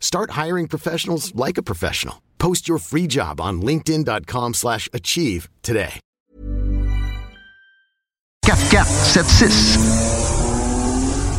Start hiring professionals like a professional. Post your free job on linkedin.com/achieve slash achieve today. 4476.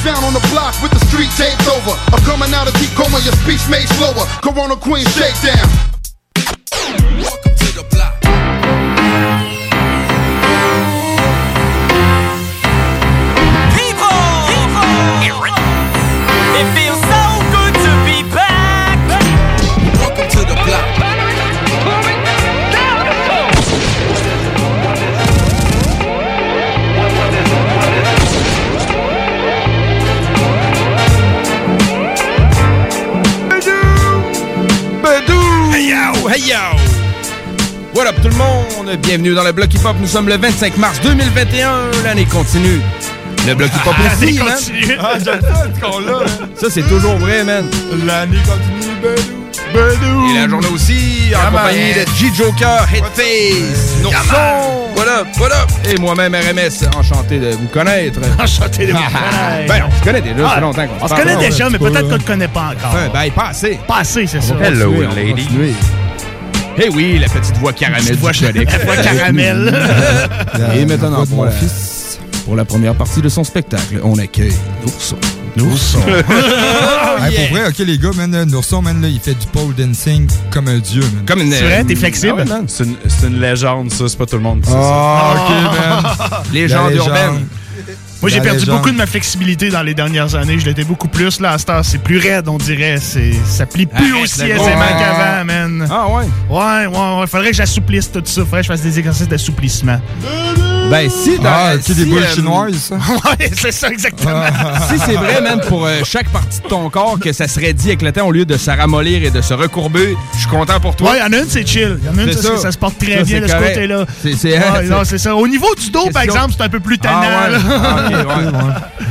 you found on the block with the street taped over. I'm coming out of deep coma, your speech made slower. Corona Queen shakedown. Welcome to the block. Yo! What up tout le monde? Bienvenue dans le Bloc Hip Hop. Nous sommes le 25 mars 2021. L'année continue. Le Bloc Hip Hop aussi, L'année man. continue. Ah, j'aime ça, ce qu'on-là. Ça, c'est toujours vrai, man. L'année continue, Bedou. Bedou. Et la journée aussi, en Yeah, compagnie man. de G-Joker, Headface, Nourson, what up, what up? Et moi-même, RMS, enchanté de vous connaître. Enchanté de vous connaître. Ben, on se connaît déjà, ça Ah, fait longtemps qu'on On se connaît déjà, mais peut-être qu'on ne te connaît pas encore. Ben, pas assez. Pas assez, c'est ça. On va Eh oui, la petite voix caramel Petite voix- Chodex. la voix caramel. Et maintenant, mon la, fils. pour la première partie de son spectacle, on accueille Nourson. Nourson. Hey, Pour vrai, ok, les gars, man, Nourson, man, là, il fait du pole dancing comme un dieu, man. Comme une. C'est vrai, t'es flexible? Ah ouais. C'est une, légende, ça. C'est pas tout le monde qui sait Ah, ok, man. Légende légende. urbaine. Moi, j'ai perdu légende. beaucoup de ma flexibilité dans les dernières années. Je l'étais beaucoup plus. Là, à cette heure, c'est plus raide, on dirait. C'est, ça plie plus Arrête aussi aisément qu'avant, man. Ah ouais? Ouais, ouais, ouais. Faudrait que j'assouplisse tout ça. Faudrait que je fasse des exercices d'assouplissement. Ben, si, dans, Ah, ok, des si, boules euh, chinoises, ça? ouais, c'est ça, exactement. Si c'est vrai, man, pour euh, chaque partie de ton corps que ça serait dit avec le temps au lieu de se ramollir et de se recourber, je suis content pour toi. Ouais, il y en a une, c'est chill. Il y en a une, C'est ça, ça. ça se porte très Ça, bien de ce côté-là. C'est- Ouais, ça. Au niveau du dos, par exemple, c'est un peu plus tannant. Ah ouais. Ah, ouais.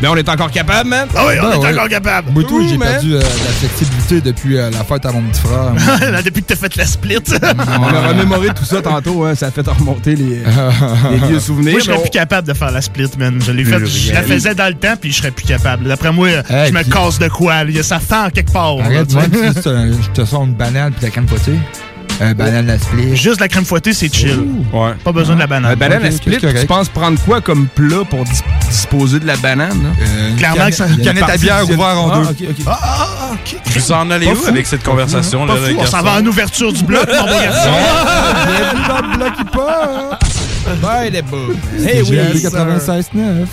Mais on est encore capable, man? Ah oui, on Ben est ouais. encore capable. Moi, tout, j'ai perdu euh, la flexibilité depuis euh, la fête à mon petit frère. Là, Depuis que t'as fait la split. On a remémoré tout ça tantôt, hein, ça a fait remonter les, les vieux souvenirs. Moi, je serais plus capable de faire la split, man. Je l'ai fait. Je la faisais dans le temps, puis je serais plus capable. D'après moi, Hey, je me puis- casse de quoi. là. Ça fend en quelque part. là, Arrête, tu sais. même si je te sors une banane puis la crème fouettée. Un banane la split. Juste la crème fouettée, c'est chill. Ouais. Pas besoin de la on- banane. Euh, banane à split, tu penses prendre quoi comme plat pour dis- disposer de la banane? là? Euh, Clairement canette- que ça- canette à bière ouverte en Ah, deux. ok, ok. Ah, ah, ah, ok. Vous en allez Pas où fou. avec cette conversation? Pas là, fou, les on s'en va en ouverture du bloc, mon beau garçon. Bienvenue dans le bloc hip-hop. Bye, les. C'est Hey oui, GLD sir. 96.9.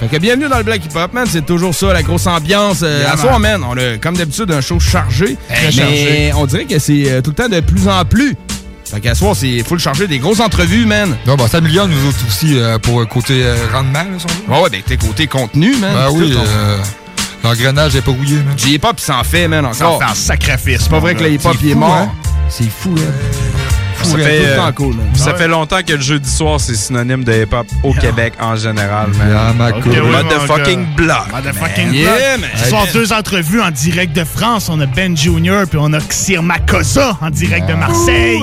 Fait que bienvenue dans le Black Hip Hop, man. C'est toujours ça, la grosse ambiance. Euh, à soir, man, on a comme d'habitude un show chargé. Très mais chargé. on dirait que c'est euh, tout le temps de plus en plus Fait qu'à soir, il faut le charger des grosses entrevues, man. Non, bah, ça million nous autres aussi euh, pour côté rendement, là, veut. Ouais, ouais, ben, t'es côté contenu, man. C'est oui, l'engrenage est pas rouillé, man. Il s'en fait, man, Ça encore. fait un sacrifice. C'est pas vrai que le hip-hop, il est mort. hein? C'est fou, hein. Ça Ouais, fait, tout le euh, temps cool, man. ça Ouais. fait longtemps que le jeudi soir, c'est synonyme de hip-hop au Québec en général, man. Yeah, ma Ok, cool. oui, Motherfucking mon block. Motherfucking Yeah, block. man. Ce soir, deux entrevues en direct de France. On a Ben Junior puis on a Xir Makosa en direct de Marseille.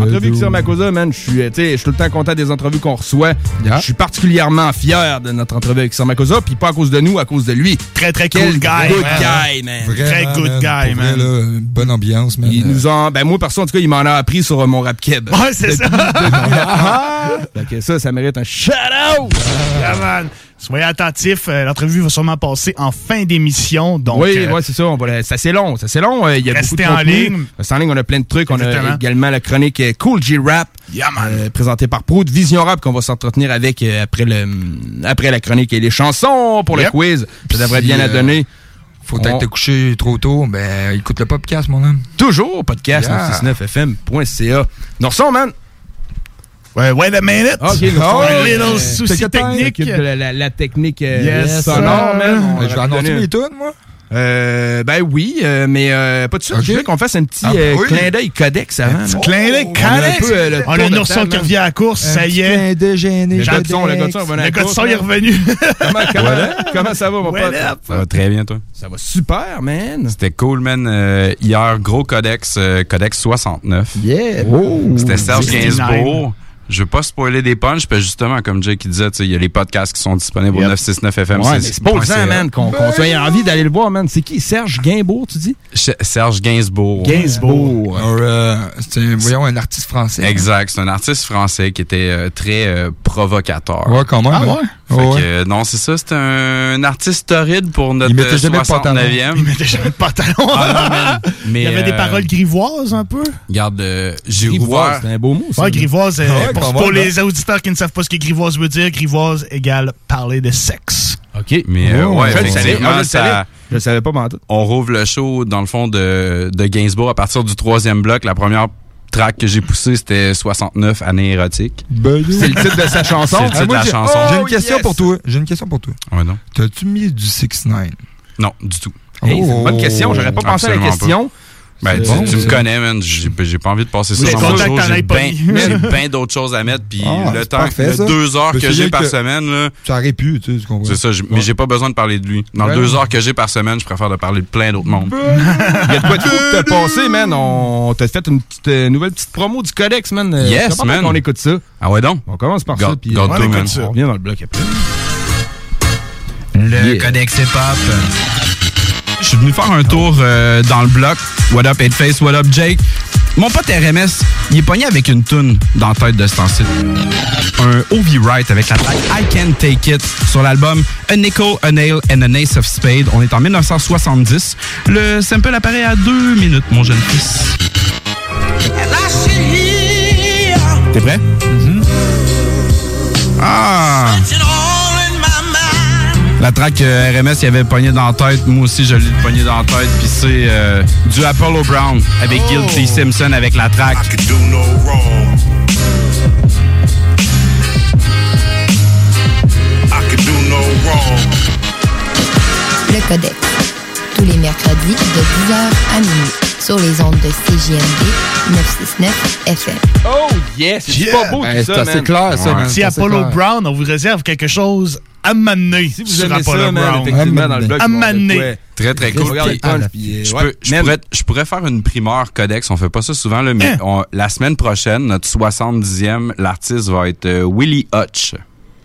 Entrevue avec Sir Makosa, man, je suis, euh, tu sais, je suis tout le temps content des entrevues qu'on reçoit. Yeah. Je suis particulièrement fier de notre entrevue avec Sir Makosa, puis pas à cause de nous, à cause de lui. Très, très cool guy. good man. guy, man. Vraiment, Très good man, guy, vrai, man. là, une bonne ambiance, man. Il nous en, ben moi perso en tout cas, il m'en a appris sur euh, mon rap keb. Ouais, c'est ça. Que ça, ça mérite un shout out. Yeah, man. Soyez attentifs. euh, L'entrevue va sûrement passer en fin d'émission. Donc, oui, euh, ouais, c'est ça. on va la- C'est assez long. C'est assez long. euh, Il y a Restez beaucoup de en contenu. ligne. Restez en ligne. On a plein de trucs. On a également la chronique Cool G Rap. Yeah, man. euh, présentée par Proud Vision Rap qu'on va s'entretenir avec euh, après le après la chronique et les chansons pour le quiz. Ça devrait Si, bien la donner. Faut On- peut-être te coucher trop tôt, ben écoute le podcast, mon homme. Toujours podcast Yeah. 969fm.ca. Norson, man. Ouais, wait a minute. Ok, un little euh, souci technique. De La, la- la technique euh, Yes, sonore, Ben, je vais annoncer les tunes, moi. Euh, ben oui, euh, mais euh, pas de suite. Ok. Je voulais qu'on fasse un petit Ah, euh, oui. clin d'œil codex avant. Petit là. clin d'œil, On a un Codex. peu, euh, le On a de un ourson qui revient à la course, Un ça petit y est. clin d'œil gêné, Le gars de Codex. son, le gars de son Le gars de est là. revenu. Comment, comment, comment ça va, mon pote? Ça va très bien, toi. Ça va super, man. C'était cool, man. Euh, hier, gros codex, euh, codex 69. Yeah. C'était Serge 69. Gainsbourg. Je veux pas spoiler des punchs, parce justement, comme Jake disait, tu sais, il y a les podcasts qui sont disponibles Yep. au 969FM. Ouais, c'est pas le man, qu'on soit envie d'aller le voir, man. C'est qui? Serge Gainsbourg, tu dis? Serge Gainsbourg. Gainsbourg. Euh, c'est, un- voyons, un artiste français. Exact. C'est un artiste français qui était euh, très euh, provocateur. Ouais, quand même. Ah hein. Ouais? Fait Ouais, que, euh, non, c'est ça. C'est un artiste torride pour notre Il mettait euh, jamais. 69e. Il mettait jamais de pantalon. Ah, non, man. Mais, Il y avait des euh, paroles grivoises un peu. Regarde, euh, j'ai Grivoise, c'est un beau mot, ça. Ouais, grivoise, euh, Ouais, pour, les auditeurs qui ne savent pas ce que grivoise veut dire, grivoise égale parler de sexe. OK. Mais euh, Oh, ouais, je le savais. effectivement, Ah, je ça, Je le savais pas, tout. on rouvre le show, dans le fond, de, de Gainsbourg à partir du troisième bloc. La première track que j'ai poussée, c'était 69, année érotique. Ben, C'est le titre de sa chanson. C'est le titre Ah, moi, de la j'ai- chanson. J'ai Oh, une question yes. pour toi. J'ai une question pour toi. Ouais, non? T'as-tu mis du 6 9 Non, du tout. Hey, c'est une bonne Oh. question. J'aurais pas pensé à la Absolument question. Ben, tu, bon, tu me connais, man. J'ai j'ai pas envie de passer ça dans mon show. J'ai bien bien d'autres choses à mettre. Puis Ah, le temps, parfait, le deux heures que j'ai par semaine, là, Ça aurait pu, tu sais, tu comprends. c'est ça. Mais j'ai pas besoin de parler de lui. Dans Ouais. deux heures que j'ai par semaine, je préfère de parler de plein d'autres mondes. Il y a de quoi de te passer, man. On t'a fait une petite, euh, nouvelle petite promo du Codex, man. Euh, Yes, man. qu'on écoute ça. Ah ouais, donc? On commence par ça, puis God on. On revient dans le bloc après. Le. Codex Hip Hop. Je suis venu faire un tour euh, dans le bloc. What up, Face? What up, Jake? Mon pote RMS, il est pogné avec une toune dans la tête de cet ancien. Un OV Wright avec la track I Can Take It sur l'album A Nickel, A Nail and an Ace of Spade. On est en 1970. Le sample apparaît à deux minutes, mon jeune fils. T'es prêt? Ah! La track euh, RMS, il avait pogné dans la tête. Moi aussi, je l'ai pogné dans la tête. Puis c'est euh, du Apollo Brown avec Guilty Simpson avec la track. do no wrong. I could do no wrong. Le Codex. Tous les mercredis de 10h à minuit sur les ondes de CJMD 969 FM. Oh, yes! C'est Yeah. pas beau, Ben, tout c'est ça, assez man. clair, ça, man. Si C'est Apollo clair. Brown, on vous réserve quelque chose à m'amener Si vous sur aimez Apollo ça, Brown. effectivement, dans le bloc, À quoi? Très, très cool. Regarde punch, puis, euh, Je, ouais. peux- je pourrais, je pourrais faire une primeur codex. On fait pas ça souvent, là, mais on- la semaine prochaine, notre 70e, l'artiste va être euh, Willie Hutch.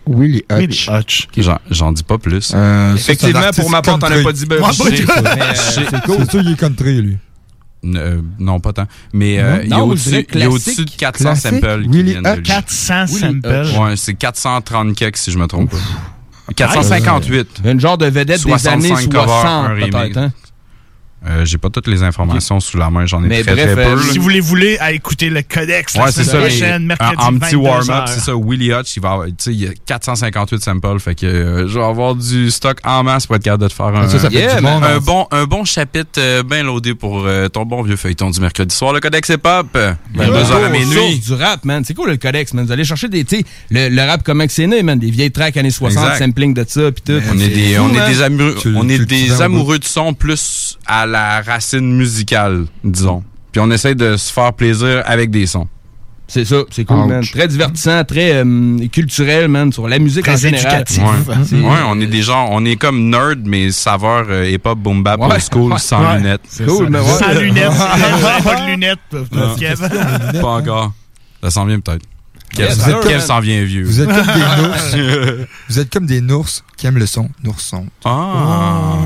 Willie Hutch. Hutch. J'en, j'en dis pas plus. Euh, Effectivement, pour ma part, t'en as pas dit ben, euh, C'est c'est cool. C'est sûr, il est country, lui. Euh, non, pas tant. Mais euh, il y a Non, il y a classique. au-dessus de 400 Classique. samples qui Willie viennent de Hutch. lui. 400 Oui, samples. Ouais, c'est 430 kicks si je me trompe pas. 458. Une genre de vedette des 65 années covers, un 60, remix. peut-être. Hein? Euh, J'ai pas toutes les informations sous la main, j'en ai Mais très bref, très euh, peu. là. Si vous les voulez, à écouter le codex la Ouais, c'est semaine ça. prochaine, mercredi, en, en petit 22 warm-up, heures. c'est ça. Willie Hutch, il va avoir, tu sais, il y a 458 samples, fait que euh, je vais avoir du stock en masse pour être capable de te faire un, ça, ça fait Yeah, du man, monde, un hein. bon, un bon chapitre euh, bien loadé pour euh, ton bon vieux feuilleton du mercredi soir. Le Codex Hip Hop, Ben, 22h à minuit. du rap, man. C'est cool le codex, man? Vous allez chercher des, tu sais, le, le rap comment que c'est né, man. Des vieilles tracks années 60, Exact. sampling de ça, pis tout. On est des, on est amoureux, on est des amoureux du son plus à la racine musicale, disons. Puis on essaie de se faire plaisir avec des sons. C'est ça, c'est cool, Ouch. man. Très divertissant, très euh, culturel, man, sur la musique Très en général. éducatif. Ouais. C'est- Ouais, on est des gens, on est comme nerd, mais saveur euh, hip-hop, boom bap, Ouais. school, sans Ouais. lunettes. Cool, mais ouais. Sans lunettes. Pas de lunettes. Kev. Pas encore. Ça s'en vient peut-être. Kev, s'en vient vieux? Vous êtes comme des nours. Vous êtes comme des nours qui aiment le son. Nourson. Ah.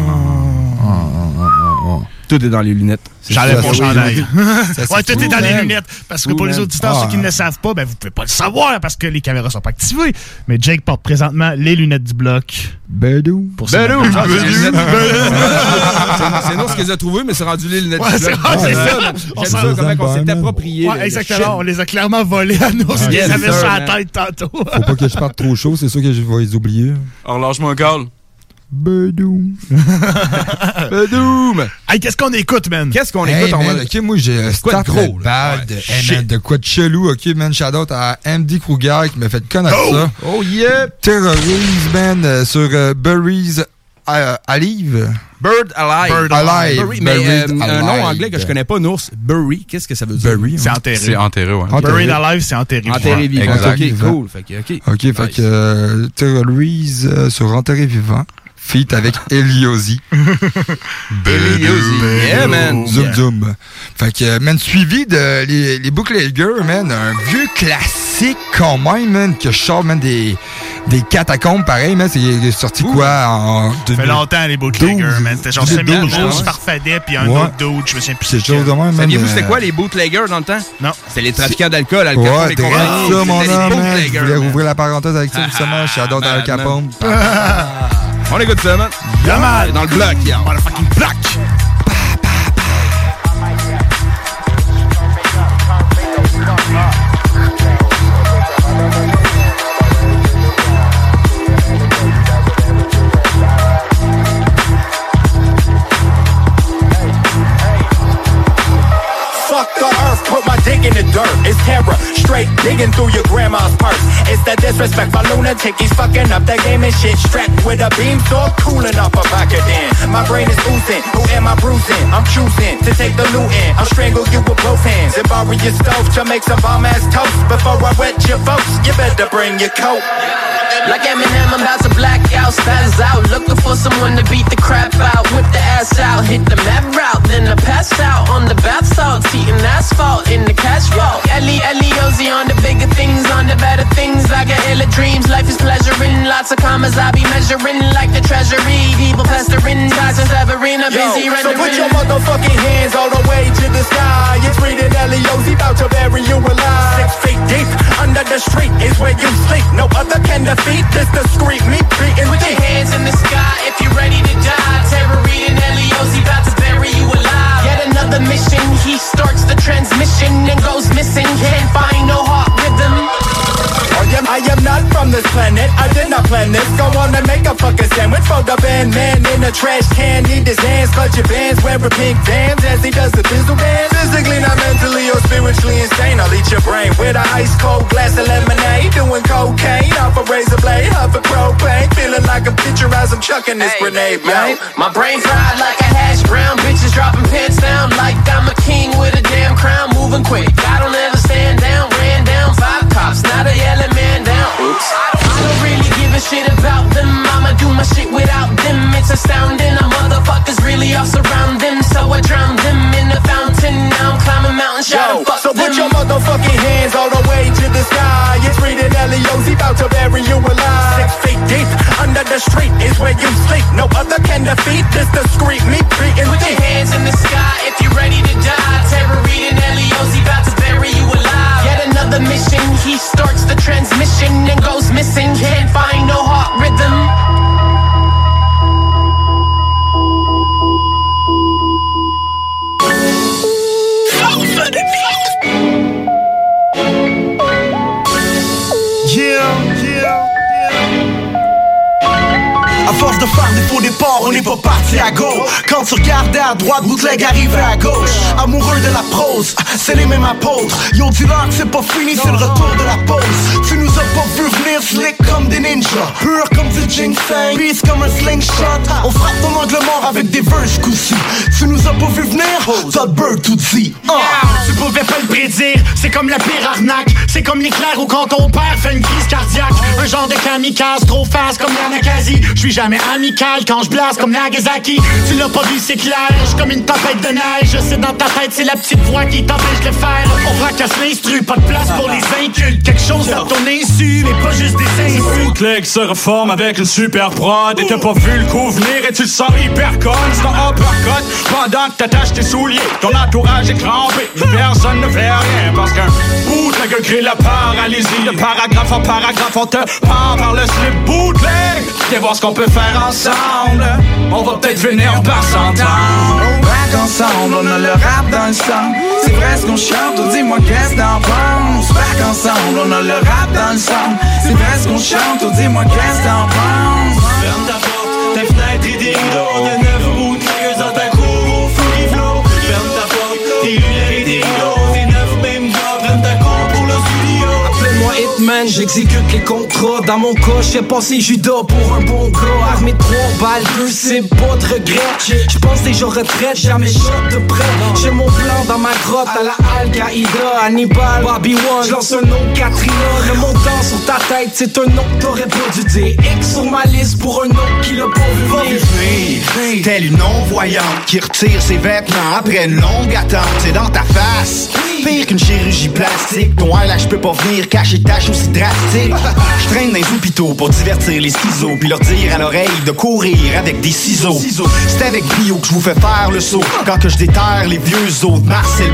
Tout est dans les lunettes. J'enlève mon chandail. Ça, Ouais, tout fou, est dans les lunettes. Parce que Fou, pour les auditeurs, Ah. ceux qui ne le savent pas, ben, vous pouvez pas le savoir parce que les caméras sont pas activées. Mais Jake porte présentement les lunettes du bloc. Bedou. Pour Bedou, c'est les lunettes. C'est- C'est nous ce qu'ils ont trouvé, mais c'est rendu les lunettes. Ouais, du c'est bloc. ah, c'est ça. On J'aime s'en- ça, comment on s'est approprié. Ouais, exactement. On les a clairement volés à nous. Ah, Ils yes, avaient sur la tête tantôt. Faut pas que je parte trop chaud, c'est sûr que je vais les oublier. Alors lâche-moi un call. Bedou. Bedoum! Hey, qu'est-ce qu'on écoute, man? Qu'est-ce qu'on Hey, écoute? on man, va- ok, moi j'ai un de start gros, bad. Ouais, Hey, man, de quoi de chelou, ok, man. Shout out à MD Kruger qui m'a fait connaître ça. Oh yeah! Terrorise, man, euh, sur euh, Burry's euh, Alive. Bird Alive. Bird Alive. Burry, mais Buried euh, un nom anglais que je connais pas, Nours. Burry, qu'est-ce que ça veut dire? Burry, C'est enterré. C'est enterré, ouais. Enterré. Buried Alive, c'est enterré. Enterré vivant. exact. Ok, cool. Fait que, ok. Ok, fait Nice. que euh, Terrorise euh, sur Enterré Vivant. Feat avec Eliosi. Eliosi. Yeah, man. Zoom Yeah. zoom. Fait que, euh, man, suivi de les, les Bootleggers, man, un vieux classique quand même, man, que je sors, man, des, des catacombes, pareil, man, c'est sorti quoi en Ça fait longtemps, les bootleggers, man. C'était genre 2012, Semi je Rose. Farfadet, puis un Ouais. autre dude, je me souviens plus. C'est chose de même, man. Saviez-vous euh, c'était quoi les bootleggers dans le temps? Non. C'était les trafiquants d'alcool, Al Capone Ouais, et direct compagnie. ça, mon C'était les homme, man. Je bootleggers, voulais man. rouvrir la parenthèse avec ça, justement. Je suis adore Ah, Al Capone. On écoute ça, man. Yeah, man. Dans le bloc, yeah. Motherfucking block. Fuck straight digging through your grandma's purse. It's the disrespect for lunatic. He's fucking up the game and shit. Strapped with a beam sword, cooling off a vodka den. My brain is oozing. Who am I bruising? I'm choosing to take the loot in. I'll strangle you with both hands and borrow your stove to make some bomb ass toast. Before I wet your folks, you better bring your coat. Like Eminem, I'm about to black out, spaz out. Looking for someone to beat the crap out. Whip the ass out, hit the map route. Then I pass out on the bath salts, eating asphalt in the cash vault. Ellie, Ellie, Ozzy on the bigger things, on the better things. I got illa dreams, life is pleasuring. Lots of commas I be measuring like the treasury. People pestering, Tyson Severina, busy Yo, so rendering. put your motherfucking hands all the way to the sky. It's reading Elio's about to bury you alive. Six feet deep under the street is where you sleep. No other can defeat this discreet me beating Put your hands in the sky if you're ready to die. Terror reading Elio's about to bury you alive. Another mission, he starts the transmission and goes missing. Can't find no heart rhythm. I am, I am not from this planet. I did not plan this. Go on and make a fucking sandwich for the band man in a trash can. Need his hands, clutch your bands, wearing pink vans as he does the bizzle dance. Physically, not mentally or spiritually insane. I'll eat your brain with a ice cold glass of lemonade. Doing cocaine off a razor blade, huff a propane. Feeling like a pitcher as I'm chucking this grenade, man. My brain fried like a hash brown. Bitches dropping pants down like I'm a king with a damn crown. Moving quick, I don't ever stand down. Five cops, not a yelling man down. Oops. I don't really give a shit about them. I'ma do my shit without them. It's astounding. The motherfuckers really all surround them. So I drown them in the fountain. Now I'm climbing mountains, to fuck so them. put your motherfucking hands all the way to the sky. It's reading Elio's about to bury you alive. Six feet deep under the street is where you sleep. No other can defeat this discreet me beating Put your hands in the sky if you're ready to die. Terror reading Elio's about to another mission, he starts the transmission and goes missing. Can't find no heart rhythm. On n'est pas parti à gauche. Quand tu regardais à droite, bootleg arrivait à gauche. Amoureux de la prose, c'est les mêmes apôtres. Yo, dis-leur que c'est pas fini, c'est le retour de la pause. Tu nous as pas vu venir slick comme des ninjas. Pur comme du ginseng, peace comme un slingshot. On frappe ton angle mort avec des verses coup-ci. Tu nous as pas vu venir, Todd Bird tout dit. Ah. Tu pouvais pas le prédire, c'est comme la pire arnaque C'est comme l'éclair où quand ton père fait une crise cardiaque Un genre de kamikaze trop fast comme Yanakazi Je suis jamais amical quand je blase comme Nagasaki. Tu l'as pas vu c'est clair, je comme une tempête de neige. C'est dans ta tête, c'est la petite voix qui t'empêche de le faire. On fracasse l'instru, pas de place pour les incultes. Quelque chose à ton insu, mais pas juste des insultes Bootleg se reforme avec une super prod. Et t'as pas vu le coup venir et tu le sens hyper con. C'est un uppercut pendant que t'attaches tes souliers Ton entourage est crampé, personne ne fait rien Parce qu'un bootleg crée la paralysie De paragraphe en paragraphe on te prend par le slip bootleg. Viens voir ce qu'on peut faire ensemble. On va peut-être venir par s'entendre back ensemble, on a le rap dans le sang. C'est vrai ce qu'on chante, dis-moi qu'est-ce t'en penses? Back ensemble, on a le rap dans le sang. C'est vrai ce qu'on chante, dis-moi qu'est-ce t'en penses? Ferme ta porte, tes fenêtres et des J'exécute les contrats. Dans mon cas, j'ai passé judas pour un bon gars. Armé de trois balles, deux c'est pas de regret. J'pense déjà retraite, jamais shot de près J'ai mon plan dans ma grotte à la Al-Qaïda Hannibal, Bobby One, j'lance un nom Katrina Le montant sur ta tête, c'est un nom que t'aurais pas dû dire. X sur ma liste pour un nom qui l'a pas vu venir Telle une non-voyante qui retire ses vêtements après une longue attente, c'est dans ta face. Pire qu'une chirurgie plastique, ton eyelash peut pas venir cacher ta tâches aussi drastiques. Je traîne dans les hôpitaux pour divertir les schizos, puis leur dire à l'oreille de courir avec des ciseaux. C'est avec brio que je vous fais faire le saut quand que je déterre les vieux de Marcel.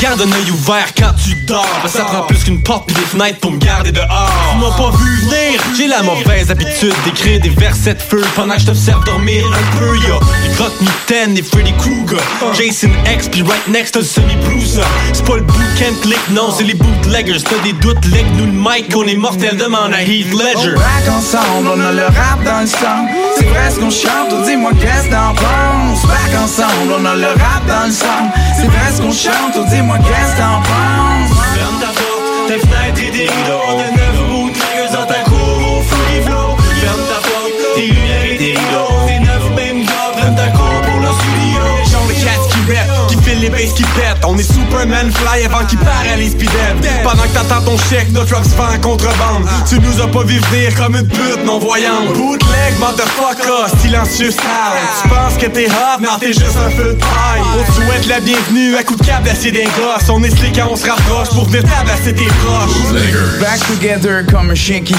Garde un œil ouvert quand tu dors. Ça prend plus qu'une porte pis des fenêtres pour me garder dehors. Tu m'as pas vu venir. J'ai la mauvaise habitude d'écrire des versets de feu Pendant que je t'observe dormir un peu Y'a. Les croque mitaines, les Freddy Krueger. Jason X pis right next t'as le semi-blues C'est pas le bootcamp click, non c'est les bootleggers. T'as des doutes, leg nous le mic On est mortel, demande à Heath Ledger. On ensemble, on a le rap dans le sang. C'est vrai ce qu'on chante, dis-moi qu'est-ce t'en penses Back ensemble, on a le rap dans le sang. C'est vrai ce qu'on chante, oh, dis-moi qu'est-ce t'en penses. Ferme ta porte, tes fenêtres et On est Superman fly avant qu'il paralyse pis Pendant que t'attends ton chèque, notre rap se en contrebande. Tu nous as pas vu venir comme une pute non-voyante. Bootleg, motherfucker, silencieux sale. Tu penses que t'es hot, mais t'es juste un feu de paille. On te souhaite la bienvenue à coup de câble d'acier d'un gosse On est slick quand on se rapproche pour venir tabasser tes proches. Back together comme un chien qui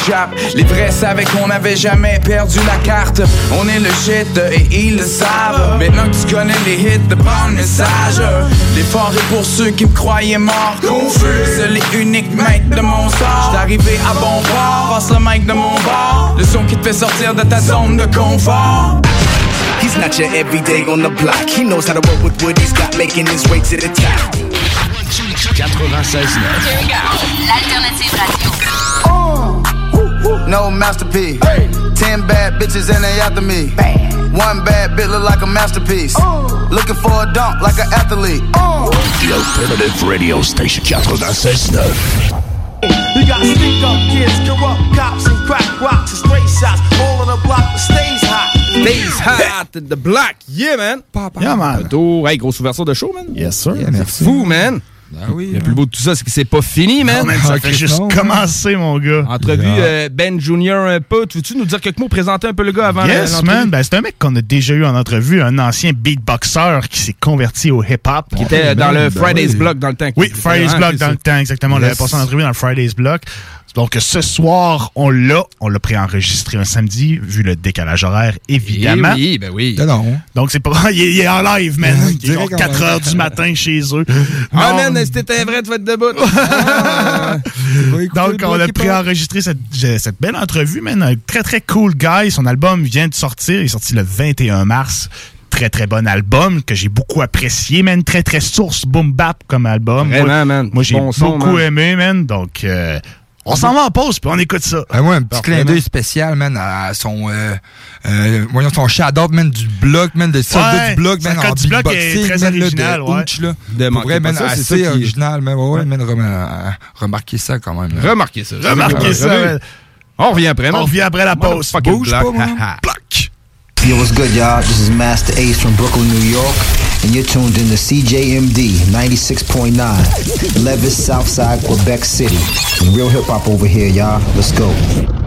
Les vrais savaient qu'on n'avait jamais perdu la carte. On est le shit et ils le savent. Maintenant que tu connais les hits de le message L'effort est pour ceux qui me croyaient mort Confus, seul et unique mec de mon sort J'suis arrivé à bon port, passe le mic de mon bord Le son qui te fait sortir de ta zone de confort He's not your everyday on the block. He knows how to work with what he's got, making his way to the top. 96 L'alternative radio. No masterpiece. Ten bad bitches and they after me. One bad bitch look like a masterpiece. Looking for a dunk like an athlete. The Alternative Radio Station 96.9. You got stick up kids, corrupt cops, and crack rocks and stray shots. All on the block that stays hot. Stays hot, the block. Yeah, man. Papa. Yeah, man. Retour. Hey, grosse ouverture de show, man. Yes, sir. C'est fou, man. Oui. Le plus beau de tout ça, c'est que c'est pas fini, man. Non, man, ça fait juste commencer, mon gars. Entrevue Yeah. euh, Ben Junior un peu. Tu veux-tu nous dire quelques mots, présenter un peu le gars avant Yes, l'entrevue? man. Ben, c'est un mec qu'on a déjà eu en entrevue, un ancien beatboxer qui s'est converti au hip-hop. Qui était dans le Friday's Block dans le temps. Oui, Friday's Hein, Block dans le temps, exactement. On l'avait passé en entrevue dans le Friday's Block. Donc, ce soir, on l'a. On l'a préenregistré un samedi, vu le décalage horaire, évidemment. Eh oui, ben oui. Donc, c'est pas. Il est, il est en live, man. Il est Direct genre en 4 live. heures du matin chez eux. Ah, Non. man, si t'étais vrai, tu vas être debout. Donc, on a préenregistré cette, cette belle entrevue, man. Un très, très cool guy. Son album vient de sortir. Il est sorti le 21 mars. Très, très bon album que j'ai beaucoup apprécié, man. Très, très source boom bap comme album. Vraiment, Moi, man. Moi, j'ai Bon son, beaucoup man. aimé, man. Donc, euh, On s'en va en pause, puis on écoute ça. Ah ouais, un petit clin d'œil spécial, man, à son, euh, euh, voyons, son shadow, man, du bloc, man, de soldat Ouais, du bloc, man, en du bloc est très man, là, original, de ouais. Ouch, là. De Pour vrai, man, ça, original, man, ouais, ouais, man, rem- euh, remarquez ça quand même. là. Remarquez ça. Remarquez ça, man. On revient après, man. On revient après la pause. Bouge pas, man. Block. Yo, what's good, y'all? This is Master Ace from Brooklyn, New York, and you're tuned in to CJMD 96.9, Levis, Southside, Quebec City. Real hip hop over here, y'all. Let's go.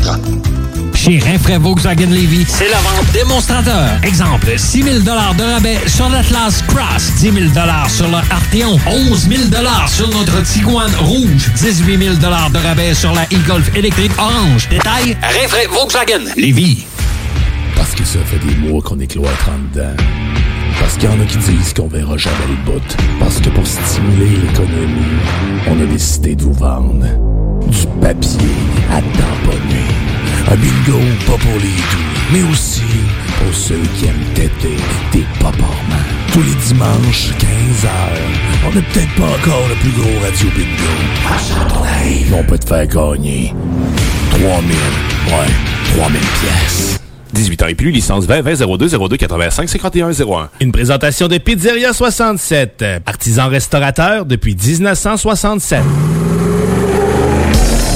Chez Rinfraie Volkswagen Levy, c'est la vente démonstrateur. Exemple, 6 000 de rabais sur l'Atlas Cross, 10 000 sur le Arteon, 11 000 sur notre Tiguan Rouge, 18 000 de rabais sur la e-Golf électrique orange. Détail, Rinfraie Volkswagen Levy. Parce que ça fait des mois qu'on est cloître en dedans. Parce qu'il y en a qui disent qu'on verra jamais le bout. Parce que pour stimuler l'économie, on a décidé de vous vendre du papier à tamponner. Un bingo pas pour les doux, mais aussi pour ceux qui aiment têter des paparmans. Tous les dimanches, 15h, on n'est peut-être pas encore le plus gros radio bingo. À Châteauneuf, on peut te faire gagner 3000, ouais, 3000 pièces. 18 ans et plus, licence 20 20 02 02 85 51 01. Une présentation de Pizzeria 67, artisan restaurateur depuis 1967.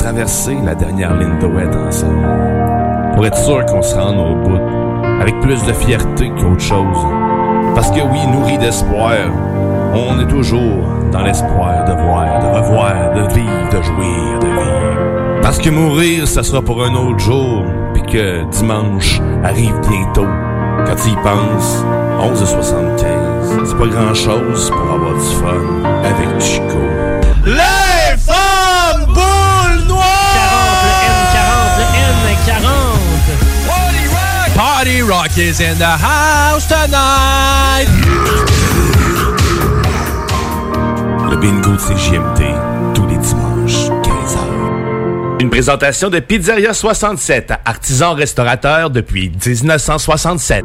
Traverser la dernière ligne droite ensemble. Pour être sûr qu'on se rende au bout. Avec plus de fierté qu'autre chose. Parce que oui, nourri d'espoir, on est toujours dans l'espoir de voir, de revoir, de vivre, de jouir, de vivre. Parce que mourir, ça sera pour un autre jour, puis que dimanche arrive bientôt. Quand tu y penses, 11h75, c'est pas grand-chose pour avoir du fun avec Chico. Party Rock is in the house tonight! Le bingo de CJMD, tous les dimanches, 15h. Une présentation de Pizzeria 67, artisan restaurateur depuis 1967.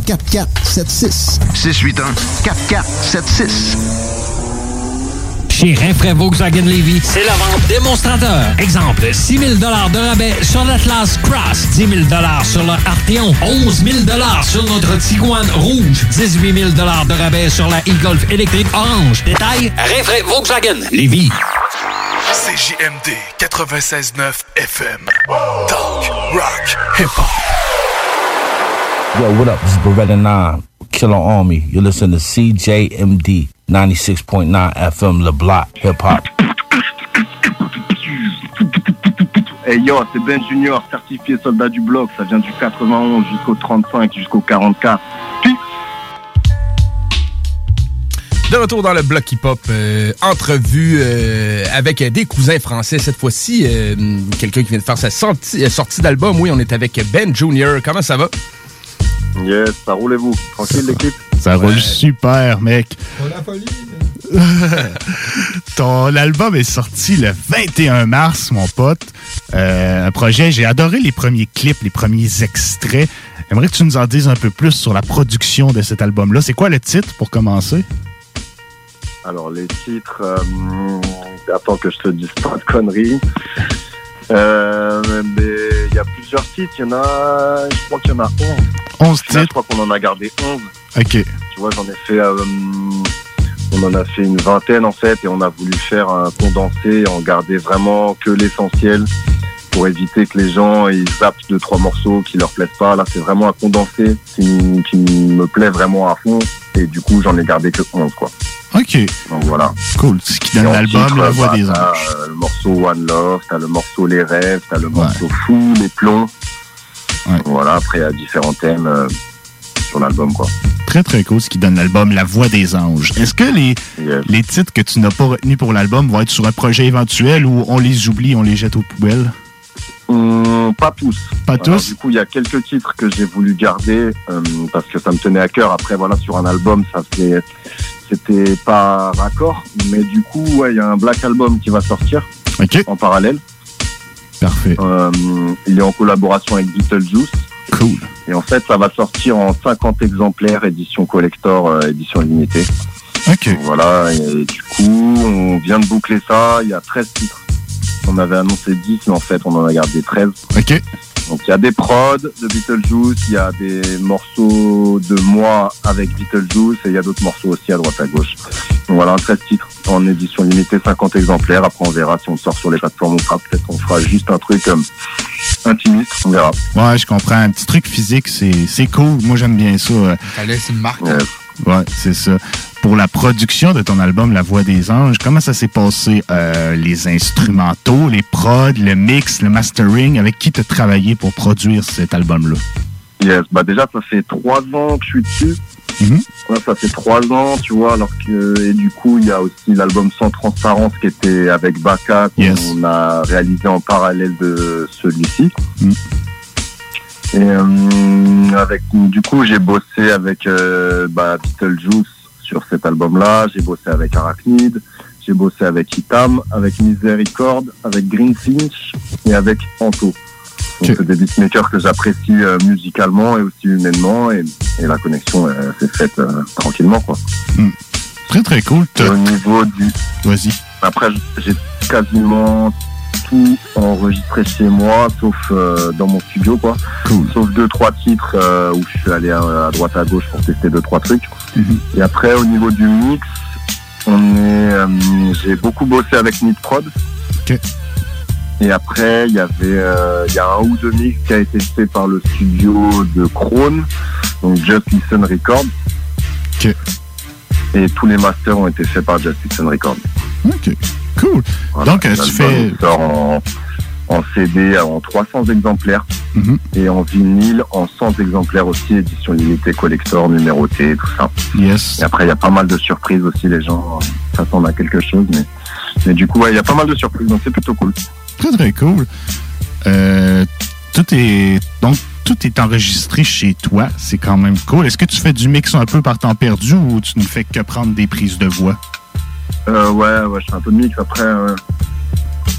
4476. 681 4476. Chez Rinfraie Volkswagen Levy, c'est la vente démonstrateur. Exemple, 6 000 de rabais sur l'Atlas Cross, 10 000 sur le Arteon, 11 000 sur notre Tiguan Rouge, 18 000 de rabais sur la e-Golf électrique orange. Détail, Rinfraie Volkswagen Levy. CJMD 96.9 FM. Talk, rock, hip-hop. Yo, what up? This is Beretta 9, Killer Army. You listen to CJMD 96.9 FM, Le Bloc, Hip Hop. Hey yo, c'est Ben Junior, certifié soldat du bloc. Ça vient du 91 jusqu'au 35, jusqu'au 44. De retour dans le bloc hip-hop, euh, entrevue euh, avec des cousins français. Cette fois-ci, euh, quelqu'un qui vient de faire sa sortie, sortie d'album. Oui, on est avec Ben Junior. Comment ça va? Yes, ça roulez-vous. Tranquille l'équipe? Ça roule super, mec. Ton album est sorti le 21 mars, mon pote. Euh, un projet, j'ai adoré les premiers clips, les premiers extraits. J'aimerais que tu nous en dises un peu plus sur la production de cet album-là. C'est quoi le titre pour commencer? Alors les titres, euh, attends que je te dise pas de conneries. Euh, mais il y a plusieurs titres, il y en a, je crois qu'il y en a 11. 11 titres? Je crois qu'on en a gardé 11. OK. Tu vois, j'en ai fait, euh, on en a fait une vingtaine en fait, et on a voulu faire un condensé, en garder vraiment que l'essentiel pour éviter que les gens ils zappent deux trois morceaux qui leur plaisent pas. Là, c'est vraiment un condensé qui, qui me plaît vraiment à fond, et du coup, j'en ai gardé que 11 quoi. OK. Donc voilà. Cool. Ce qui donne l'album La Voix bah, des Anges. le morceau One Love, t'as le morceau Les Rêves, t'as le morceau Fou, Les Plombs. Voilà, après il y a différents thèmes euh, sur l'album quoi. Très, très cool, ce qui donne l'album La Voix des Anges. Est-ce que les, les titres que tu n'as pas retenus pour l'album vont être sur un projet éventuel ou on les oublie, on les jette aux poubelles? Hum, pas tous. Pas tous Du coup, il y a quelques titres que j'ai voulu garder euh, parce que ça me tenait à cœur. Après, voilà, sur un album, ça fait, c'était pas raccord, mais du coup, ouais, il y a un Black Album qui va sortir en parallèle. Parfait. Euh, il est en collaboration avec Beetlejuice. Cool. Et en fait, ça va sortir en 50 exemplaires, édition collector, euh, édition limitée. Ok. Voilà, et du coup, on vient de boucler ça. Il y a 13 titres. On avait annoncé 10, mais en fait, on en a gardé 13. Ok. Donc, il y a des prods de Beetlejuice, il y a des morceaux de moi avec Beetlejuice, et il y a d'autres morceaux aussi à droite à gauche. Donc, voilà, 13 titres en édition limitée, 50 exemplaires. Après, on verra si on sort sur les plateformes ou pas. Peut-être qu'on fera juste un truc euh, intimiste, on verra. Ouais, je comprends. Un petit truc physique, c'est c'est cool. Moi, j'aime bien ça. euh. Ça laisse une marque. Ouais, c'est ça. Pour la production de ton album La Voix des Anges, comment ça s'est passé? Euh, les instrumentaux, les prods, le mix, le mastering, avec qui tu as travaillé pour produire cet album-là? Yes, bah déjà ça fait trois ans que je suis dessus. Mhm. Ouais, ça fait trois ans, tu vois, alors que et du coup il y a aussi l'album Sans Transparence qui était avec Baka qu'on a réalisé en parallèle de celui-ci. Mhm. Et euh, avec du coup j'ai bossé avec euh, bah, Beetlejuice sur cet album-là, j'ai bossé avec Arachnid, j'ai bossé avec Itam, avec Miséricorde, avec Greenfinch et avec Anto. Donc c'est des beatmakers que j'apprécie euh, musicalement et aussi humainement et, et la connexion euh, s'est faite euh, tranquillement quoi. Très très cool. Au niveau du. Vas-y. Après j'ai quasiment tout enregistré chez moi sauf euh, dans mon studio quoi. Sauf deux trois titres euh, où je suis allé à, à droite à gauche pour tester deux trois trucs. Et après au niveau du mix, on est euh, j'ai beaucoup bossé avec Nitprod. Et après, il y avait, il y a un ou deux mix qui a été fait par le studio de Krone, donc Just Listen Records. Et tous les masters ont été faits par Just Listen Records. Ok, cool. Donc, euh, tu fais. sort en, en CD en 300 exemplaires. Mhm. Et en vinyle, en 100 exemplaires aussi, édition limitée, collector, numéroté, tout ça. Yes. Et après, il y a pas mal de surprises aussi, les gens euh, s'attendent à quelque chose. Mais, mais du coup, ouais, il y a pas mal de surprises, donc c'est plutôt cool. Très, très cool. Euh, tout est. Donc, tout est enregistré chez toi. C'est quand même cool. Est-ce que tu fais du mix un peu par temps perdu ou tu ne fais que prendre des prises de voix? Euh, ouais, ouais, je fais un peu de mix. Après, euh,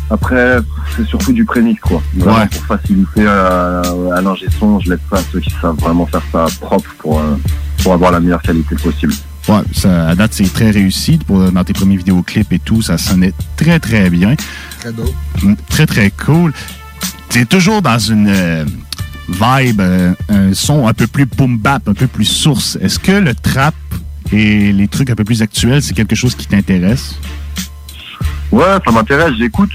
après c'est surtout du pré-mix, quoi. Vraiment, Ouais. Pour faciliter à, à l'ingé son, je laisse ça à ceux qui savent vraiment faire ça propre pour, euh, pour avoir la meilleure qualité possible. Ouais, ça, à date, c'est très réussi. Pour, dans tes premiers vidéoclips et tout, ça sonnait très, très bien. Très beau. Très, très cool. T'es toujours dans une euh, vibe, euh, un son un peu plus boom bap, un peu plus source. Est-ce que le trap et les trucs un peu plus actuels, c'est quelque chose qui t'intéresse? Ouais, ça m'intéresse, j'écoute.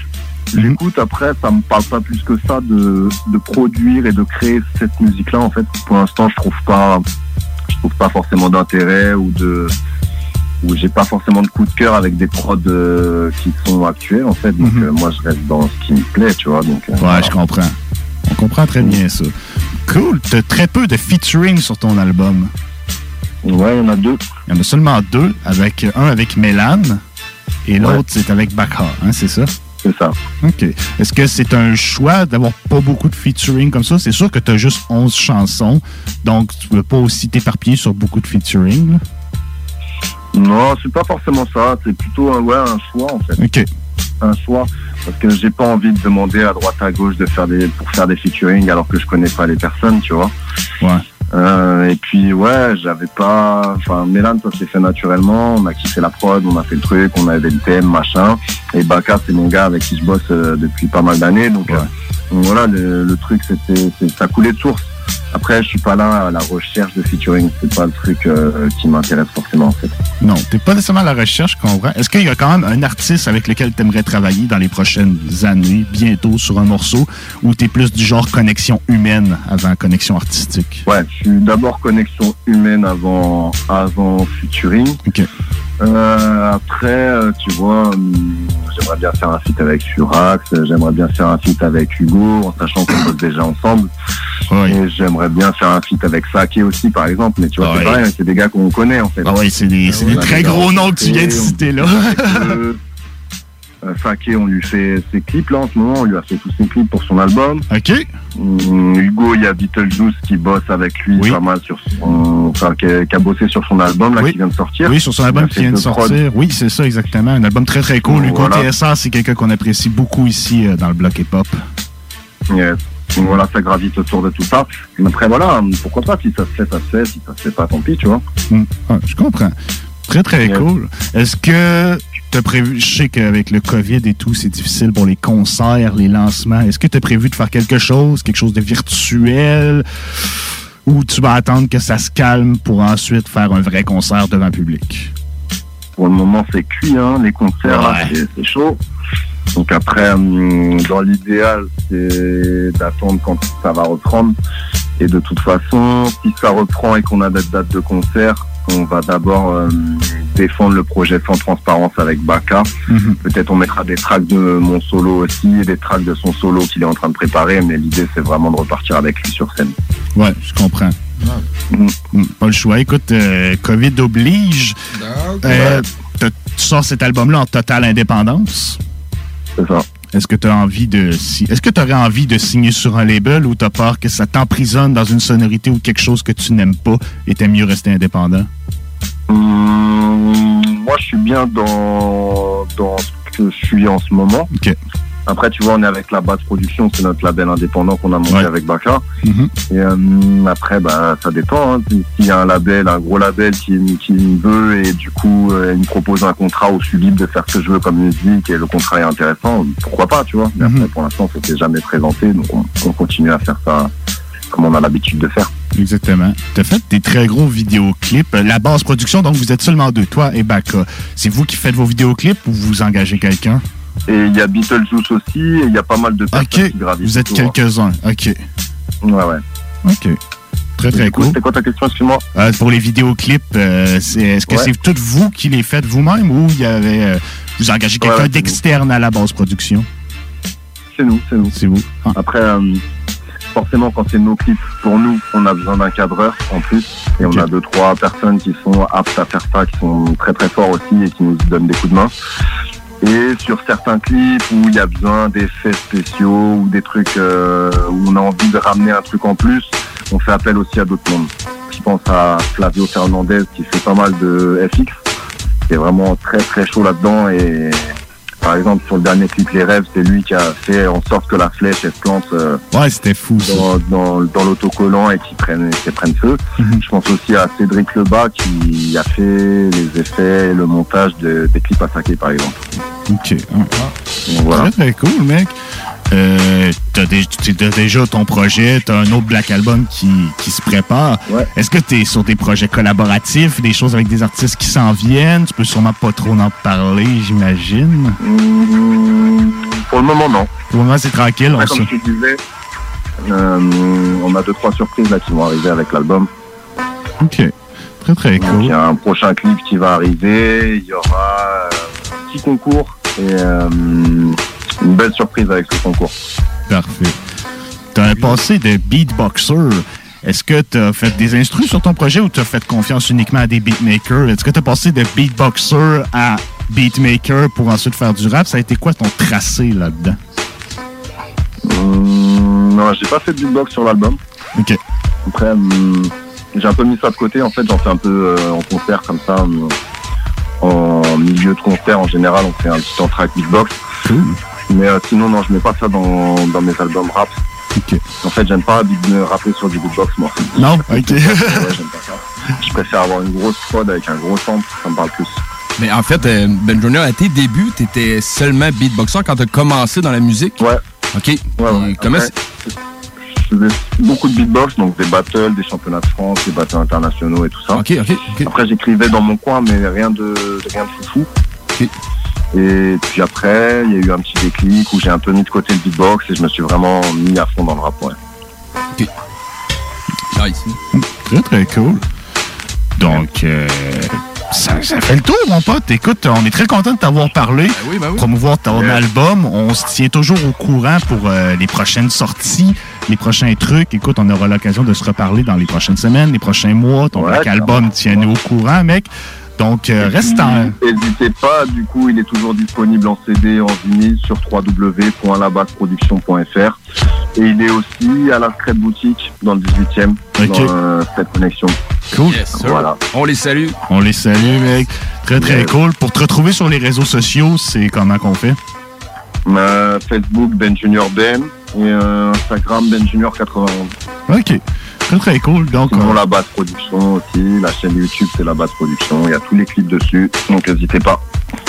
J'écoute, après, ça me parle pas plus que ça de, de produire et de créer cette musique-là, en fait. Pour l'instant, je trouve pas, je trouve pas forcément d'intérêt ou de, ou j'ai pas forcément de coup de cœur avec des prods euh, qui sont actuels, en fait. Donc, euh, moi, je reste dans ce qui me plaît, tu vois. Donc, euh, Ouais, je comprends. On comprend très bien ça. Cool. T'as très peu de featuring sur ton album. Ouais, il y en a deux. Il y en a seulement deux, avec un avec Mélane et l'autre c'est avec Baka, hein, c'est ça? C'est ça. OK. Est-ce que c'est un choix d'avoir pas beaucoup de featuring comme ça? C'est sûr que tu as juste 11 chansons, donc tu peux pas aussi t'éparpiller sur beaucoup de featuring. là. Non, c'est pas forcément ça. C'est plutôt un, ouais, un choix, en fait. OK. Un choix. Parce que j'ai pas envie de demander à droite à gauche de faire des, pour faire des featuring alors que je connais pas les personnes, tu vois. Ouais. Euh, et puis ouais, j'avais pas. Enfin, Mélan, ça s'est fait naturellement. On a kiffé la prod, on a fait le truc, on avait le thème, machin. Et Baka, c'est mon gars avec qui je bosse euh, depuis pas mal d'années. Donc, euh, donc voilà, le, le truc, c'était, ça coulait de source. Après, je suis pas là à la recherche de featuring. C'est pas le truc euh, qui m'intéresse forcément en fait. Non, t'es pas nécessairement à la recherche, je comprends. Est-ce qu'il y a quand même un artiste avec lequel tu aimerais travailler dans les prochaines années, bientôt, sur un morceau, ou t'es plus du genre connexion humaine avant connexion artistique? Ouais, je suis d'abord connexion humaine avant, avant featuring. Euh, après, euh, tu vois, hum, j'aimerais bien faire un feat avec Furax, j'aimerais bien faire un feat avec Hugo, en sachant qu'on bosse déjà ensemble. Et j'aimerais bien faire un feat avec Sake aussi, par exemple. Mais tu vois, c'est pareil, c'est des gars qu'on connaît, en fait. Ah oui, c'est des, c'est des très gros noms que tu viens de citer là. Euh, euh, on lui fait ses clips là en ce moment, on lui a fait tous ses clips pour son album. Ok. Hugo, il y a Beetlejuice qui bosse avec lui pas mal sur son. Enfin, qui a, qui a bossé sur son album là, qui vient de sortir. Oui, sur son album qui vient de sortir. Oui, c'est ça, exactement. Un album très, très cool. Hugo Voilà. TSA, c'est quelqu'un qu'on apprécie beaucoup ici euh, dans le bloc hip-hop. Yes. Donc voilà, ça gravite autour de tout ça. Mais après, voilà, pourquoi pas, si ça se fait, ça se fait, si ça se fait pas, tant pis, tu vois. Hmm. Ah, je comprends. Très, très cool. Est-ce que prévu, je sais qu'avec le COVID et tout, c'est difficile pour les concerts, les lancements. Est-ce que tu as prévu de faire quelque chose, quelque chose de virtuel, ou tu vas attendre que ça se calme pour ensuite faire un vrai concert devant public? Pour le moment, c'est cuit, hein, les concerts, c'est chaud. Donc après, hum, dans l'idéal, c'est d'attendre quand ça va reprendre. Et de toute façon, si ça reprend et qu'on a des dates de concert, on va d'abord euh, défendre le projet sans transparence avec Baka. Mhm. Peut-être on mettra des tracks de mon solo aussi et des tracks de son solo qu'il est en train de préparer, mais l'idée c'est vraiment de repartir avec lui sur scène. Ouais, je comprends. Mm, Pas le choix. Écoute, euh, COVID oblige. Euh, t'as- tu sors cet album-là en totale indépendance? C'est ça. Est-ce que tu as envie de si- est-ce que tu aurais envie de signer sur un label ou t'as peur que ça t'emprisonne dans une sonorité ou quelque chose que tu n'aimes pas et t'aimes mieux rester indépendant? Hum, moi, je suis bien dans, dans ce que je suis en ce moment. Après, tu vois, on est avec la base production, c'est notre label indépendant qu'on a monté avec Baka. Et hum, après, bah, ça dépend. hein. Si- S'il y a un label, un gros label qui, qui me veut et du coup, euh, il me propose un contrat où je suis libre de faire ce que je veux comme musique et le contrat est intéressant, pourquoi pas, tu vois. Mais après, pour l'instant, ça s'est jamais présenté, donc on, on continue à faire ça comme on a l'habitude de faire. Exactement. Tu as fait des très gros vidéoclips. Euh, La base production, donc vous êtes seulement deux, toi et Baka. C'est vous qui faites vos vidéoclips ou vous engagez quelqu'un? Et il y a Beetlejuice aussi, et il y a pas mal de personnes qui gravitent. Vous êtes autour. quelques-uns. OK. Ouais, ouais. OK. Très, très cool. C'est quoi ta question, excuse-moi Euh, pour les vidéoclips, euh, est-ce que Ouais. c'est tout vous qui les faites vous-même ou il y avait euh, vous engagez quelqu'un Ouais, ouais, c'est d'externe à la base production? C'est nous, c'est nous. C'est vous. Ah. Après, forcément, quand c'est nos clips, pour nous, on a besoin d'un cadreur en plus. Et on a deux, trois personnes qui sont aptes à faire ça, qui sont très très forts aussi et qui nous donnent des coups de main. Et sur certains clips où il y a besoin d'effets spéciaux ou des trucs euh, où on a envie de ramener un truc en plus, on fait appel aussi à d'autres mondes. Je pense à Flavio Fernandez qui fait pas mal de FX, qui est vraiment très très chaud là-dedans et par exemple sur le dernier clip Les Rêves, c'est lui qui a fait en sorte que la flèche elle se plante euh, Ouais, c'était fou. dans, dans, dans l'autocollant et qui prenne, qui prenne feu. Mhm. Je pense aussi à Cédric Lebas qui a fait les effets et le montage de- des clips à saké par exemple. OK. voilà. Très, très cool, mec. Euh, tu- t'as déjà ton projet, t'as un autre Black Album qui, qui se prépare. Est-ce que t'es sur des projets collaboratifs, des choses avec des artistes qui s'en viennent? Tu peux sûrement pas trop en parler, j'imagine. Pour le moment, non. Pour le moment, c'est tranquille. on comme se- te disais, euh, on a deux trois surprises là qui vont arriver avec l'album. OK. Très, très Donc, cool. Il y a un prochain clip qui va arriver. Il y aura euh, un petit concours et euh, une belle surprise avec ce concours. Parfait. T'as un passé de beatboxer. Est-ce que tu as fait des instrus sur ton projet ou tu as fait confiance uniquement à des beatmakers? Est-ce que tu as passé de beatboxer à beatmaker pour ensuite faire du rap? Ça a été quoi ton tracé là-dedans? Hum, non, j'ai pas fait de beatbox sur l'album. Ok. Après, hum, j'ai un peu mis ça de côté. En fait, j'en fais un peu euh, en concert comme ça. hum, en milieu de concert, en général, on fait un petit entraque beatbox. Mais euh, sinon, non, je mets pas ça dans, dans mes albums rap. En fait, j'aime pas me rapper sur du beatbox, moi. Non, ok. Ouais, j'aime pas ça. Je préfère avoir une grosse prod avec un gros sample, ça me parle plus. Mais en fait, euh, Ben Junior, à tes débuts, t'étais seulement beatboxer quand t'as commencé dans la musique? Ouais. OK. Et Comment Après, Je faisais beaucoup de beatbox, donc des battles, des championnats de France, des battles internationaux et tout ça. Après, j'écrivais dans mon coin, mais rien de, de- rien de foufou. Et puis après, il y a eu un petit déclic où j'ai un peu mis de côté le beatbox et je me suis vraiment mis à fond dans le rap. Ouais. Très, très cool. Donc, euh, ça, ça fait le tour, mon pote. Écoute, on est très content de t'avoir parlé. Promouvoir ton Yes. album. On se tient toujours au courant pour euh, les prochaines sorties, les prochains trucs. Écoute, on aura l'occasion de se reparler dans les prochaines semaines, les prochains mois. Ton Black album, tiens-nous au courant, mec. Donc, euh, reste en... N'hésitez pas, du coup, il est toujours disponible en CD, en vinyle sur www.labasseproduction.fr et il est aussi à la Scrap Boutique dans le 18e, Ok. dans euh, cette connexion. Cool. Voilà. On les salue. On les salue, mec. Très, très cool. Pour te retrouver sur les réseaux sociaux, c'est comment qu'on fait? Euh, Facebook Ben Junior Ben et euh, Instagram Ben Junior 91. OK. Très, très cool. Donc, Sinon, euh, la base production aussi. La chaîne YouTube, c'est la base production. Il y a tous les clips dessus. Donc, n'hésitez pas.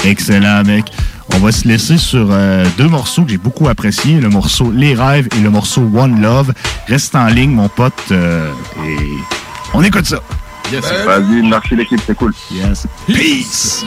Excellent, mec. On va se laisser sur euh, deux morceaux que j'ai beaucoup appréciés. Le morceau Les Rêves et le morceau One Love. Reste en ligne, mon pote. euh, et on écoute ça. Vas-y, merci l'équipe, c'est cool. Yes. Peace.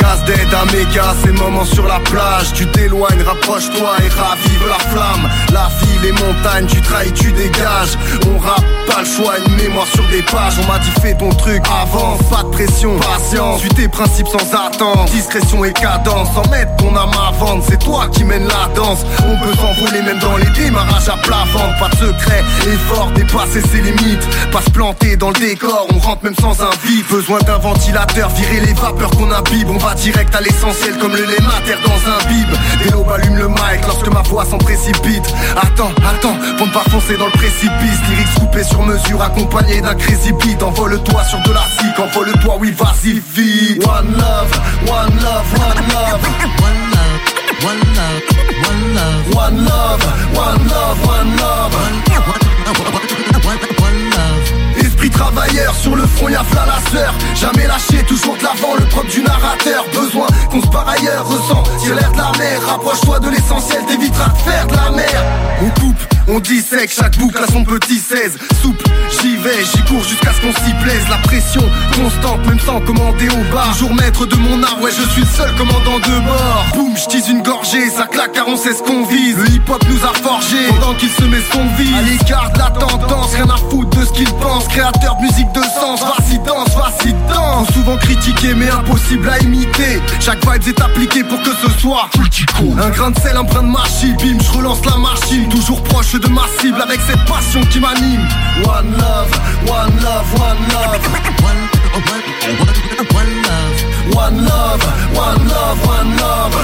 Casse d'aide à méga, ces moments sur la plage. Tu t'éloignes, rapproche-toi et ravive la flamme. La vie, les montagnes, tu trahis, tu dégages. On rappe, pas le choix, une mémoire sur des pages. On m'a dit fais ton truc, avance, pas de pression, patience. Suis tes principes sans attendre, discrétion et cadence. Sans mettre ton âme à vendre, c'est toi qui mène la danse. On peut s'envoler même dans les démarrages à plat ventre. Pas de secret, effort, dépasser ses limites. Pas se planter dans le décor, on rentre même sans un Besoin d'un ventilateur, virer les vapeurs qu'on imbibe On direct à l'essentiel comme le lait mater dans un bib Des lobes allument le mic lorsque ma voix s'en précipite Attends, attends, pour ne pas foncer dans le précipice Lyrics coupés sur mesure, accompagné d'un crazy beat Envole-toi sur de la zik, envole-toi, oui vas-y vite One love, one love, one love One love, one love, one love One love, one love, one love travailleur, sur le front y'a fla la sœur Jamais lâché, toujours de l'avant, le propre du narrateur. Besoin qu'on se part ailleurs, ressent, j'ai l'air de la mer. Rapproche-toi de l'essentiel, t'éviteras de faire de la mer. On coupe On dissèque chaque boucle à son petit 16 Souple, j'y vais, j'y cours jusqu'à ce qu'on s'y plaise. La pression constante, même sans commander au bar. Toujours maître de mon art, ouais je suis le seul commandant de bord. Boum, j'tise une gorgée, ça claque car on sait ce qu'on vise. Le hip-hop nous a forgé pendant qu'il se met son vie À l'écart de la tendance, rien à foutre de ce qu'il pense. Créateur de musique de sens, vas-y danse, vas-y danse. Souvent critiqué mais impossible à imiter. Chaque vibe est appliquée pour que ce soit Un grain de sel, un brin de machine, bim, je relance la machine Toujours proche de ma cible avec cette passion qui m'anime. One love, one love, one love. One love, one love, one love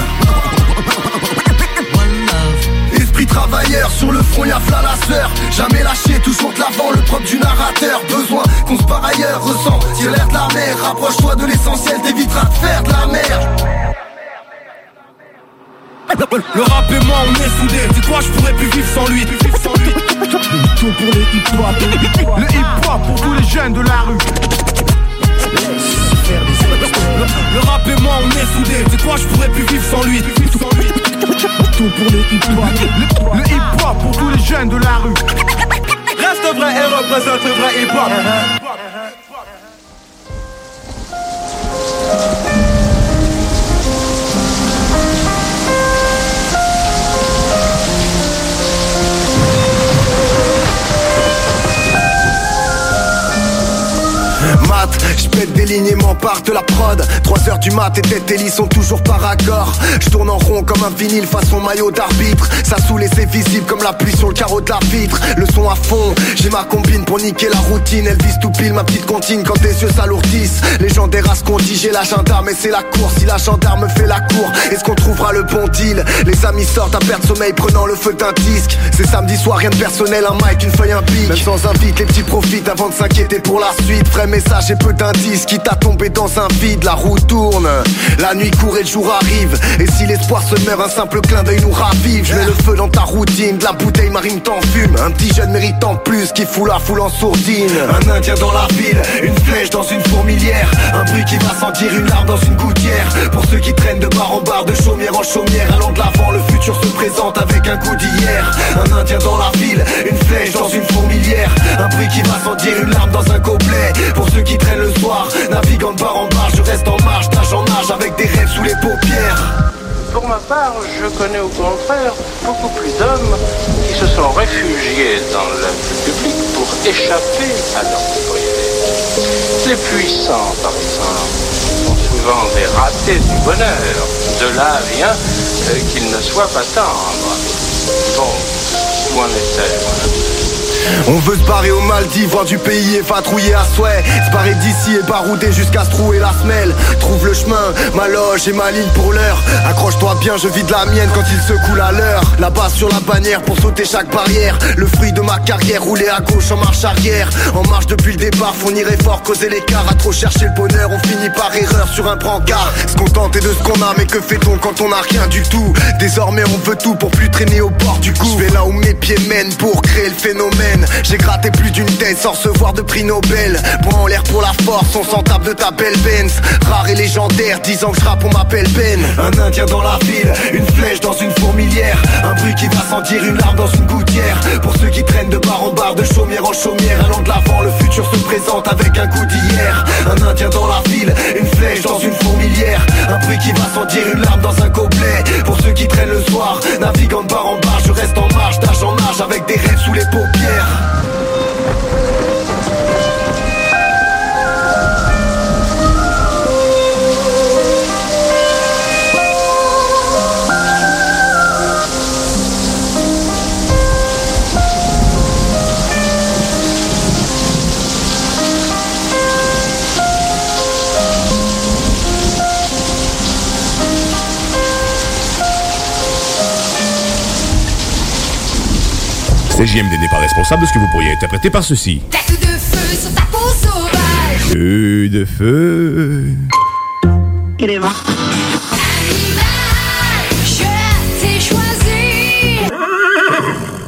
Esprit travailleur, sur le front y'a fla la sœur. Jamais lâché, toujours de l'avant, le propre du narrateur. Besoin qu'on se part ailleurs, ressent, tire l'air de la mer. Rapproche-toi de l'essentiel, t'éviteras de faire de la merde le rap et moi on est soudés. Tu crois je pourrais plus vivre sans lui? Tout pour le hip hop Le hip hop pour tous les jeunes de la rue. Le, rap et moi on est soudés. Tu crois je pourrais plus vivre sans lui? Tout pour le hip hop Le, hip hop pour tous les jeunes de la rue. Reste vrai et représente le vrai hip hop J'pète des lignes et m'empare de la prod. 3 heures du mat et tête et sont toujours par accord. Je tourne en rond comme un vinyle façon maillot d'arbitre. Ça et c'est visible comme la pluie sur le carreau de la vitre. Le son à fond, j'ai ma combine pour niquer la routine. Elle vise tout pile ma petite comptine quand tes yeux s'alourdissent. Les gens des races qu'on dit j'ai la gendarme et c'est la course. Si la gendarme fait la cour, est-ce qu'on trouvera le bon deal? Les amis sortent à perdre sommeil prenant le feu d'un disque. C'est samedi soir, rien de personnel, un mic, une feuille, un pic Même sans invite, les petits profitent avant de s'inquiéter pour la suite. Vrai message peu d'indices, quitte à tomber dans un vide La roue tourne, la nuit court et le jour arrive. Et si l'espoir se meurt, un simple clin d'œil nous ravive. Je mets le feu dans ta routine, de la bouteille marine t'en fume Un petit jeune méritant plus qui fout la foule en sourdine. Un indien dans la ville, une flèche dans une fourmilière. Un bruit qui va sentir une larme dans une gouttière. Pour ceux qui traînent de bar en bar, de chaumière en chaumière. Allant de l'avant, le futur se présente avec un coup d'hier. Un indien dans la ville, une flèche dans une fourmilière. Un bruit qui va sentir une larme dans un gobelet Pour ceux qui le soir, naviguant de bar en bar Je reste en marche, d'âge en âge avec des rêves sous les paupières Pour ma part, je connais au contraire beaucoup plus d'hommes qui se sont réfugiés dans le public pour échapper à leur propriété. Les puissants, par exemple, sont souvent des ratés du bonheur. De là vient euh, qu'ils ne soient pas tendres. Bon, où en est-elle On veut se barrer aux Maldives, voir du pays et patrouiller à souhait. Se barrer d'ici et barouder jusqu'à se trouer la semelle. Trouve le chemin, ma loge et ma ligne pour l'heure. Accroche-toi bien, je vide la mienne quand il secoue la leur. Là-bas sur la bannière pour sauter chaque barrière. Le fruit de ma carrière, rouler à gauche en marche arrière. En marche depuis le départ, fournir effort, causer l'écart. À trop chercher le bonheur, on finit par erreur sur un brancard. Se contenter de ce qu'on a, mais que fait-on quand on n'a rien du tout? Désormais on veut tout pour plus traîner au bord du cou. Je vais là où mes pieds mènent pour créer le phénomène j'ai gratté plus d'une tête sans recevoir de prix Nobel. Point en l'air pour la force, on s'en tape de ta belle Benz. Rare et légendaire, disant que je rappe, on m'appelle Ben. Un indien dans la ville, une flèche dans une fourmilière. Un bruit qui va sentir une larme dans une gouttière. Pour ceux qui traînent de bar en bar, de chaumière en chaumière Allant de l'avant, le futur se présente avec un coup d'hier. Un indien dans la ville, une flèche dans une fourmilière. Un bruit qui va sentir une larme dans un gobelet. Pour ceux qui traînent le soir, naviguant de bar en bar Je reste en marche, d'âge en âge avec des rêves sous les paupières CJMD n'est pas responsable de ce que vous pourriez interpréter par ceci. Tête de feu sur ta peau sauvage. Feu de feu. Animal, je t'ai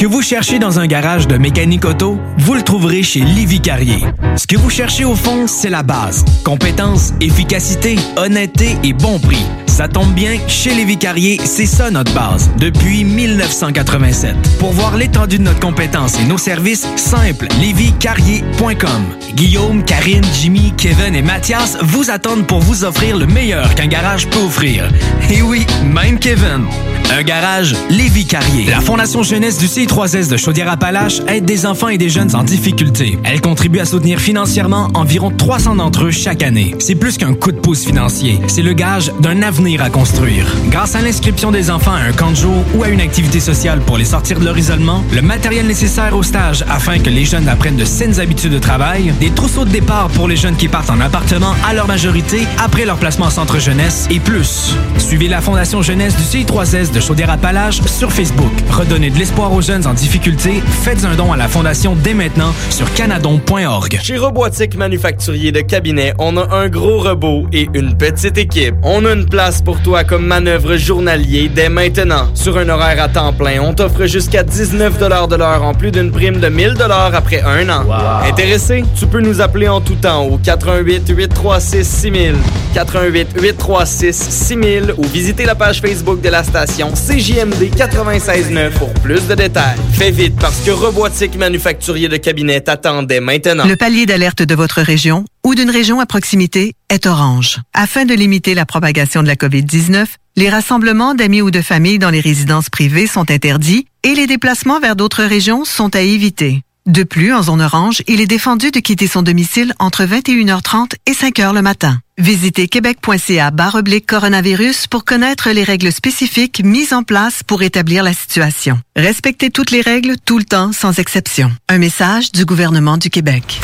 Que vous cherchez dans un garage de mécanique auto, vous le trouverez chez Livy Carrier. Ce que vous cherchez au fond, c'est la base. Compétence, efficacité, honnêteté et bon prix. Ça tombe bien, chez Lévi Carrier, c'est ça notre base, depuis 1987. Pour voir l'étendue de notre compétence et nos services, simple, lévicarrier.com. Guillaume, Karine, Jimmy, Kevin et Mathias vous attendent pour vous offrir le meilleur qu'un garage peut offrir. Et oui, même Kevin. Un garage Lévi Carrier. La Fondation Jeunesse du C3S de Chaudière-Appalaches aide des enfants et des jeunes en difficulté. Elle contribue à soutenir financièrement environ 300 d'entre eux chaque année. C'est plus qu'un coup de pouce financier, c'est le gage d'un avenir à construire. Grâce à l'inscription des enfants à un camp de jour ou à une activité sociale pour les sortir de leur isolement, le matériel nécessaire au stage afin que les jeunes apprennent de saines habitudes de travail, des trousseaux de départ pour les jeunes qui partent en appartement à leur majorité après leur placement en centre jeunesse et plus. Suivez la Fondation Jeunesse du CI3S de Chaudière-Appalaches sur Facebook. Redonnez de l'espoir aux jeunes en difficulté. Faites un don à la Fondation dès maintenant sur canadon.org. Chez Robotique Manufacturier de Cabinet, on a un gros robot et une petite équipe. On a une place pour toi comme manœuvre journalier dès maintenant. Sur un horaire à temps plein, on t'offre jusqu'à 19 de l'heure en plus d'une prime de 1000 après un an. Intéressé? Tu peux nous appeler en tout temps au 88 836 6000, 88 836 6000 ou visiter la page Facebook de la station CJMD 96.9 pour plus de détails. Fais vite parce que Robotique Manufacturier de Cabinet t'attendait maintenant. Le palier d'alerte de votre région ou d'une région à proximité est orange. Afin de limiter la propagation de la COVID-19, les rassemblements d'amis ou de familles dans les résidences privées sont interdits et les déplacements vers d'autres régions sont à éviter. De plus, en zone orange, il est défendu de quitter son domicile entre 21h30 et 5h le matin. Visitez québec.ca oblique coronavirus pour connaître les règles spécifiques mises en place pour établir la situation. Respectez toutes les règles tout le temps sans exception. Un message du gouvernement du Québec.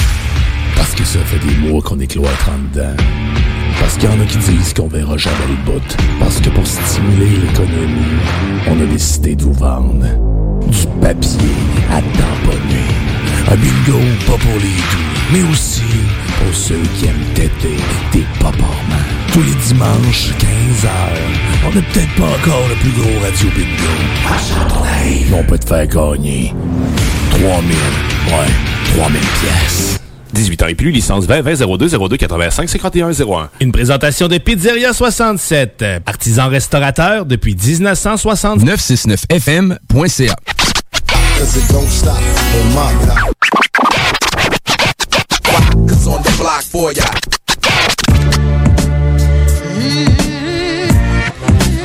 Parce que ça fait des mois qu'on est cloître en dedans. Parce qu'il y en a qui disent qu'on verra jamais le bout. Parce que pour stimuler l'économie, on a décidé de vous vendre du papier à tamponner. Un bingo pas pour les doux, mais aussi pour ceux qui aiment têter des paparmans. Tous les dimanches, 15h, on n'est peut-être pas encore le plus gros radio bingo à on peut te faire gagner 3000, ouais, 3000 pièces. 18 ans et plus, licence 20 20 02 02 85 51 01. Une présentation de Pizzeria 67, artisan restaurateur depuis 1960. 969fm.ca. Cause it don't stop on my block. Cause on the block for ya.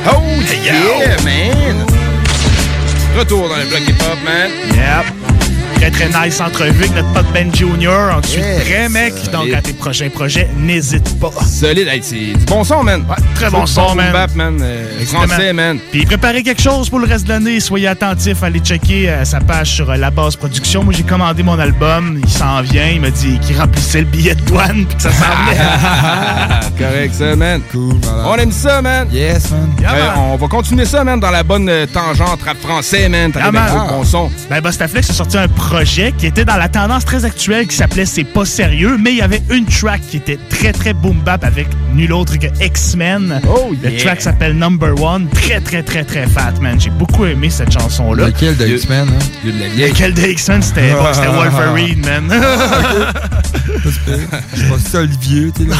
Oh yeah, man! Retour dans le bloc hip-hop, man. Yep. Très, très nice entrevue avec notre pote Ben Junior. Ensuite, Yes. très mec. Donc, à tes prochains projets, n'hésite pas. Solide, hey, c'est du bon son, man. Ouais, très bon son, du man. bap, man. euh, français, man. Puis préparez quelque chose pour le reste de l'année. Soyez attentifs, allez checker euh, sa page sur euh, La Base Production. Moi, j'ai commandé mon album. Il s'en vient. Il m'a dit qu'il remplissait le billet de douane puis que ça s'en venait. Correct, ça, man. Cool, On aime ça, man. Yes, man. Euh, on va continuer ça, man, dans la bonne tangente rap français, man. T'as Ah, man. beaux bons sons. Ben, Bostaflex a sorti un projet projet qui était dans la tendance très actuelle qui s'appelait C'est pas sérieux, mais il y avait une track qui était très très boom bap avec nul autre que X-Men. Le yeah. track s'appelle Number One. Très très très très fat, man. J'ai beaucoup aimé cette chanson-là. Lequel de X-Men, hein? Lequel de X-Men? C'était bon, c'était Wolverine, man. Je pense que c'est Olivier, tu sais. là.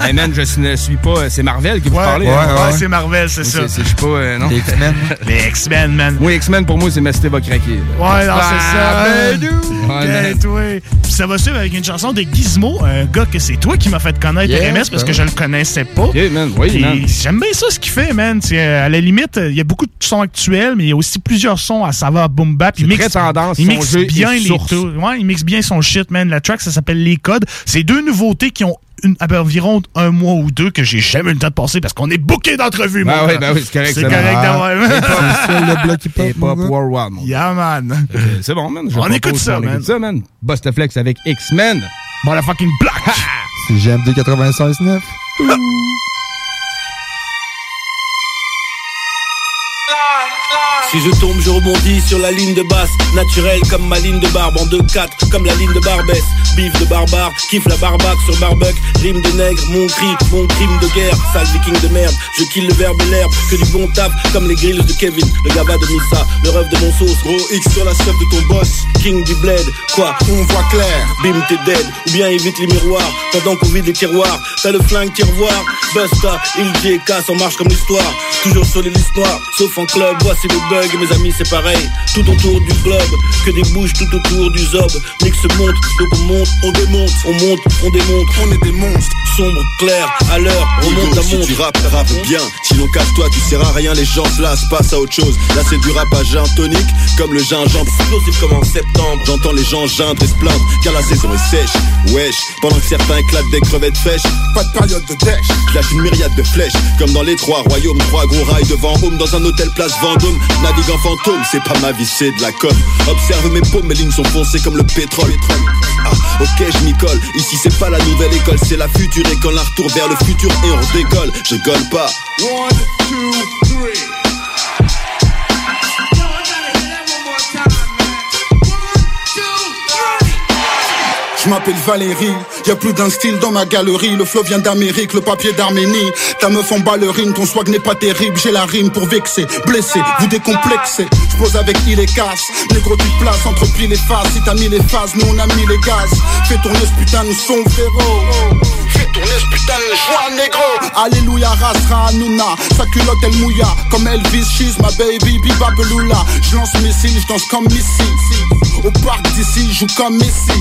hey man, je ne suis pas. C'est Marvel qui vous Ouais, parlez. ouais, hein? ouais, c'est Marvel, c'est ça. Je suis pas. euh, non. Les X-Men. Les X-Men, man. Oui, X-Men pour moi, c'est Mesté va craquer. Ouais, non, c'est ça. Ben, nous. Toi. Puis ça va suivre avec une chanson de Gizmo, un gars que c'est toi qui m'as fait connaître Yeah, RMS parce ben que je le connaissais pas. Ok, man, oui, Puis man. J'aime bien ça ce qu'il fait, man. Sais, à la limite, il y a beaucoup de sons actuels, mais il y a aussi plusieurs sons à savoir boom bap. Il mixe, très tendance, il mixe bien les. Ouais, il mixe bien son shit, man. La track, ça s'appelle Les Codes. C'est deux nouveautés qui ont une, à environ un mois ou deux que j'ai jamais eu le temps de passer parce qu'on est booké d'entrevues, Ben oui, ben oui, c'est correct. C'est correct d'avoir. Ça, le bloc hip-hop. Hip-hop Worldwide, mon gars. Yeah, man. C'est bon, man. Je On écoute ça, man. écoute ça, man. Busta Flex avec X-Men. Bon, la fucking black. C'est GMD 96.9. Si je tombe, je rebondis sur la ligne de basse, naturelle comme ma ligne de barbe en 2-4, comme la ligne de Barbès. Bif de barbare, kiffe la barbaque sur barbuck, rime de nègre, mon cri, mon crime de guerre, sale viking de merde. Je kill le verbe et l'herbe, que du bon taf, comme les grilles de Kevin, le gaba de Missa, le rêve de mon sauce, gros X sur la chef de ton boss, king du bled, quoi, on voit clair, bim t'es dead, ou bien évite les miroirs, pendant qu'on vide les tiroirs, t'as le flingue qui revoir, Busta, il dit casse, on marche comme l'histoire, toujours sur les listes noires, sauf en club, voici le bug, mes amis c'est pareil, tout autour du globe, que des bouches tout autour du zob, mix monte, donc on monte, on démonte, on monte, on démontre, on est des monstres, sombre, clair, à l'heure, on monte à si monte. tu rappes, rappe bien. Sinon casse-toi, tu sers à rien, les gens se lassent, passe à autre chose. Là c'est du rap à gin tonique, comme le gingembre. Explosif comme en septembre. J'entends les gens geindre et se plaindre, car la saison est sèche. Wesh, pendant que certains éclatent des crevettes fraîches. Pas de période de dèche. Lâche une myriade de flèches, comme dans les trois royaumes. Trois gros rails devant home, dans un hôtel place Vendôme. C'est pas ma vie, c'est de la com. Observe mes paumes, mes lignes sont foncées comme le pétrole. Ah, ok, je m'y colle. Ici, c'est pas la nouvelle école, c'est la future école. Un retour vers le futur et on décolle. Je rigole pas. One, two, three. Je m'appelle Valérie, y a plus d'un style dans ma galerie. Le flow vient d'Amérique, le papier d'Arménie. Ta meuf en ballerine, ton swag n'est pas terrible. J'ai la rime pour vexer, blesser, vous décomplexer. Je pose avec il et casse. Négro, tu te places entre pile et face. Si t'as mis les phases, nous on a mis les gaz. Fais tourner ce putain de son. Fais tourner ce putain de joie négro. Alléluia, rasra, Hanouna. Sa culotte elle mouilla. Comme Elvis, she's my baby, biba beloula. Je lance missile, je danse comme Missy. Au parc d'ici, joue comme Messi.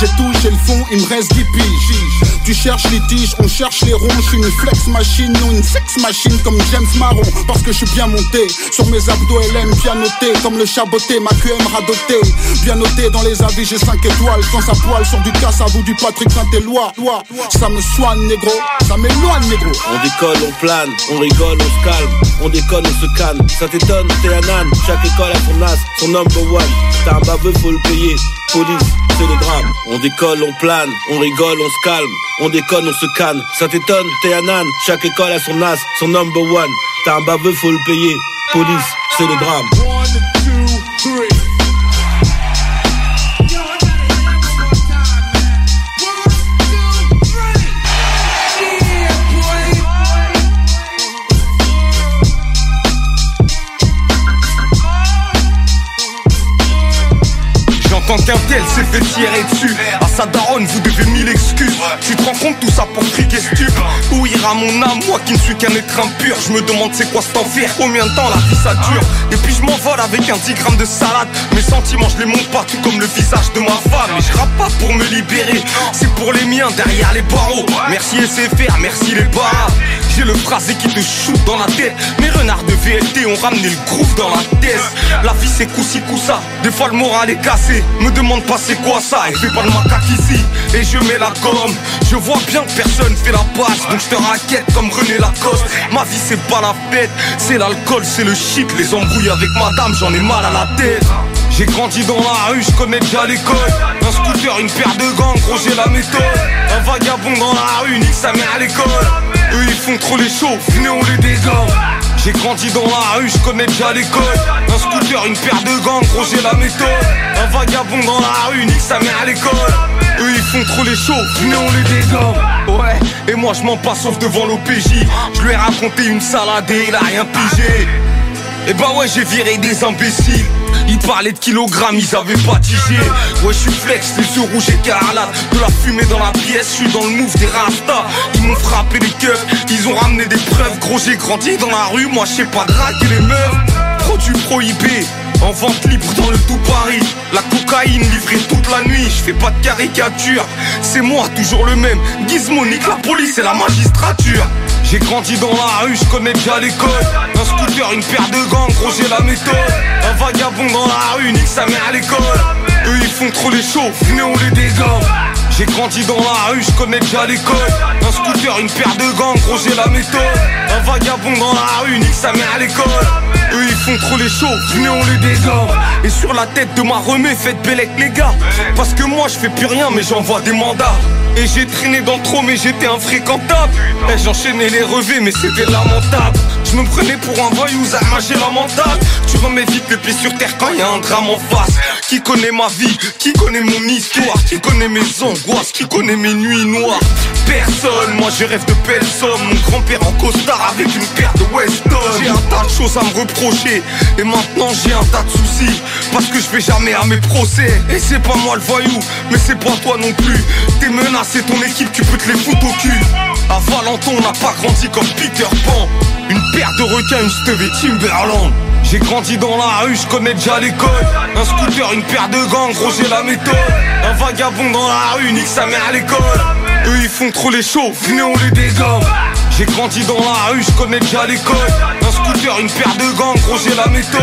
J'ai j'ai le fond, il me reste 10 piges. Tu cherches les tiges, on cherche les ronds. Je suis une flex machine, non une sex machine comme James Marron. Parce que je suis bien monté, sur mes abdos LM bien noté. Comme le chaboté, ma QM radoté. Bien noté dans les avis, j'ai 5 étoiles. Quand ça poil sur du casse à vous du Patrick Saint-Éloi. Ça me soigne, négro, ça m'éloigne, négro. On décolle, on plane, on rigole, on se calme, on déconne, on se calme. Ça t'étonne, t'es un âne, chaque école a son as, son number one. T'as un baveux, faut le payer. Police, c'est le drame. On décolle, on plane, on rigole, on se calme, on déconne, on se canne. Ça t'étonne, t'es un âne, chaque école a son as, son number one. T'as un baveux, faut le payer. Police, c'est le drame. One, two, three. Vous devez mille excuses. Tu te rends compte tout ça pour fric et stup Où ira mon âme moi qui ne suis qu'un être impur? Je me demande c'est quoi cet enfer? Combien de temps la vie ça dure? Et puis je m'envole avec un 10 grammes de salade. Mes sentiments je les monte pas tout comme le visage de ma femme. Et je rappe pas pour me libérer. C'est pour les miens derrière les barreaux. Merci SFR, merci les barres j'ai le phrasé qui te shoot dans la tête. Mes renards de VLT ont ramené le groove dans la tête. La vie c'est coup-ci coup-ça Des fois le moral est cassé. Me demande pas c'est quoi ça. Et fais pas le macaque ici. Et je mets la gomme. Je vois bien que personne fait la passe. Donc je te raquette comme René Lacoste. Ma vie c'est pas la fête. C'est l'alcool, c'est le shit. Les embrouilles avec madame j'en ai mal à la tête. J'ai grandi dans la rue, je connais déjà l'école. Un scooter, une paire de gants, gros j'ai la méthode. Un vagabond dans la rue, nique sa mère à l'école Eux ils font trop les chauds, venez on les dégomme J'ai grandi dans la rue, je connais déjà l'école. Un scooter, une paire de gants, gros j'ai la méthode. Un vagabond dans la rue, nique sa mère à l'école. Eux ils font trop les chauds, venez on les dégomme. Ouais, et moi je m'en passe sauf devant l'OPJ. Je lui ai raconté une salade et il a rien pigé. Et bah ouais, j'ai viré des imbéciles. Ils parlaient de kilogrammes, ils avaient pas tigé. Ouais, je suis flex, les yeux rouges écarlates. De la fumée dans la pièce, je suis dans le move des rastas. Ils m'ont frappé les keufs, ils ont ramené des preuves. Gros, j'ai grandi dans la rue, moi je sais pas draguer les meufs. Produits prohibés. En vente libre dans le tout Paris La cocaïne livrée toute la nuit Je pas de caricature C'est moi toujours le même Gizmonique, la police et la magistrature j'ai grandi dans la rue, je connais déjà l'école. Un scooter, une paire de gants, gros j'ai la méthode. Un vagabond dans la rue, nique sa mère à l'école. Eux ils font trop les chauds, venez on les dégomme j'ai grandi dans la rue, je connais déjà l'école. Un scooter, une paire de gants, gros j'ai la méthode. Un vagabond dans la rue, nique sa mère à l'école Font trop les chauds, venez on les dégomme Et sur la tête de ma remée, faites bellec les gars. Parce que moi je fais plus rien mais j'envoie des mandats. Et j'ai traîné dans trop mais j'étais infréquentable. Et j'enchaînais les revers mais c'était lamentable Je me prenais pour un voyou, Zama j'ai lamentable Tu remets vite le pied sur terre quand y a un drame en face. Qui connaît ma vie, qui connaît mon histoire Qui connaît mes angoisses, qui connaît mes nuits noires. Personne, moi je rêve de belles sommes Mon grand-père en costard avec une paire de Weston. J'ai un tas de choses à me reprocher. Et maintenant j'ai un tas de soucis. Parce que je vais jamais à mes procès. Et c'est pas moi le voyou, mais c'est pas toi non plus. T'es menacé ton équipe, tu peux te les foutre au cul À Valenton on n'a pas grandi comme Peter Pan. Une paire de requins, une Steve et Timberland. J'ai grandi dans la rue, je connais déjà l'école. Un scooter, une paire de gants, gros la méthode. Un vagabond dans la rue, nique sa mère à l'école. Eux ils font trop les chauds, venez on les dégomme J'ai grandi dans la rue, je connais déjà l'école. Un scooter, une paire de gants, gros j'ai la méthode.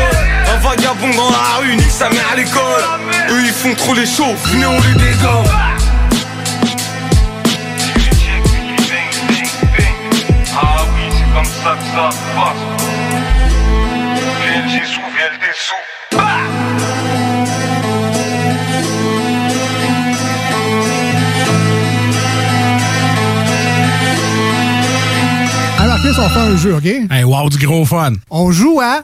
Un vagabond dans la rue, nique sa mère à l'école. Eux ils font trop les chauds, venez on les dégomme ça que ça se passe. Sous sous. On fait un jeu, OK? Hey, wow, du gros fun. On joue à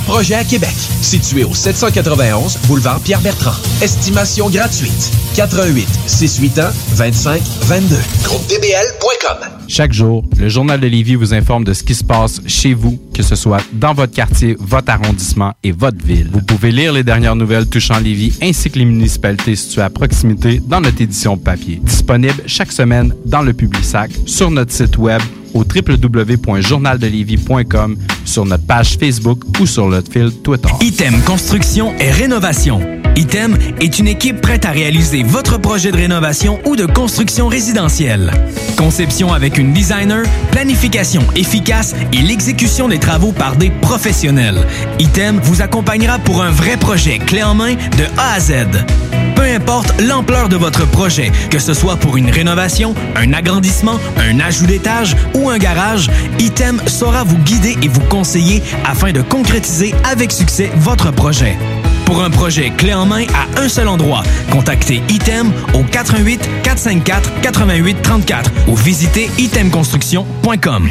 projets à Québec. Situé au 791 boulevard Pierre-Bertrand. Estimation gratuite. 88 681 25 22. GroupeDBL.com. Chaque jour, le Journal de Lévis vous informe de ce qui se passe chez vous, que ce soit dans votre quartier, votre arrondissement et votre ville. Vous pouvez lire les dernières nouvelles touchant Lévis ainsi que les municipalités situées à proximité dans notre édition papier. Disponible chaque semaine dans le Publisac, sur notre site web au www.journaldelévis.com, sur notre page Facebook ou sur notre fil Twitter. Item Construction et Rénovation. Item est une équipe prête à réaliser votre projet de rénovation ou de construction résidentielle. Conception avec une designer, planification efficace et l'exécution des travaux par des professionnels. Item vous accompagnera pour un vrai projet clé en main de A à Z. Peu importe l'ampleur de votre projet, que ce soit pour une rénovation, un agrandissement, un ajout d'étage ou un garage, Item saura vous guider et vous conseiller afin de concrétiser avec succès votre projet. Pour un projet clé en main à un seul endroit, contactez Item au 88 454 88 34 ou visitez itemconstruction.com.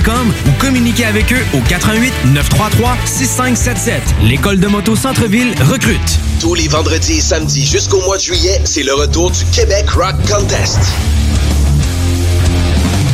l'écoledemoto.com ou communiquez avec eux au 88 933 6577. L'école de moto Centre-ville recrute. Tous les vendredis et samedis jusqu'au mois de juillet, c'est le retour du Québec Rock Contest.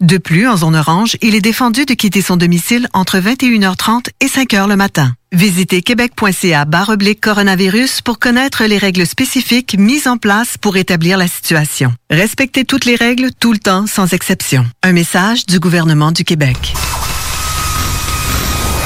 De plus, en zone orange, il est défendu de quitter son domicile entre 21h30 et 5h le matin. Visitez québec.ca oblique coronavirus pour connaître les règles spécifiques mises en place pour établir la situation. Respectez toutes les règles tout le temps sans exception. Un message du gouvernement du Québec.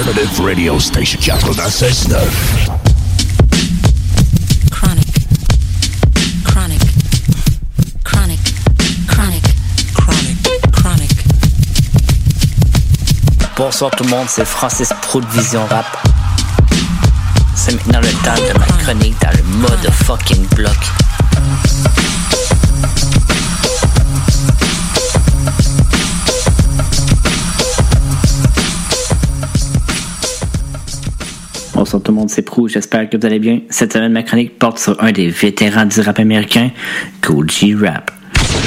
Alternative Radio Station 96.9. Chronic. Chronic. Chronic. Chronic. Chronic. Chronic. Bonsoir tout le monde, c'est Francis Pro de Vision Rap. C'est maintenant le temps de ma chronique dans le mode fucking bloc. Bonsoir tout le monde, c'est Prou, j'espère que vous allez bien. Cette semaine, ma chronique porte sur un des vétérans du rap américain, G Rap.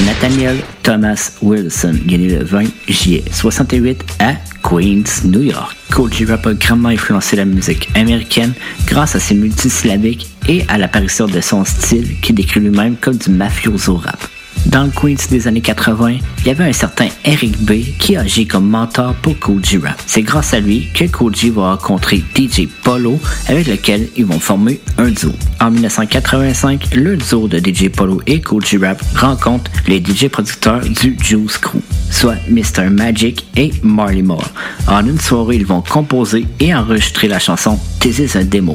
Nathaniel Thomas Wilson, il est né le 20 juillet 68 à Queens, New York. G Rap a grandement influencé la musique américaine grâce à ses multisyllabiques et à l'apparition de son style qu'il décrit lui-même comme du mafioso rap. Dans le Queens des années 80, il y avait un certain Eric B qui agit comme mentor pour G Rap. C'est grâce à lui que G va rencontrer DJ Polo avec lequel ils vont former un duo. En 1985, le duo de DJ Polo et G Rap rencontre les DJ producteurs du Juice Crew, soit Mr. Magic et Marley Moore. En une soirée, ils vont composer et enregistrer la chanson This is a Demo.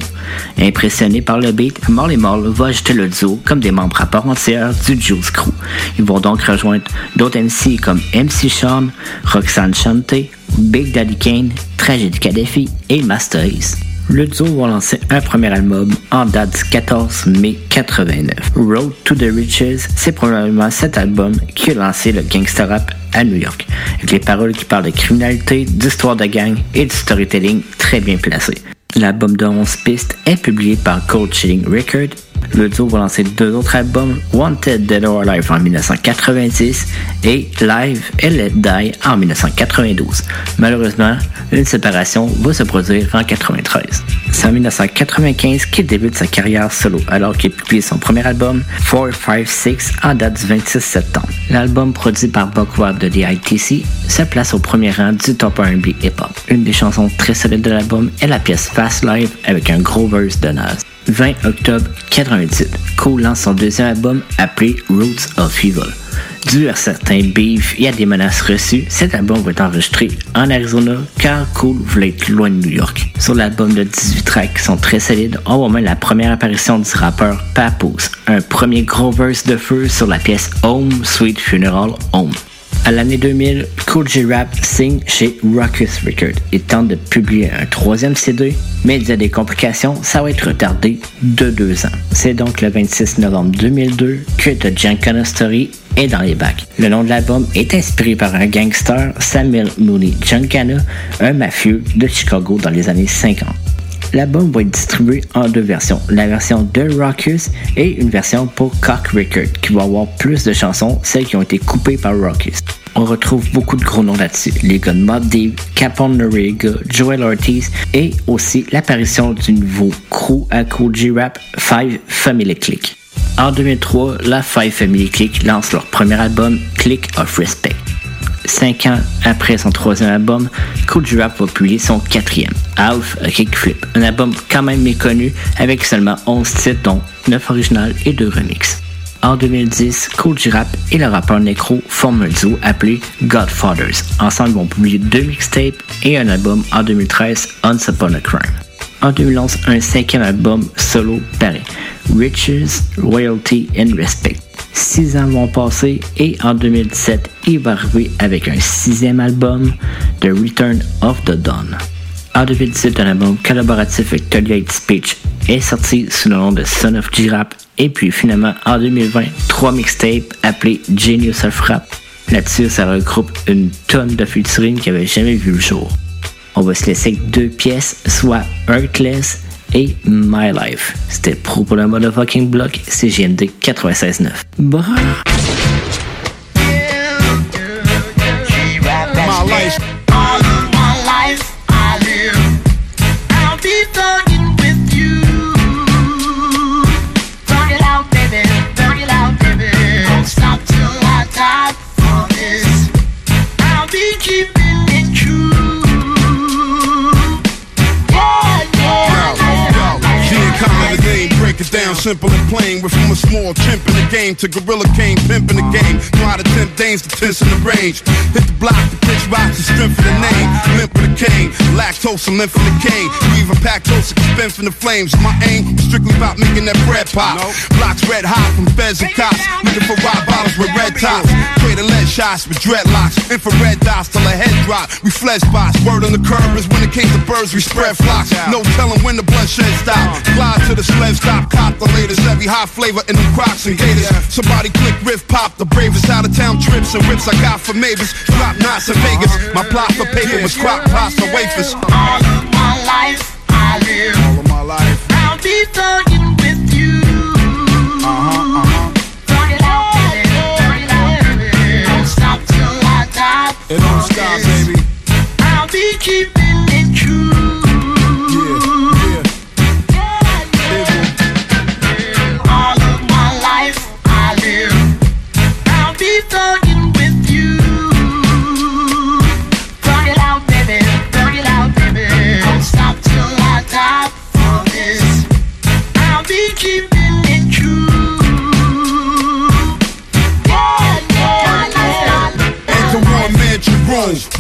Impressionné par le beat, Marley Moore va ajouter le duo comme des membres à part entière du Juice Crew. Ils vont donc rejoindre d'autres MC comme MC Sean, Roxanne Shante, Big Daddy Kane, Tragedy Kadhafi et Master Ace. Le duo va lancer un premier album en date du 14 mai 89. Road to the Riches, c'est probablement cet album qui a lancé le gangster rap à New York, avec les paroles qui parlent de criminalité, d'histoire de gang et du storytelling très bien placé. L'album de 11 pistes est publié par Cold Chilling Records le duo va lancer deux autres albums, Wanted Dead or Alive en 1990 et Live et Let Die en 1992. Malheureusement, une séparation va se produire en 1993. C'est en 1995 qu'il débute sa carrière solo alors qu'il publie son premier album 456 en date du 26 septembre. L'album produit par Buckward de DITC se place au premier rang du top R&B hip-hop. Une des chansons très solides de l'album est la pièce Fast Live avec un gros verse de Nas. 20 octobre 98, Cole lance son deuxième album appelé Roots of Evil. Dû à certains beefs et à des menaces reçues, cet album va être enregistré en Arizona car Cole voulait être loin de New York. Sur l'album de 18 tracks qui sont très solides, on voit même la première apparition du rappeur Papoose, un premier gros verse de feu sur la pièce Home Sweet Funeral Home. À l'année 2000, Cool J Rap signe chez Ruckus Records et tente de publier un troisième CD, mais il y a des complications, ça va être retardé de deux ans. C'est donc le 26 novembre 2002 que The Giancana Story est dans les bacs. Le nom de l'album est inspiré par un gangster, Samuel Mooney Giancana, un mafieux de Chicago dans les années 50. L'album va être distribué en deux versions. La version de Ruckus et une version pour Cock Record qui va avoir plus de chansons, celles qui ont été coupées par Ruckus. On retrouve beaucoup de gros noms là-dessus. Les gars Mob Deep, Capone Noriega, Joel Ortiz et aussi l'apparition du nouveau crew à Cool G-Rap, Five Family Click. En 2003, la Five Family Click lance leur premier album, Click of Respect. Cinq ans après son troisième album, Cool Rap va publier son quatrième, Half a Kickflip, un album quand même méconnu avec seulement 11 titres dont 9 originales et 2 remixes. En 2010, Cool J Rap et le rappeur Necro forment un duo appelé Godfathers. Ensemble, ils vont publier deux mixtapes et un album en 2013, Once Upon a Crime. En 2011, un cinquième album solo paraît, Riches, Royalty and Respect. Six ans vont passer et en 2017, il va arriver avec un sixième album, The Return of the Dawn. En 2018, un album collaboratif avec 38 Speech est sorti sous le nom de Son of G-Rap. Et puis finalement, en 2020, trois mixtapes appelés Genius of Rap. Là-dessus, ça regroupe une tonne de featuring qui n'avaient jamais vu le jour. On va se laisser avec deux pièces, soit Earthless et My Life. C'était pro pour le motherfucking block, CGMD 96.9. Bah. Break it down simple and plain. We're from a small chimp in the game to gorilla king, pimp in the game. Know how to tempt dames to tense in the range. Hit the block, the pitch rocks, the strength of the name. Limp with a cane, lactose and limp for the cane. You even pack lactose, spin from the flames. My aim was strictly about making that bread pop. Blocks red hot from feds and cops. Looking for rock bottles with red tops. Trade lead shots with dreadlocks. Infrared dots till a head drop. We flesh spots. Word on the curb is when it came to birds, we spread flocks. No telling when the bloodshed stop. Glide to the sled stop, cop the latest. Every hot flavor in them crocs and gators. Somebody click riff pop. The bravest out of town trips and whips I got for Mavis. Drop knots in Vegas. Oh, my plot for paper was crock pots and wafers. All of my life I live. All of my life. I'll be thugging with you. Uh-huh, uh-huh. Thug it out, baby. Thug it out, baby. Don't stop till I die. It don't stop, baby. I'll be keeping it true.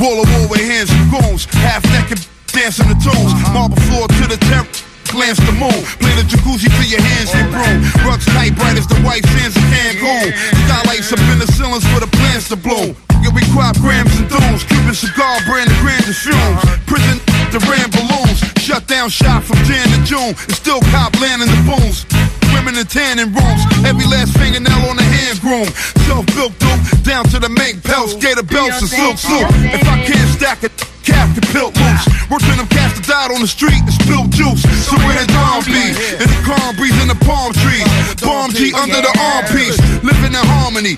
Wall of wall with hands and goons. Half naked dancing the tunes. Marble floor to the temp. Glance the moon, play the jacuzzi till your hands get broom. Rugs tight, bright as the white sands of Cancun. Skylights up in the ceilings for the plants to bloom. We crop grams and dunes. Cuban cigar brand the grandest fumes. Prison the ram balloons. Shut down shop from Jan to June. And still cop land in the booms. Women in tanning rooms. Every last fingernail on the hand groom. Self-built dope down to the make pelts. Gator belts and silk suit. If I can't stack it, cap can pilt loose. Working them cats that died on the street and spilled juice. So where the dawn be? In the calm breeze in the palm trees. Bomb G under the armpiece. Living in harmony.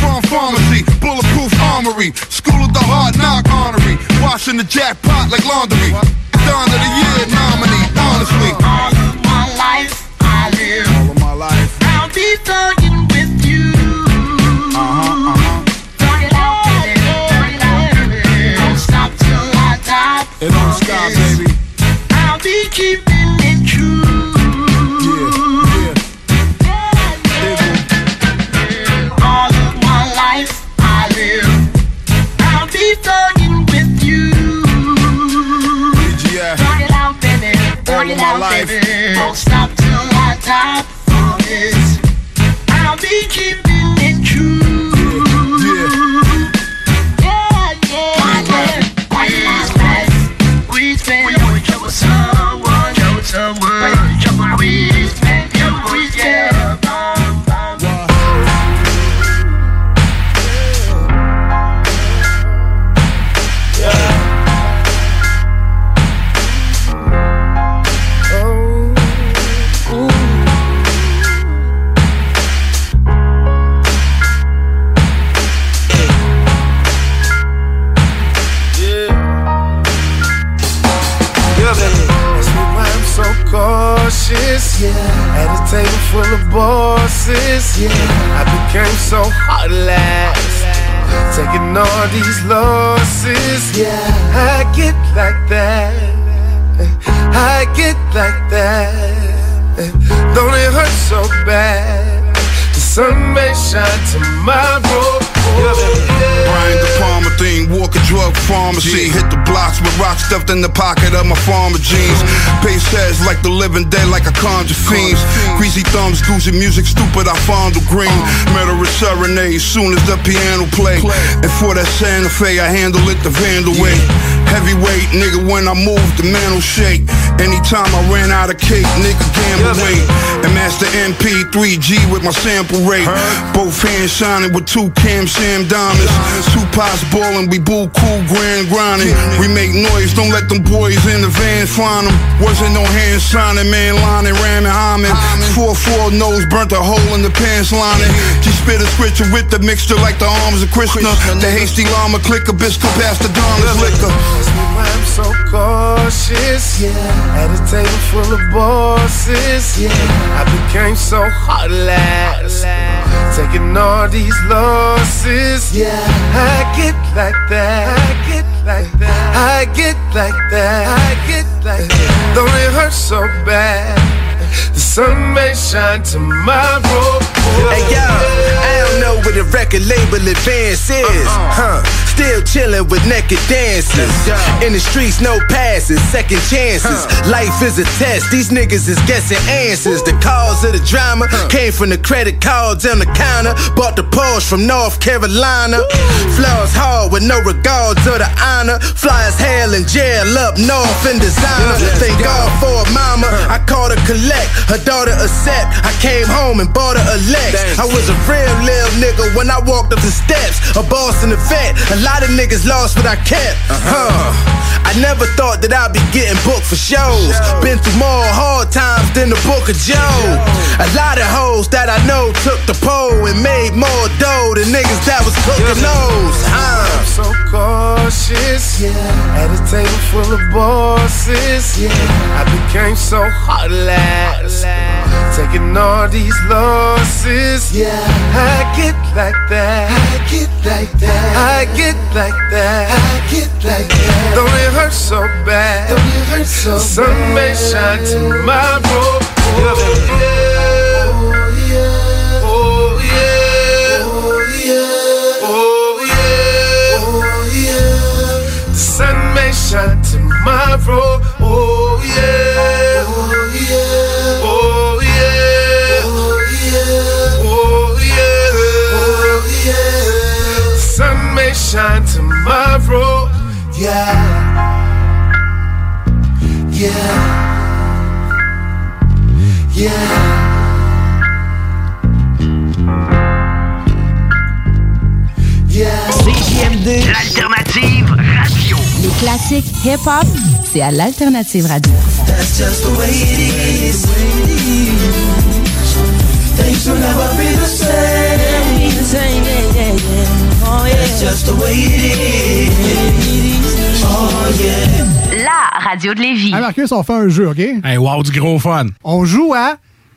Farm pharmacy, bulletproof armory, school of the hard knock honorary, washing the jackpot like laundry. Dawn of the year nominee, honestly. All of my life baby. Don't stop till I die. I'll be keeping it be keeping it true. I became so heartless. Taking all these losses. Yeah, I get like that. I get like that. Don't it hurt so bad? The sun may shine tomorrow. Brian De Palma thing, walk a drug pharmacy. Hit the blocks with rocks stuffed in the pocket of my farmer jeans. Pace heads like the living dead, like a conjure fiends. Greasy thumbs, goosey music, stupid, I fondle green. Uh. Murderous serenade, soon as the piano play. And for that Santa Fe, I handle it the vandal way. Heavyweight, nigga, when I move, the man will shake. Anytime I ran out of cake, nigga, gamble weight. And Master MP3G with my sample rate. Both hands shining with two Cam Sam diamonds. Two pots boiling, we boo cool, grand grinding. We make noise, don't let them boys in the van find them. Wasn't no hand signing, man lining, ramming, hymen. 4-4 nose burnt a hole in the pants lining. She spit a scripture with the mixture like the arms of Krishna. The hasty llama click a biscuit past the Donna's liquor. I'm so cautious. Yeah. At a table full of bosses. Yeah. I became so heartless. Taking all these losses. Yeah. I get like that. I get like that. I get like that. I get like that. Don't it hurt so bad? The sun may shine tomorrow. Hey yo, I don't know what the record label advance is. Uh-uh. Huh? Still chillin' with naked dancers. In the streets, no passes, second chances. Life is a test. These niggas is guessing answers. The cause of the drama came from the credit cards on the counter. Bought the Porsche from North Carolina. Flaws hard with no regards to the honor. Flyers hell in jail up north in designer. Thank God for a mama. I her collect. Her daughter accept. I came home and bought her a Lex. I was a real little nigga when I walked up the steps. A boss in the vet. A lot of niggas lost what I kept. Uh-huh. Huh. I never thought that I'd be getting booked for shows. Been through more hard times than the book of Joe. A lot of hoes that I know took the pole and made more dough than niggas that was cooking those. I'm so cautious. Yeah. At a table full of bosses. Yeah. I became so heartless. Taking all these losses. Yeah. I get like that. I get like that. I get like that. I get like that. Don't it hurt so bad? Don't it hurt so the sun may shine tomorrow. Oh, yeah. Oh, yeah. Oh, yeah. Oh, yeah. Oh, yeah. The sun may shine tomorrow. Classiques hip-hop, c'est à l'Alternative Radio. That's just the way it is. Things will never be the same. That's just the way it is. Oh yeah. La radio de Lévis. Hey Marcus, on fait un jeu, OK? Hey, wow, du gros fun. On joue à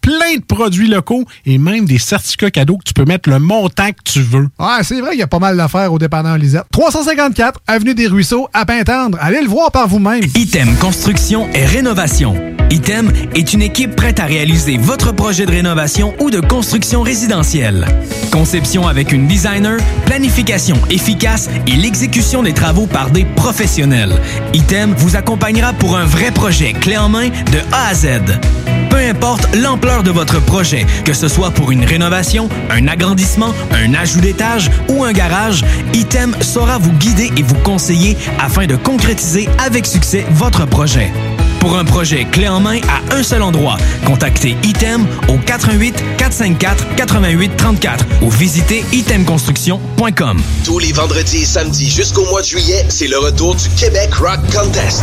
plein de produits locaux et même des certificats cadeaux que tu peux mettre le montant que tu veux. Ouais, c'est vrai qu'il y a pas mal d'affaires au dépanneur Lisette. 354 Avenue des Ruisseaux, à Pintendre. Allez le voir par vous-même. Item Construction et Rénovation. Item est une équipe prête à réaliser votre projet de rénovation ou de construction résidentielle. Conception avec une designer, planification efficace et l'exécution des travaux par des professionnels. Item vous accompagnera pour un vrai projet clé en main de A à Z. Peu importe l'ampleur de votre projet, que ce soit pour une rénovation, un agrandissement, un ajout d'étage ou un garage, Item saura vous guider et vous conseiller afin de concrétiser avec succès votre projet. Pour un projet clé en main à un seul endroit, contactez Item au 88 454 88 34 ou visitez itemconstruction.com. Tous les vendredis et samedis jusqu'au mois de juillet, c'est le retour du Québec Rock Contest.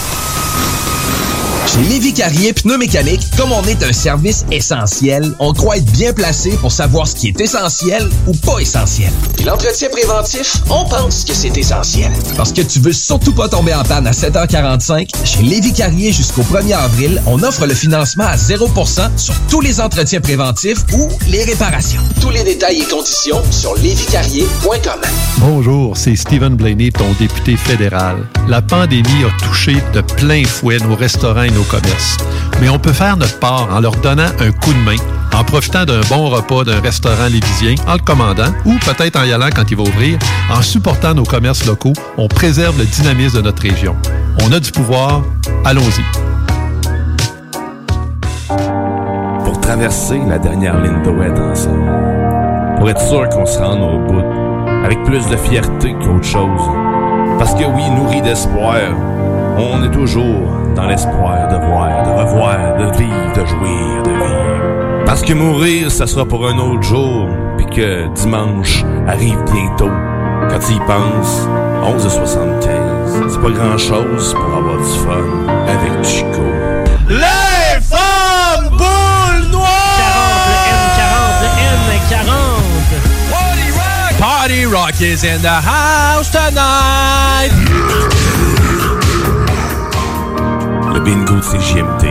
Chez Lévi Carrier Pneumécanique, comme on est un service essentiel, on croit être bien placé pour savoir ce qui est essentiel ou pas essentiel. Puis l'entretien préventif, on pense que c'est essentiel. Parce que tu veux surtout pas tomber en panne à 7h45, chez Lévi Carrier jusqu'au 1er avril, on offre le financement à 0% sur tous les entretiens préventifs ou les réparations. Tous les détails et conditions sur lévicarrier.com. Bonjour, c'est Stephen Blaney, ton député fédéral. La pandémie a touché de plein fouet nos restaurants nos commerces. Mais on peut faire notre part en leur donnant un coup de main, en profitant d'un bon repas d'un restaurant lévisien, en le commandant, ou peut-être en y allant quand il va ouvrir. En supportant nos commerces locaux, on préserve le dynamisme de notre région. On a du pouvoir, allons-y. Pour traverser la dernière ligne droite ensemble. Pour être sûr qu'on se rende au bout, avec plus de fierté qu'autre chose. Parce que oui, nourri d'espoir, on est toujours dans l'espoir de voir, de revoir, de vivre, de jouir, de vivre. Parce que mourir, ça sera pour un autre jour, puis que dimanche arrive bientôt. Quand tu y penses, 11h75, c'est pas grand-chose pour avoir du fun avec Chico. Les femmes boules noires! 40, le N40, le N40. Party Rock is in the house tonight. Le bingo de CJMD,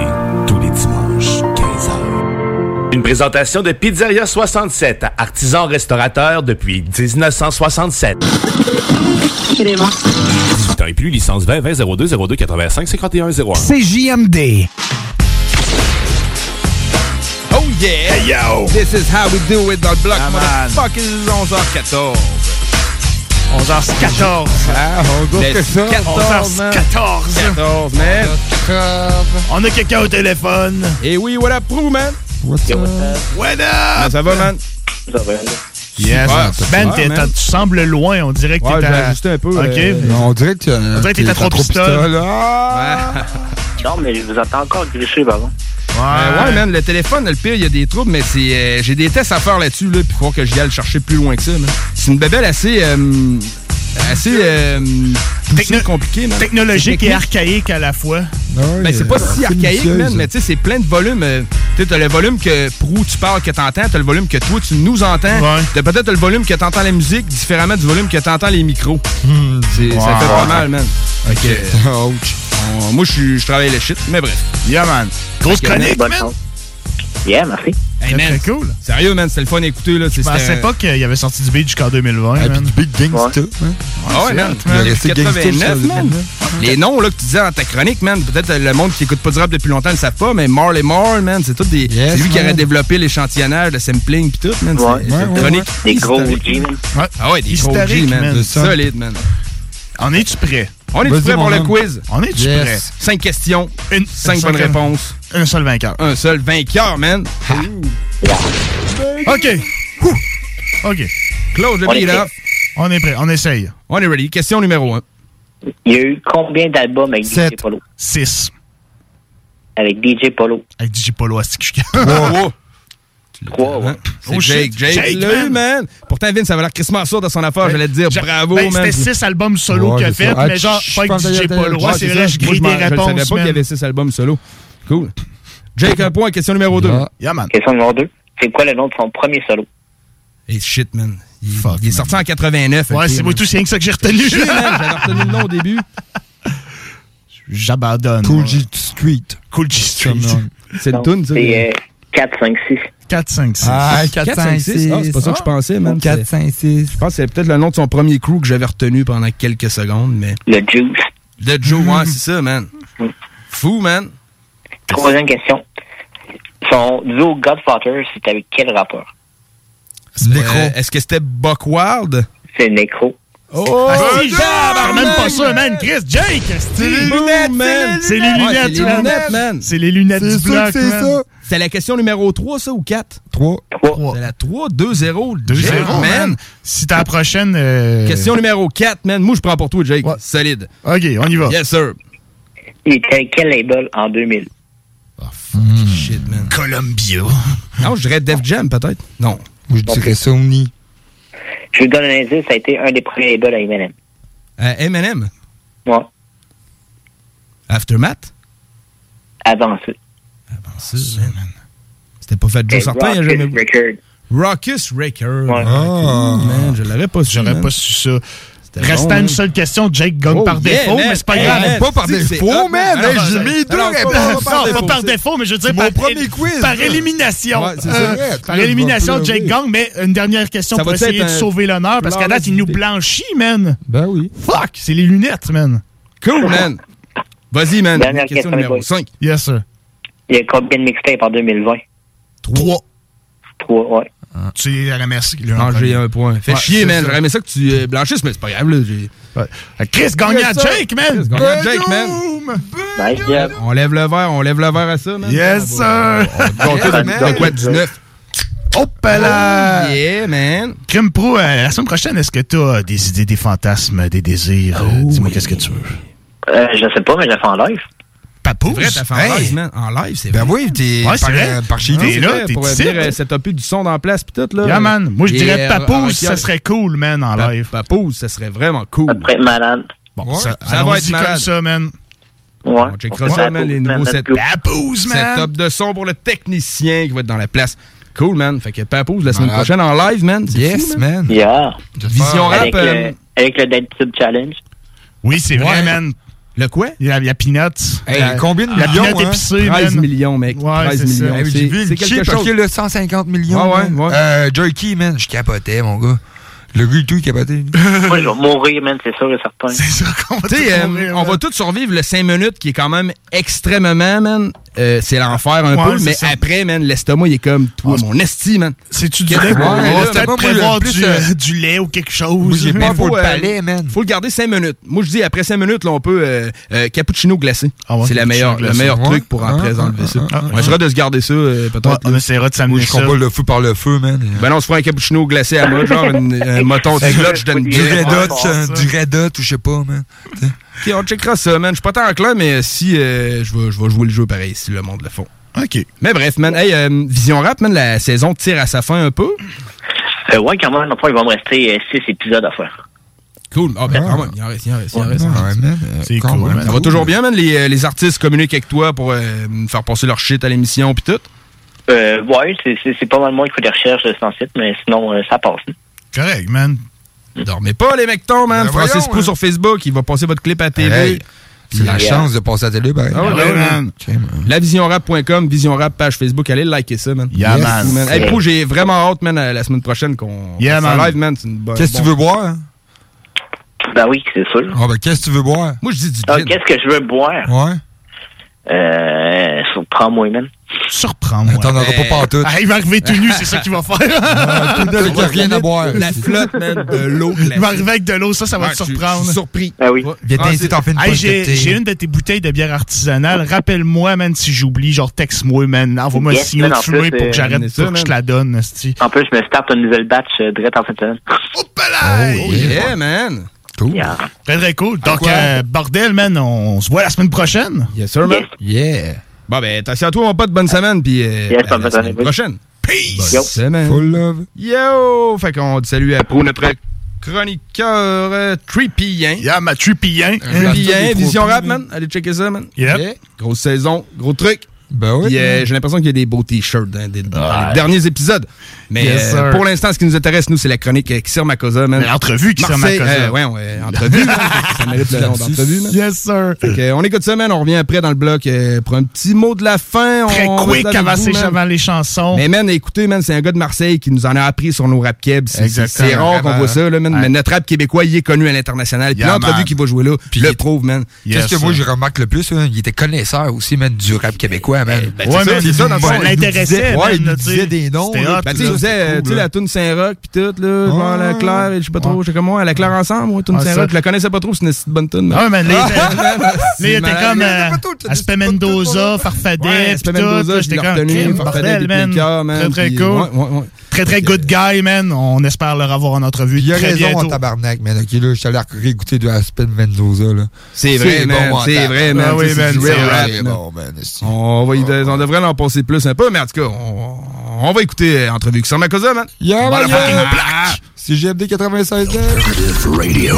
tous les dimanches, 15h. Une présentation de Pizzeria 67, artisan restaurateur depuis 1967. 18 ans et plus, licence 20 20 02 02 85 51 01. CJMD. Oh yeah! Hey yo! This is how we do it dans le bloc, Ah, man. motherfuckers, 11h14. 11h14. Ah, on doit que ça. 11h14. 14, man. On a quelqu'un au téléphone. Et oui, what up, Prou, man? What's up? What up? Ça va, man? Ça va. Yes. Super, Ben, tu sembles loin. On dirait que Ouais, t'es à... ajusté un peu, OK. euh, On dirait que tu On dirait que t'es à trop pistole. Ah! Non, mais je vous entends encore glisser, par Euh, ouais, man, le téléphone, le pire, il y a des troubles, mais c'est euh, j'ai des tests à faire là-dessus, là, puis faut que j'y aille le chercher plus loin que ça. C'est une bébelle assez... euh, assez... euh, man. Technologique et Technique. archaïque à la fois. Ben, c'est pas si archaïque, man, mais tu sais, c'est plein de volumes. euh, tu t'as le volume que Prou, tu parles, que t'entends, t'as le volume que toi, tu nous entends. T'as peut-être le volume que t'entends la musique, différemment du volume que t'entends les micros. C'est- Ça Ouais. fait pas mal, man. OK. Fait euh, moi, je travaille le shit, mais bref. Yeah, man. Grosse chronique, man. man. Yeah, merci. Hey, man, très cool. Sérieux, man, c'était le fun à écouter, là. Je pensais pas qu'il avait sorti du beat jusqu'en 2020, man. du beat gangsta. Ah ouais, man. Il a Depuis resté gangsta 89, sur le man. Les noms là, que tu disais dans ta chronique, man, peut-être le monde qui écoute pas du rap depuis longtemps ne le savent pas, mais Marley Marl, man, c'est tout des. c'est lui qui man. aurait développé l'échantillonnage, le sampling pis tout, man. C'est- Ouais. c'est Ouais, ouais, chronique. ouais. Des gros. OG, man. Ouais. Ah ouais, des gros Historique, G, man. man. Solide, man. En es-tu prêt? On est prêt pour le quiz? On est-tu Yes. prêt? Cinq questions, Une, cinq une bonnes réponses. Un seul vainqueur. Un seul vainqueur, man. OK. Ouh. OK. Close the On est beat prêt. up. On est prêt. On essaye. On est ready. Question numéro un. Il y a eu combien d'albums avec DJ Polo? 6. Avec DJ Polo. Avec DJ Polo à. Trois. Trois, ouais. C'est Oh, Jake. shit. Jake, Jake, eu, man. man. Pourtant, Vince, ça avait l'air crissement sûr de son affaire. J'allais te dire bravo, Ben, man. c'était 6 albums solo Ouais, qu'il a c'est fait, ça. mais Ah, genre, je pas y avait- Polo. Ouais, Ouais, c'est c'est vrai, je grille des Je ne réponses, savais pas qu'il y avait six albums solo. Cool. Jake, un point. Question numéro 2. Yeah, man. Question numéro 2. C'est quoi le nom de son premier solo? Et shit, man. Il, il est sorti en 89. Ouais, c'est moi tout, c'est rien que ça que j'ai retenu. J'avais retenu le nom au début. J'abandonne. Cool. G Street. Cool G Street. C'est le tune, ça. C'est euh, 4, 5, 6. 4, 5, 6. Ah, 4, 5, 6. Ah, c'est pas ça que je pensais, man. 4, C'est- 5, 6. Je pense que c'est peut-être le nom de son premier crew que j'avais retenu pendant quelques secondes, mais. Le Juice. Le Joe, ouais, c'est ça, man. Fou, man. Troisième question. Son duo Godfather, c'est avec quel rappeur? Euh, Est-ce que c'était Buck Wild? C'est Necro. Oh, Ah, si, même pas ça, man. Chris, Jake, C'est les lunettes, man. C'est les lunettes, c'est les man. lunettes, man. C'est les lunettes du bloc, man. C'est la question numéro 3, ça, ou 4? 3. C'est la 3, 2-0. 2-0, man. Si t'as la prochaine... euh, Question numéro 4, man. Moi, je prends pour toi, Jake. Solide. OK, on y va. Yes, sir. Il était quel label en 2000? Shit, man. Columbia. Non, je dirais Def Jam, peut-être. Non. Moi, je dirais Sony. Je vous donne un indice, ça a été un des premiers labels à Eminem. Euh, M&M. Ouais. Aftermath? Avant ça. Ça, man. C'était pas fait Joe Et Sartin, il a jamais... Record. Raucus Record. Ouais. Ah, man, je l'aurais pas su. J'aurais pas su ça. Restant bon, une man. seule question, Jake gagne Oh, par yeah, défaut, man. mais c'est pas Hey, grave. man, Pas par défaut, man. J'ai mis deux réponses. pas- par défaut, mais je veux dire par, premier quiz, par élimination. Ouais, c'est Euh, par élimination. Jake gagne, mais une dernière question Ça pour essayer de sauver l'honneur, parce qu'à date, il nous blanchit, man. Ben oui. Fuck, c'est les lunettes, man. Cool, man. Vas-y, man. Dernière question numéro les boys. 5. Yes, sir. Il y a combien de mixtapes en 2020? 3. Trois, ouais. La merci. qui l'a Non, j'ai un point. Fais Ouais, chier, c'est man. J'aurais aimé ça que tu euh, blanchisses, mais c'est pas grave, là. Ouais. Chris gagne à Yes, sir. Jake, man. Chris gagne à Jake, man. Nice job. On lève le verre, on lève le verre à ça, man. Yes, sir. On de quoi, 19? Hop là! Oh, Yeah, man. Crime Pro, euh, la semaine prochaine, est-ce que t'as des idées, des fantasmes, des désirs? Euh, Dis-moi qu'est-ce que tu veux. Euh, je sais pas, mais je l'ai fait en live. Papou? C'est vrai, t'as fait en Hey. live, man. En live, c'est Ben vrai. oui, t'es Ouais, c'est par, vrai. euh, par chez. T'es c'est là, vrai, t'es pour ici. venir euh, setuper du son dans la place pis tout, là. Yeah, man. Moi, je dirais euh, Papouze, en- ça serait cool, man, en live. Papouze, ça serait vraiment cool. Après, malade. Bon, ça, ça va être malade. comme ça, man. Ouais. On checkera ça, man, les nouveaux let's set- go. Papouze, man. Setup de son pour le technicien qui va être dans la place. Cool, man. Fait que Papouze, la semaine prochaine en live, man. C'est Yes, man. Yeah. Vision rap. Avec, euh, le, avec le Dead Tube Challenge. Oui, c'est vrai, man. Le quoi? Il y a, il y a Peanuts. Hey, La- combien de La millions, Peanut hein? épicée, 13 man. millions, mec. Ouais, 13 c'est ça. millions. Hey, C'est- J'ai vu le quelque chip chose. acheter le 150 millions. Ouais, ouais, man. ouais. Euh, Jerky, man, je capotais, mon gars. Le gars et tout, il capotait. Moi, je vais mourir, man, c'est sûr et certain. C'est ça qu'on va tous euh, mourir, on va tous survivre le 5 minutes qui est quand même extrêmement, man. Euh, c'est l'enfer un Ouais, peu, mais ça. après, man, l'estomac, il est comme toi, Ah, mon esti, man. C'est-tu du Qu'est-ce lait? que- On Ouais, va peut-être prévoir le plus, du, euh, euh, du lait ou quelque chose. j'ai pas pour faut, le palais, man. Faut le garder 5 minutes. Moi, je dis, après 5 minutes, là, on peut euh, euh, cappuccino glacé. Ah ouais, c'est le meilleur Ouais. truc pour après ah, enlever ça. ah, on essaiera de se garder ça, euh, peut-être. on essaiera de s'amener je ça. comprends le feu par le feu, man. Ben non, on se fera un cappuccino glacé à moi, genre un moton de sludge d'une Du. Red Hot, du Red Hot, ou je sais pas, man. Ok, on checkera ça, man. Je suis pas tant clair, mais si euh, je vais je vais jouer le jeu pareil, si le monde le font. OK. Mais bref, man. Hey, euh, Vision Rap, man, la saison tire à sa fin un peu. Euh, ouais, quand même, après, il va me rester 6 épisodes à faire. Cool. Ah, ben, quand même, il en reste, il en reste, il en reste. C'est quand cool, même. man. Ça va toujours bien, man. Les, les artistes communiquent avec toi pour euh, faire passer leur shit à l'émission pis tout? Euh, ouais, c'est- c'est c'est pas mal moi qui fais des recherches de ce site, mais sinon, euh, ça passe. Correct, man. Dormez pas, les mectons, man. Ben Francis voyons, Prou hein. sur Facebook, il va passer votre clip à la TV. Hey, C'est la chance de passer à la télé, pareil. Ah ouais, Ouais, ouais, man. Man. Lavisionrap.com, Vision Rap, page Facebook, allez liker ça, man. Yeah, Yes, man. man. Hey, Prou, j'ai vraiment hâte, man, à la semaine prochaine qu'on Yeah, man. live, man. C'est une bonne- Qu'est-ce que tu veux boire? hein? Ben oui, c'est sûr. Ah, ben, qu'est-ce que tu veux boire? Moi, je dis du Ah, gin. Qu'est-ce que je veux boire? Ouais. Euh, surprends-moi, man. Surprends-moi. T'en auras pas partout. Ah, il va arriver tout nu, c'est ça qu'il va faire. Tout rien à boire. La flotte, man, de l'eau il va arriver avec de l'eau, ça, ça va te surprendre. Je suis surpris. Ben oui. Viens Ah, t'inciter, t'en fais une Hey, j'ai de thé. j'ai une de tes bouteilles de bière artisanale. Rappelle-moi, man, si j'oublie, genre texte-moi, man. Envoie-moi un Yes, signal man, de fumée pour euh, que j'arrête, amenez ça, pour que je te la donne. En plus, je me starte une nouvelle batch euh, direct en fin de semaine. Oh, palais! Oh, yeah, man. Cool. Yeah. Très, très cool. Donc, euh, bordel, man, on se voit la semaine prochaine? Yes, sir, man. Yes. Yeah. Bon, ben, attention à toi, mon pote. Bonne semaine, puis euh, Yes, à la bonne semaine prochaine. Peace! Bonne semaine. Full love. Yo! Fait qu'on dit salut à Pro, notre chroniqueur euh, Trippien. Yeah, ma tripien. Trippien, Vision Rap, man. Allez checker ça, man. Yep. Yeah. Grosse saison, gros truc. Ben oui. Puis, euh, j'ai l'impression qu'il y a des beaux t-shirts des- dans les derniers épisodes. Mais Yes, euh, pour l'instant, ce qui nous intéresse, nous, c'est la chronique euh, Kissir Makosa, man. L'entrevue qui sert ma Marseille, cause. euh, ouais, ouais, entrevue, man. ça mérite le nom d'entrevue, man. Yes, sir. Fait que, euh, on écoute ça, man. On revient après dans le bloc euh, pour un petit mot de la fin. Très on quick avant, vous, ces- man. avant les chansons. Mais man, écoutez, man, c'est un gars de Marseille qui nous en a appris sur nos rap kebs. C'est- rare qu'on voit ça, là, man. Ouais. Mais notre rap québécois, il est connu à l'international. Puis Yeah, l'entrevue man. qu'il va jouer là, Puis le prouve, man. Qu'est-ce que moi, je remarque le plus? hein? Il était connaisseur aussi, même du rap québécois. Ouais, man. Ben, c'est ça, c'est ça, dans le fond. disait- Ouais, il disait des noms. Ben, puis tu sais, euh, la tune Saint-Roch, pis tout, là, genre la Claire, je sais pas trop, je sais comment, la Claire ensemble, ouais, Ah, ça. Saint-Roch, je la connaissais pas trop, c'est une bonne tune. Ah, mais là, Ah, il man, était- là, il était comme euh, Aspen Mendoza, Farfadet, Ouais, Aspen tout. J'étais comme, bordel, man. Man, Très, très puis- cool. Très, très good guy, man. On espère le revoir en entrevue Il a très raison en bientôt. tabarnak, man. Ok, là, je suis allé réécouter de Aspen Mendoza, là. C'est vrai, man, en c'est vrai, man. Ah oui, man, c'est du bon, man. On va y- on devrait en passer plus un peu, mais en tout cas, on, on va écouter euh, Entrevue avec Sam Makosa, man. Yeah, man. C'est GMD 96 Radio.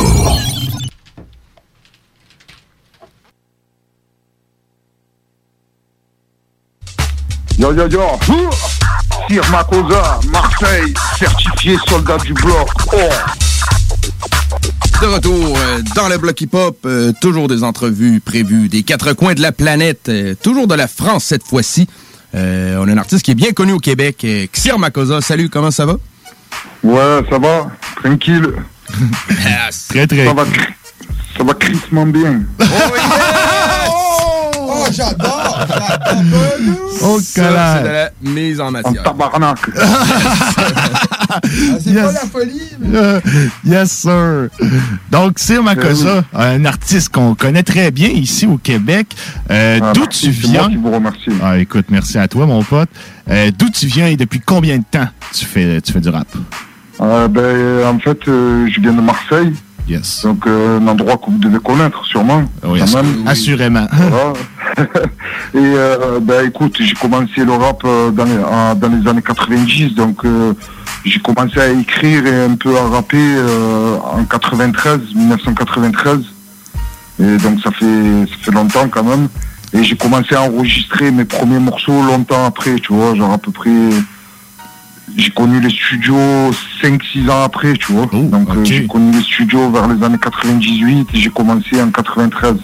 Yo yo yo Sir Makosa, Marseille, certifié soldat du bloc. Oh De retour euh, dans le bloc hip-hop, euh, toujours des entrevues prévues des quatre coins de la planète, euh, toujours de la France cette fois-ci. Euh, on a un artiste qui est bien connu au Québec, euh, Xir Makosa. Salut, comment ça va? Ouais, ça va, tranquille. Très très Ça va, ça va crissement bien. Oh, j'adore! Oh, Ça, c'est de la mise en En matière. tabarnak. C'est Yes. pas la folie, mais... Euh, yes, sir. Donc, Sir Makosa, un artiste qu'on connaît très bien ici au Québec. Euh, Ah, D'où merci, tu c'est moi viens? qui vous remercie. Ah, écoute, merci à toi, mon pote. Euh, D'où tu viens et depuis combien de temps tu fais, tu fais du rap? Euh, ben, en fait, euh, je viens de Marseille. Yes. Donc, euh, un endroit que vous devez connaître, sûrement. Oui, assu- même. assurément. Voilà. Et euh, ben écoute, j'ai commencé le rap euh, dans, les, dans les années 90, donc euh, j'ai commencé à écrire et un peu à rapper en 93, 1993. Et donc ça fait ça fait longtemps quand même. Et j'ai commencé à enregistrer mes premiers morceaux longtemps après, tu vois, genre à peu près. J'ai connu les studios 5-6 ans après, tu vois. donc euh, j'ai connu les studios vers les années 98 et j'ai commencé en 93.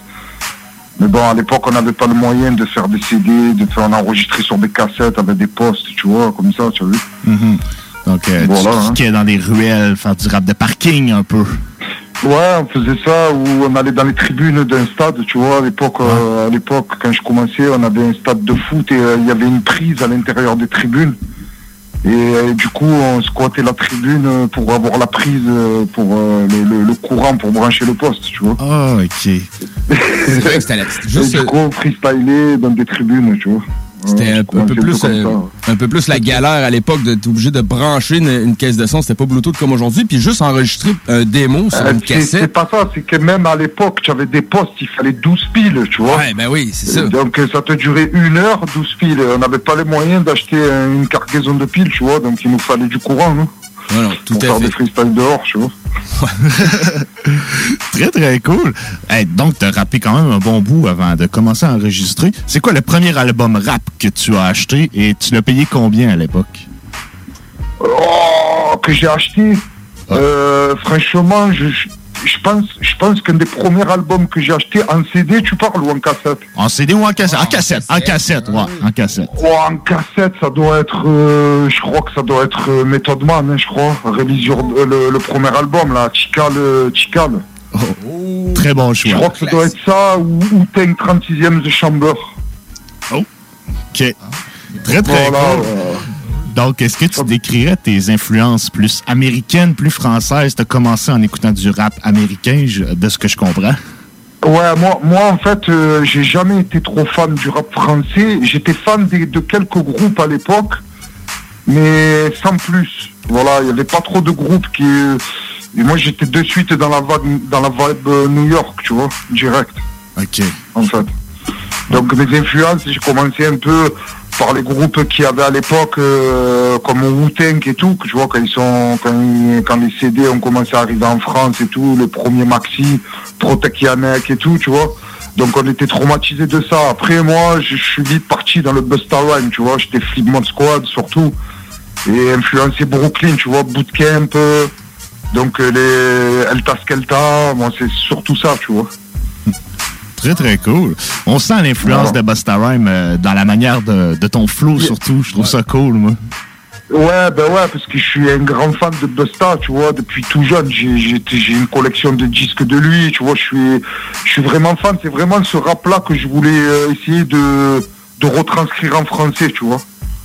Mais bon, à l'époque, on n'avait pas le moyen de faire des CD, de faire en enregistrer sur des cassettes avec des postes, tu vois, comme ça, tu as vu. Mhm. Donc, euh, Voilà, tu hein. dans les ruelles, faire du rap de parking un peu. Ouais, on faisait ça où on allait dans les tribunes d'un stade, tu vois, à l'époque, euh, à l'époque, quand je commençais, on avait un stade de foot et euh, il y avait une prise à l'intérieur des tribunes. Et euh, du coup, on squattait la tribune euh, pour avoir la prise euh, pour euh, le, le- le courant pour brancher le poste, tu vois. Ah, ok. C'est vrai que c'était la- juste, Et du coup, on freestylait dans des tribunes, tu vois. C'était un, peu plus, euh, un peu plus la galère à l'époque d'être obligé de brancher une, une caisse de son. C'était pas Bluetooth comme aujourd'hui. Puis juste enregistrer un démo sur Euh, une c'est- C'est cassette. pas ça, c'est que même à l'époque, tu avais des postes, il fallait 12 piles, tu vois. Ouais, ben oui, c'est ça. Donc euh, ça te durait une heure, 12 piles. On n'avait pas les moyens d'acheter une cargaison de piles, tu vois, donc il nous fallait du courant, Non, non, tout à fait. des dehors, tu vois. Très, très cool. Hey, donc, tu as rappé quand même un bon bout avant de commencer à enregistrer. C'est quoi le premier album rap que tu as acheté et tu l'as payé combien à l'époque? Oh, que j'ai acheté? Euh, franchement, je, je, je pense, je pense qu'un des premiers albums que j'ai acheté en CD, tu parles ou en cassette? En CD ou en cassette? en cassette, en cassette, ouais, en cassette. Oh, en cassette, ça doit être, euh, je crois que ça doit être euh, Method Man, hein, je crois. Révision, euh, le, le premier album, là, Chical, euh, Chical. Très bon Je choix. crois que ça doit être ça ou, ou Tank 36e The Chamber. OK. Très, très Voilà, cool. Donc, est-ce que tu décrirais tes influences plus américaines, plus françaises? Tu as commencé en écoutant du rap américain, je- de ce que je comprends. Ouais, moi, moi en fait, euh, j'ai jamais été trop fan du rap français. J'étais fan de quelques groupes à l'époque, mais sans plus. Voilà, il n'y avait pas trop de groupes qui. Et moi, j'étais de suite dans la vibe, dans la vibe euh, New York, tu vois, direct. Ok. En fait. Donc mes influences, j'ai commencé un peu par les groupes qu'il y avait à l'époque, euh, comme Wu-Tang et tout, tu vois, quand sont, quand, les CD ont commencé à arriver en France et tout, les premiers maxi, Protect Yanek et tout, tu vois. Donc on était traumatisés de ça. Après moi, je je suis vite parti dans le Busta Rhyme, tu vois, j'étais Flipmode Squad surtout. Et influencé Brooklyn, tu vois, Bootcamp, euh, donc euh, les Elta Skelta, c'est surtout ça, tu vois. Très, très cool. On sent l'influence de Busta Rhyme euh, dans la manière de, de ton flow, surtout. Je trouve ça cool, moi. Ouais, ben ouais, parce que je suis un grand fan de Busta, tu vois, depuis tout jeune. J'ai une collection de disques de lui, tu vois, je suis, je suis vraiment fan. C'est vraiment ce rap-là que je voulais euh, essayer de, de retranscrire en français, tu vois.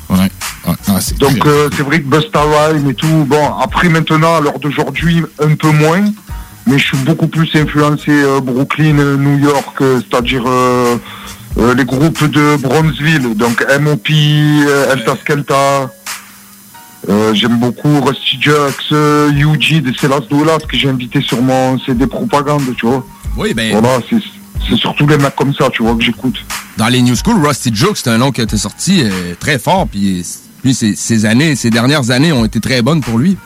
Ouais. Ouais, ah, Donc euh, c'est vrai que Busta Rhymes et tout, bon, après maintenant, à l'heure d'aujourd'hui, un peu moins, mais je suis beaucoup plus influencé euh, Brooklyn, euh, New York, euh, c'est-à-dire euh, euh, les groupes de Bronzeville, donc MOP, euh, Elta Skelta, euh, j'aime beaucoup Rusty Jux, UG de Celas Doulas que j'ai invité sur mon CD propagande, tu vois. Oui, ben. Voilà, c'est c'est surtout les mecs comme ça, tu vois, que j'écoute. Dans les New School, Rusty Joke, c'est un nom qui a été sorti euh, très fort, puis lui, ces années, ces dernières années ont été très bonnes pour lui.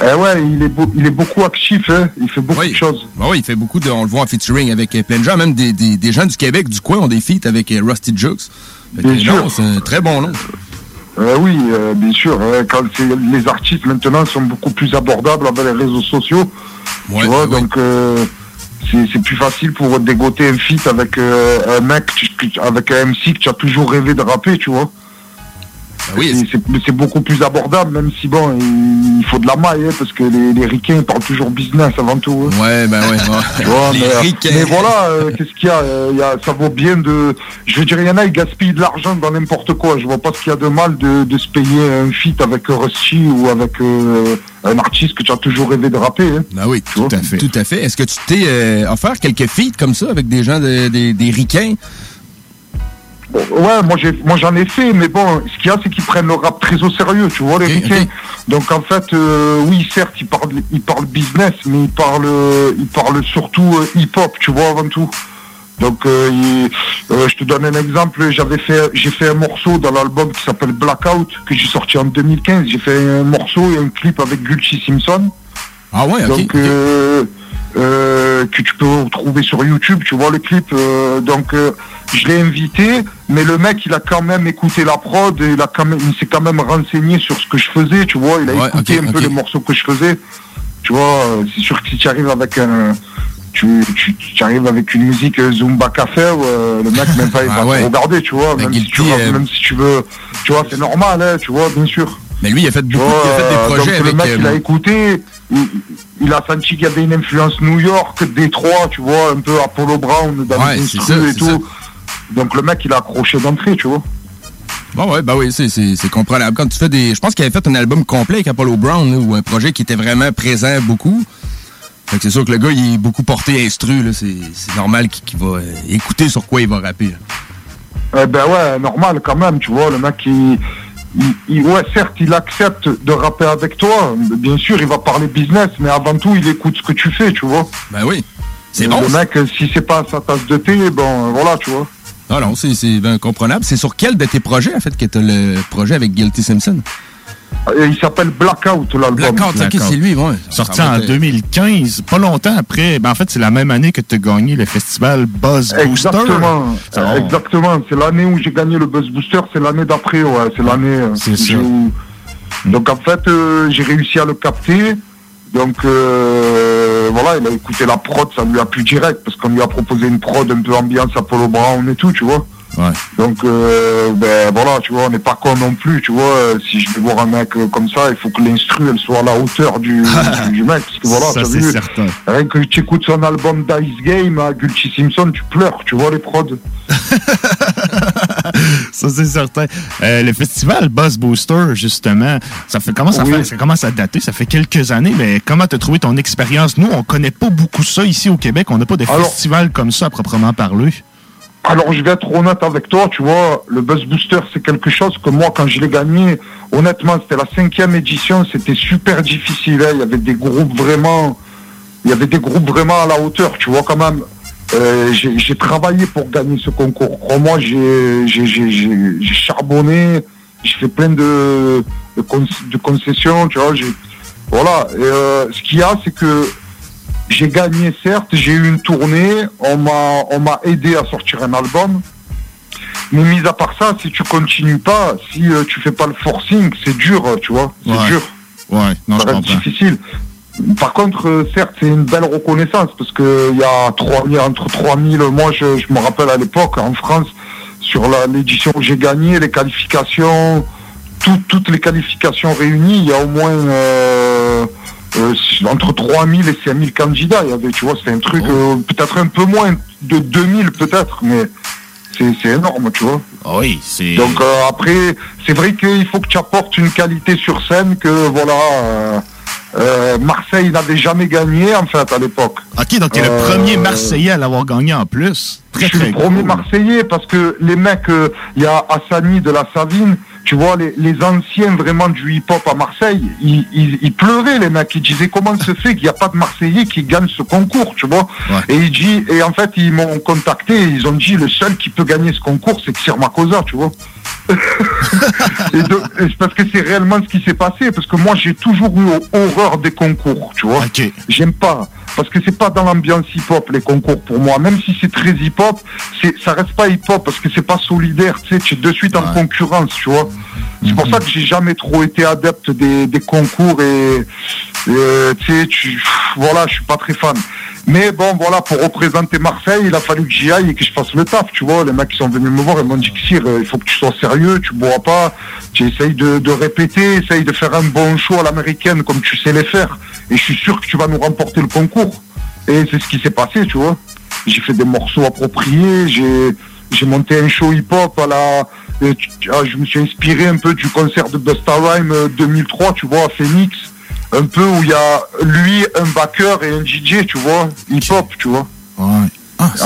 Eh ouais, il est, beau- il est beaucoup actif, hein. il fait beaucoup de choses. Ben oui, il fait beaucoup de. On le voit en featuring avec euh, plein de gens, même des, des, des gens du Québec, du coin, ont des feats avec euh, Rusty sûr. C'est un très bon nom. Euh, oui, euh, bien sûr. euh, quand les artistes maintenant sont beaucoup plus abordables avec les réseaux sociaux. tu vois, donc euh, c'est plus facile pour dégoter un feat avec euh, un mec, tu- avec un MC que tu as toujours rêvé de rapper, tu vois. C'est- c'est c'est beaucoup plus abordable, même si bon, il, il faut de la maille, hein, parce que les, les ricains ils parlent toujours business avant tout. hein. Ouais, ben ouais. Vois, Les mais, ricains. mais voilà, euh, qu'est-ce qu'il y a, euh, il y a Ça vaut bien de. Je veux dire, il y en a, ils gaspillent de l'argent dans n'importe quoi. Je vois pas ce qu'il y a de mal de, de se payer un feat avec Rusty ou avec euh, un artiste que tu as toujours rêvé de rapper. hein. Ben oui, tout à fait. Tout à fait. Est-ce que tu t'es euh, offert quelques feats comme ça avec des gens, de- des, des ricains? Ouais, moi j'ai, moi j'en ai fait, mais bon, ce qu'il y a, c'est qu'ils prennent le rap très au sérieux, tu vois, les ricains. Donc en fait, euh, oui, certes, ils parlent, ils parlent business, mais ils parlent, euh, ils parlent surtout euh, hip-hop, tu vois, avant tout. Donc, euh, il- euh, je te donne un exemple. J'avais fait, j'ai fait un morceau dans l'album qui s'appelle Blackout que j'ai sorti en 2015. J'ai fait un morceau et un clip avec Gulchi Simpson. Ah ouais. Donc, euh, que tu peux retrouver sur YouTube, tu vois le clip. euh, donc, euh, je l'ai invité, mais le mec, il a quand même écouté la prod, et il a quand même, il s'est quand même renseigné sur ce que je faisais, tu vois. Il a Ouais, écouté un peu les morceaux que je faisais. Tu vois, euh, c'est sûr que si tu arrives avec un, tu, tu, tu arrives avec une musique euh, Zumba Café, euh, le mec même pas il Ah va ouais. te regarder, tu vois. Même si, tu veux, même si tu veux, tu vois, c'est normal, hein, tu vois, bien sûr. Mais lui, il a fait beaucoup, vois, il a fait des euh, projets donc, avec. le mec, euh, il a écouté, il, il a senti qu'il y avait une influence New York, Détroit, tu vois, un peu Apollo Brown dans Ouais, les ça, et tout. Donc le mec, il a accroché d'entrée, tu vois. Bon, ouais, bah oui, c'est, comprenable. Quand tu fais des. Je pense qu'il avait fait un album complet avec Apollo Brown, ou un projet qui était vraiment présent beaucoup. Fait que c'est sûr que le gars, il est beaucoup porté instru, là. C'est, normal qu'il, va euh, écouter sur quoi il va rapper. là. Eh ben ouais, normal quand même, tu vois, le mec, il, il- il- ouais, certes, il accepte de rapper avec toi. Bien sûr, il va parler business, mais avant tout, il écoute ce que tu fais, tu vois. Ben oui. C'est bon, Le mec, si c'est pas sa tasse de thé, bon, voilà, tu vois. Non, non, c'est, ben, comprenable. C'est sur quel de tes projets, en fait, que t'as le projet avec Guilty Simpson? Il s'appelle Blackout, l'album. Blackout, ok, c'est lui, ouais. Sorti va en être- 2015, pas longtemps après. Ben, en fait, c'est la même année que tu as gagné le festival Buzz Booster. Exactement. C'est l'année où j'ai gagné le Buzz Booster, c'est l'année d'après, ouais. C'est l'année. euh, C'est où j'ai- Donc en fait, euh, j'ai réussi à le capter. Donc euh, voilà, il a écouté la prod, ça lui a plu direct parce qu'on lui a proposé une prod un peu ambiance Apollo Brown et tout, tu vois. Ouais. Donc euh, ben voilà, tu vois, on n'est pas con non plus, tu vois. euh, Si je vais voir un mec euh, comme ça, il faut que l'instru elle soit à la hauteur du, du, du mec, parce que voilà, Ça, c'est vu, certain. Rien que tu écoutes son album Dice Game à Gulchi Simpson, tu pleures, tu vois les prods. Ça, c'est certain. Euh, le festival Buzz Booster, justement, ça fait commence à Oui. faire, ça commence à dater, ça fait quelques années, mais comment t'as trouvé ton expérience? Nous, on connaît pas beaucoup ça ici au Québec. On n'a pas de Alors- festival comme ça à proprement parler. Alors je vais être honnête avec toi, tu vois, le Buzz Booster c'est quelque chose que moi quand je l'ai gagné, honnêtement c'était la cinquième édition, c'était super difficile, hein. il y avait des groupes vraiment, il y avait des groupes vraiment à la hauteur, tu vois quand même. Euh, j'ai travaillé pour gagner ce concours. Crois-moi, j'ai charbonné, j'ai fait plein de, de, con- de concessions, tu vois. Voilà. Et, euh, ce qu'il y a, c'est que j'ai gagné, certes, j'ai eu une tournée, on m'a on m'a aidé à sortir un album. Mais mis à part ça, si tu continues pas, si euh, tu fais pas le forcing, c'est dur, tu vois. C'est Ouais. dur. Ouais, non, ça je reste difficile. Par contre, euh, certes, c'est une belle reconnaissance parce que il y a 3000, entre 3000, moi je, je me rappelle à l'époque en France, sur l'édition que j'ai gagnée, les qualifications, tout- toutes les qualifications réunies, il y a au moins euh, euh, entre 3000 et 5000 candidats. Il y avait, tu vois, c'est un truc euh, peut-être un peu moins de 2000 peut-être, mais c'est c'est énorme, tu vois. Oui, c'est. Donc euh, après, c'est vrai qu'il faut que tu apportes une qualité sur scène que voilà. euh, euh, Marseille n'avait jamais gagné en fait à l'époque. Ok, donc t'es Euh, le premier Marseillais à l'avoir gagné en plus? Très, je suis très le premier cool. Marseillais parce que les mecs, euh, il y a Hassani de la Savine, tu vois, les, les anciens vraiment du hip-hop à Marseille, ils, ils- ils pleuraient les mecs, ils disaient comment se fait qu'il n'y a pas de Marseillais qui gagne ce concours, tu vois. Et ils dit, et en fait ils m'ont contacté, et ils ont dit le seul qui peut gagner ce concours c'est Xir Makosa, tu vois. Et de- et parce que c'est réellement ce qui s'est passé, parce que moi j'ai toujours eu horreur des concours, tu vois. J'aime pas. Parce que c'est pas dans l'ambiance hip-hop les concours pour moi. Même si c'est très hip-hop, c'est ça reste pas hip-hop parce que c'est pas solidaire. Tu sais, tu es de suite en concurrence, tu vois. C'est pour ça que j'ai jamais trop été adepte des, des concours et, euh, tu sais, voilà, je suis pas très fan. Mais bon, voilà, pour représenter Marseille, il a fallu que j'y aille et que je fasse le taf, tu vois. Les mecs qui sont venus me voir, ils m'ont dit que Sire, euh, il faut que tu sois sérieux, tu bois pas, tu essayes de, répéter, essaye de faire un bon show à l'américaine comme tu sais les faire. Et je suis sûr que tu vas nous remporter le concours. Et c'est ce qui s'est passé, tu vois. J'ai fait des morceaux appropriés, j'ai, monté un show hip-hop à la, tu- ah, je me suis inspiré un peu du concert de Busta Rhymes euh, 2003, tu vois, à Phoenix. Un peu où il y a lui, un backer et un DJ, tu vois, hip-hop, tu vois.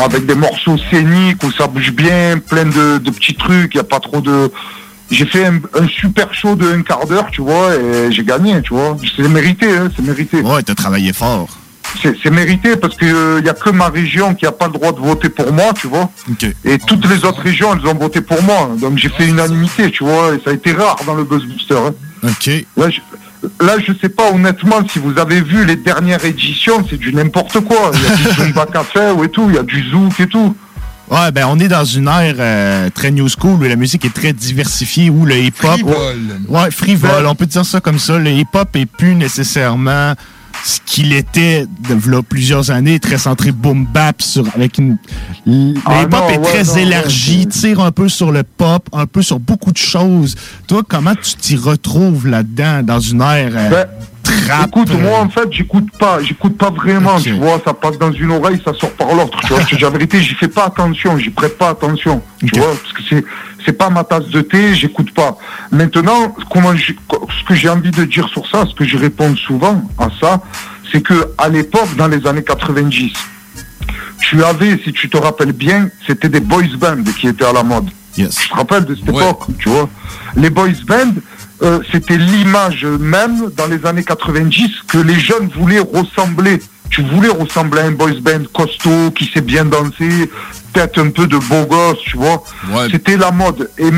Avec des morceaux scéniques où ça bouge bien, plein de, de petits trucs, il n'y a pas trop de... J'ai fait un, un super show de un quart d'heure, tu vois, et j'ai gagné, tu vois. C'est mérité, hein, c'est mérité. Ouais, t'as travaillé fort. C'est mérité parce que il y a que ma région qui a pas le droit de voter pour moi, tu vois. Et toutes les autres régions, elles ont voté pour moi. Donc j'ai fait unanimité, tu vois, et ça a été rare dans le Buzz Booster. hein. Ok. Là, je, là, je sais pas honnêtement si vous avez vu les dernières éditions, c'est du n'importe quoi. Il y a du Zumba Café ou et tout, il y a du Zouk et tout. Ouais, ben on est dans une ère euh, très new school où la musique est très diversifiée, où le hip-hop... Frivole. Ouais, frivole, on peut dire ça comme ça. Le hip-hop est plus nécessairement ce qu'il était de plusieurs années, très centré boom bap sur avec une Ah non, est ouais, très non, ouais, élargi, tire un peu sur le pop, un peu sur beaucoup de choses. Toi, comment tu t'y retrouves là-dedans dans une ère euh, Ben, trap Écoute, euh, moi en fait, j'écoute pas, j'écoute pas vraiment, tu vois, ça passe dans une oreille, ça sort par l'autre, tu vois. La vérité, j'y fais pas attention, j'y prête pas attention, tu vois, parce que c'est c'est pas ma tasse de thé, j'écoute pas. Maintenant, comment ce que j'ai envie de dire sur ça, ce que je réponds souvent à ça, c'est que à l'époque, dans les années 90, tu avais, si tu te rappelles bien, c'était des boys bands qui étaient à la mode. Yes. Tu te rappelles de cette époque, tu vois? Les boys bands, euh, c'était l'image même dans les années 90 que les jeunes voulaient ressembler. Tu voulais ressembler à un boys band costaud qui sait bien danser, peut-être un peu de beau gosse, tu vois. C'était la mode. Et,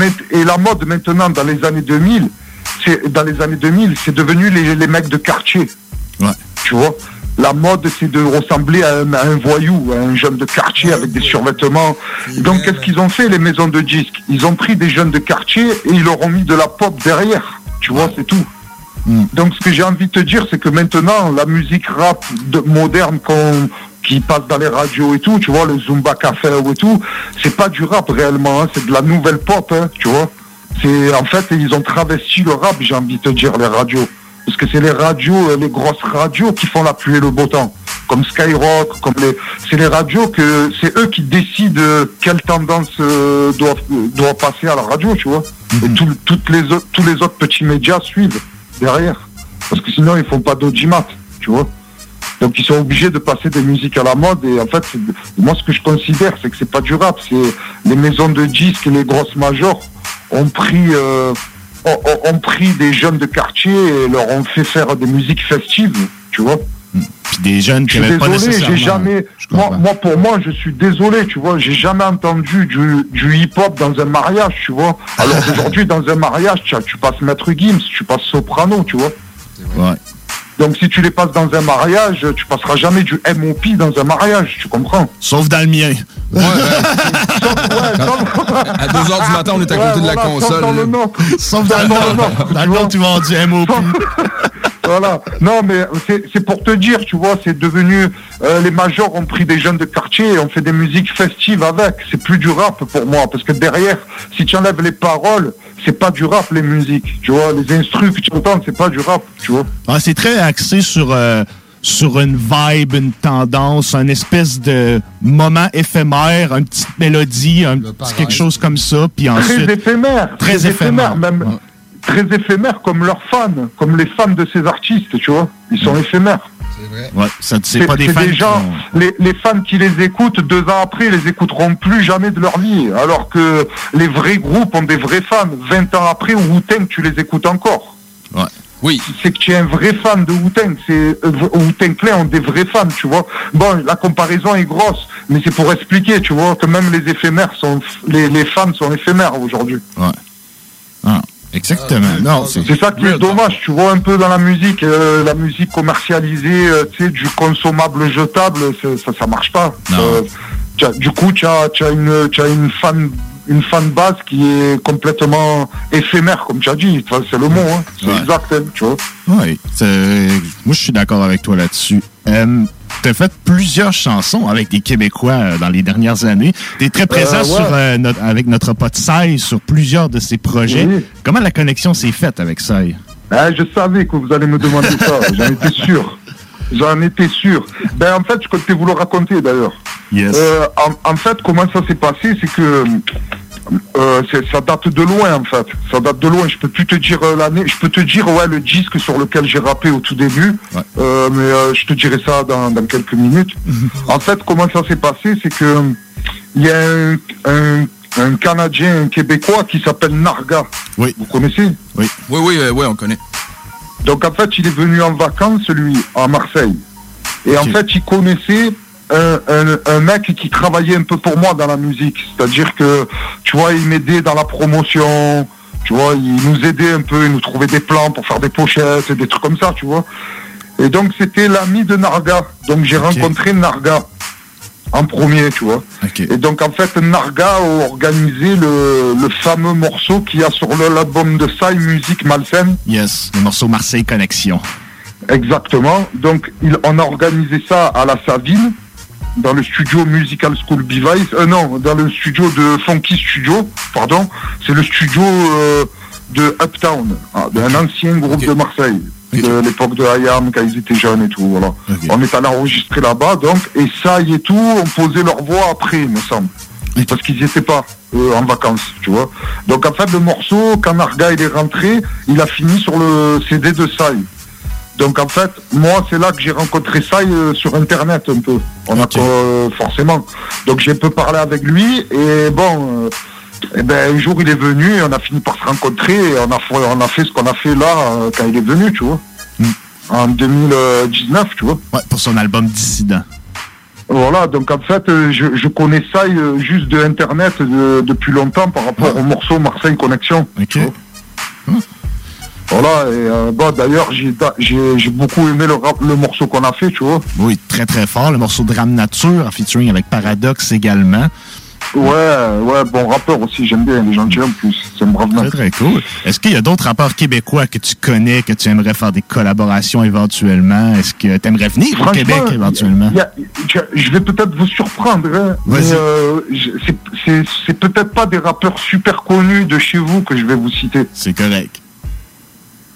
la mode maintenant dans les années 2000, c'est dans les années 2000, c'est devenu les, les mecs de quartier. Tu vois la mode, c'est de ressembler à un, à un voyou, à un jeune de quartier avec des survêtements. Donc, qu'est-ce qu'ils ont fait, les maisons de disques? Ils ont pris des jeunes de quartier et ils leur ont mis de la pop derrière. Tu vois, c'est tout. Donc, ce que j'ai envie de te dire, c'est que maintenant, la musique rap de- moderne qu'on qui passe dans les radios et tout, tu vois, le Zumba Café et tout, c'est pas du rap réellement, hein, c'est de la nouvelle pop, hein, tu vois. C'est en fait, ils ont travesti le rap, j'ai envie de te dire, les radios. Parce que c'est les radios, euh, les grosses radios qui font la pluie et le beau temps. Comme Skyrock, comme les, c'est les radios que, c'est eux qui décident euh, quelle tendance euh, doit, doit passer à la radio, tu vois. Et tout- toutes les tous les autres petits médias suivent derrière. Parce que sinon, ils font pas d'audimat, tu vois. Donc ils sont obligés de passer des musiques à la mode et en fait moi ce que je considère c'est que c'est pas du rap, c'est les maisons de disques et les grosses majors ont pris euh, ont- ont pris des jeunes de quartier et leur ont fait faire des musiques festives, tu vois. Puis des jeunes qui Je suis n'avaient pas désolé, nécessairement... j'ai jamais. Moi, moi, pour moi, je suis désolé, tu vois. J'ai jamais entendu du, du hip-hop dans un mariage, tu vois. Alors aujourd'hui, dans un mariage, tu, tu passes Maître Gims, tu passes Soprano, tu vois. Ouais. Donc si tu les passes dans un mariage, tu passeras jamais du MOP dans un mariage, tu comprends Sauf dans le mien. À 2h du matin, on est à côté de la console. Dans le nôtre. Sauf dans le nôtre. Dans le nôtre, tu vas du MOP. Voilà. Non, mais c'est pour te dire, tu vois, c'est devenu. euh, les majors ont pris des jeunes de quartier et ont fait des musiques festives avec. C'est plus du rap pour moi, parce que derrière, si tu enlèves les paroles, c'est pas du rap les musiques. Tu vois, les instrus que tu entends, c'est pas du rap, tu vois. Ouais, c'est très axé sur euh, sur une vibe, une tendance, un espèce de moment éphémère, une petite mélodie, un petit quelque chose comme ça, puis ensuite... Très éphémère. Très éphémère. même. Très éphémère, comme leurs fans, comme les fans de ces artistes, tu vois. Ils sont éphémères. Ouais, ça, c'est pas des fans des gens, les, les fans qui les écoutent, deux ans après, ils les écouteront plus jamais de leur vie. Alors que les vrais groupes ont des vrais fans. 20 ans après, Wu-Tang, tu les écoutes encore. Ouais. Oui. C'est que tu es un vrai fan de Wu-Tang. C'est, euh, Wu-Tang Clan ont des vrais fans, tu vois. Bon, la comparaison est grosse, mais c'est pour expliquer, tu vois, que même les éphémères sont, les, les fans sont éphémères aujourd'hui. Ouais. Ah, exactement. non, c'est... Ça qui est dommage, tu vois un peu dans la musique, euh, la musique commercialisée, euh, tu sais, du consommable jetable, ça, ça marche pas. Euh, du coup, tu as, as une, tu as une fan, une fan base qui est complètement éphémère, comme tu as dit. Enfin, C'est le mot, hein. C'est Ouais. exact, hein, tu vois. Oui, moi je suis d'accord avec toi là-dessus. Euh, tu as fait plusieurs chansons avec des Québécois euh, dans les dernières années. Tu es très présent Euh, ouais. sur, euh, notre- avec notre pote Sai sur plusieurs de ses projets. Comment la connexion s'est faite avec Sai? Ah, je savais que vous allez me demander ça, j'en étais sûr. J'en étais sûr. Ben, en fait, je comptais vous le raconter d'ailleurs. Yes. En, en fait, comment ça s'est passé, c'est que euh, ça date de loin en fait. Ça date de loin. Je peux plus te dire euh, l'année. Je peux te dire ouais le disque sur lequel j'ai rappé au tout début. Euh, mais euh, je te dirai ça dans, dans quelques minutes. en fait, comment ça s'est passé, c'est que il y a un, un, un Canadien, un Québécois qui s'appelle Narga. Oui. Vous connaissez? Oui. Oui, oui, euh, oui, on connaît. donc en fait, il est venu en vacances, lui, à Marseille. Et en fait, il connaissait un, un- un mec qui travaillait un peu pour moi dans la musique. C'est-à-dire que, tu vois, il m'aidait dans la promotion. Tu vois, il nous aidait un peu, il nous trouvait des plans pour faire des pochettes, et des trucs comme ça, tu vois. Et donc, c'était l'ami de Narga. Donc, j'ai rencontré Narga en premier, tu vois. Et donc, en fait, Narga a organisé le, le fameux morceau qu'il y a sur l'album de Sai, Musique Malsaine. Yes, le morceau Marseille Connexion. Exactement. Donc, il, on a organisé ça à la Savine, dans le studio Musical School Device. Euh, non, dans le studio de Funky Studio, pardon. C'est le studio euh, de Uptown, hein, d'un ancien groupe de Marseille, de l'époque de IAM, quand ils étaient jeunes et tout. Voilà. On est allé enregistrer là-bas, donc, et ça y est tout, on posait leur voix après, il me semble. Parce qu'ils n'y étaient pas euh, en vacances, tu vois. Donc en fait, le morceau, quand Narga il est rentré, il a fini sur le CD de Sai. Donc en fait, moi, c'est là que j'ai rencontré Sai euh, sur Internet un peu. On a euh, forcément. Donc j'ai un peu parlé avec lui et bon, euh, eh ben, un jour il est venu et on a fini par se rencontrer et on a, fait- on a fait ce qu'on a fait là quand il est venu, tu vois. En 2019, tu vois. Ouais, pour son album Dissident. Voilà, donc en fait, je, je connais ça juste de Internet de- depuis longtemps par rapport au morceau Marseille Connexion. Ok. Voilà, et euh, bon, d'ailleurs, j'ai j'ai- j'ai beaucoup aimé le, rap- le morceau qu'on a fait, tu vois. Oui, très très fort. Le morceau Drame Nature, en featuring avec Paradox également. Ouais, ouais, bon rappeur aussi, j'aime bien, il est gentil en plus, c'est un brave Très très cool. Est-ce qu'il y a d'autres rappeurs québécois que tu connais, que tu aimerais faire des collaborations éventuellement? Est-ce que tu aimerais venir au Québec éventuellement? y a- je vais peut-être vous surprendre, hein, mais euh, je- c'est- c'est c'est peut-être pas des rappeurs super connus de chez vous que je vais vous citer. C'est correct.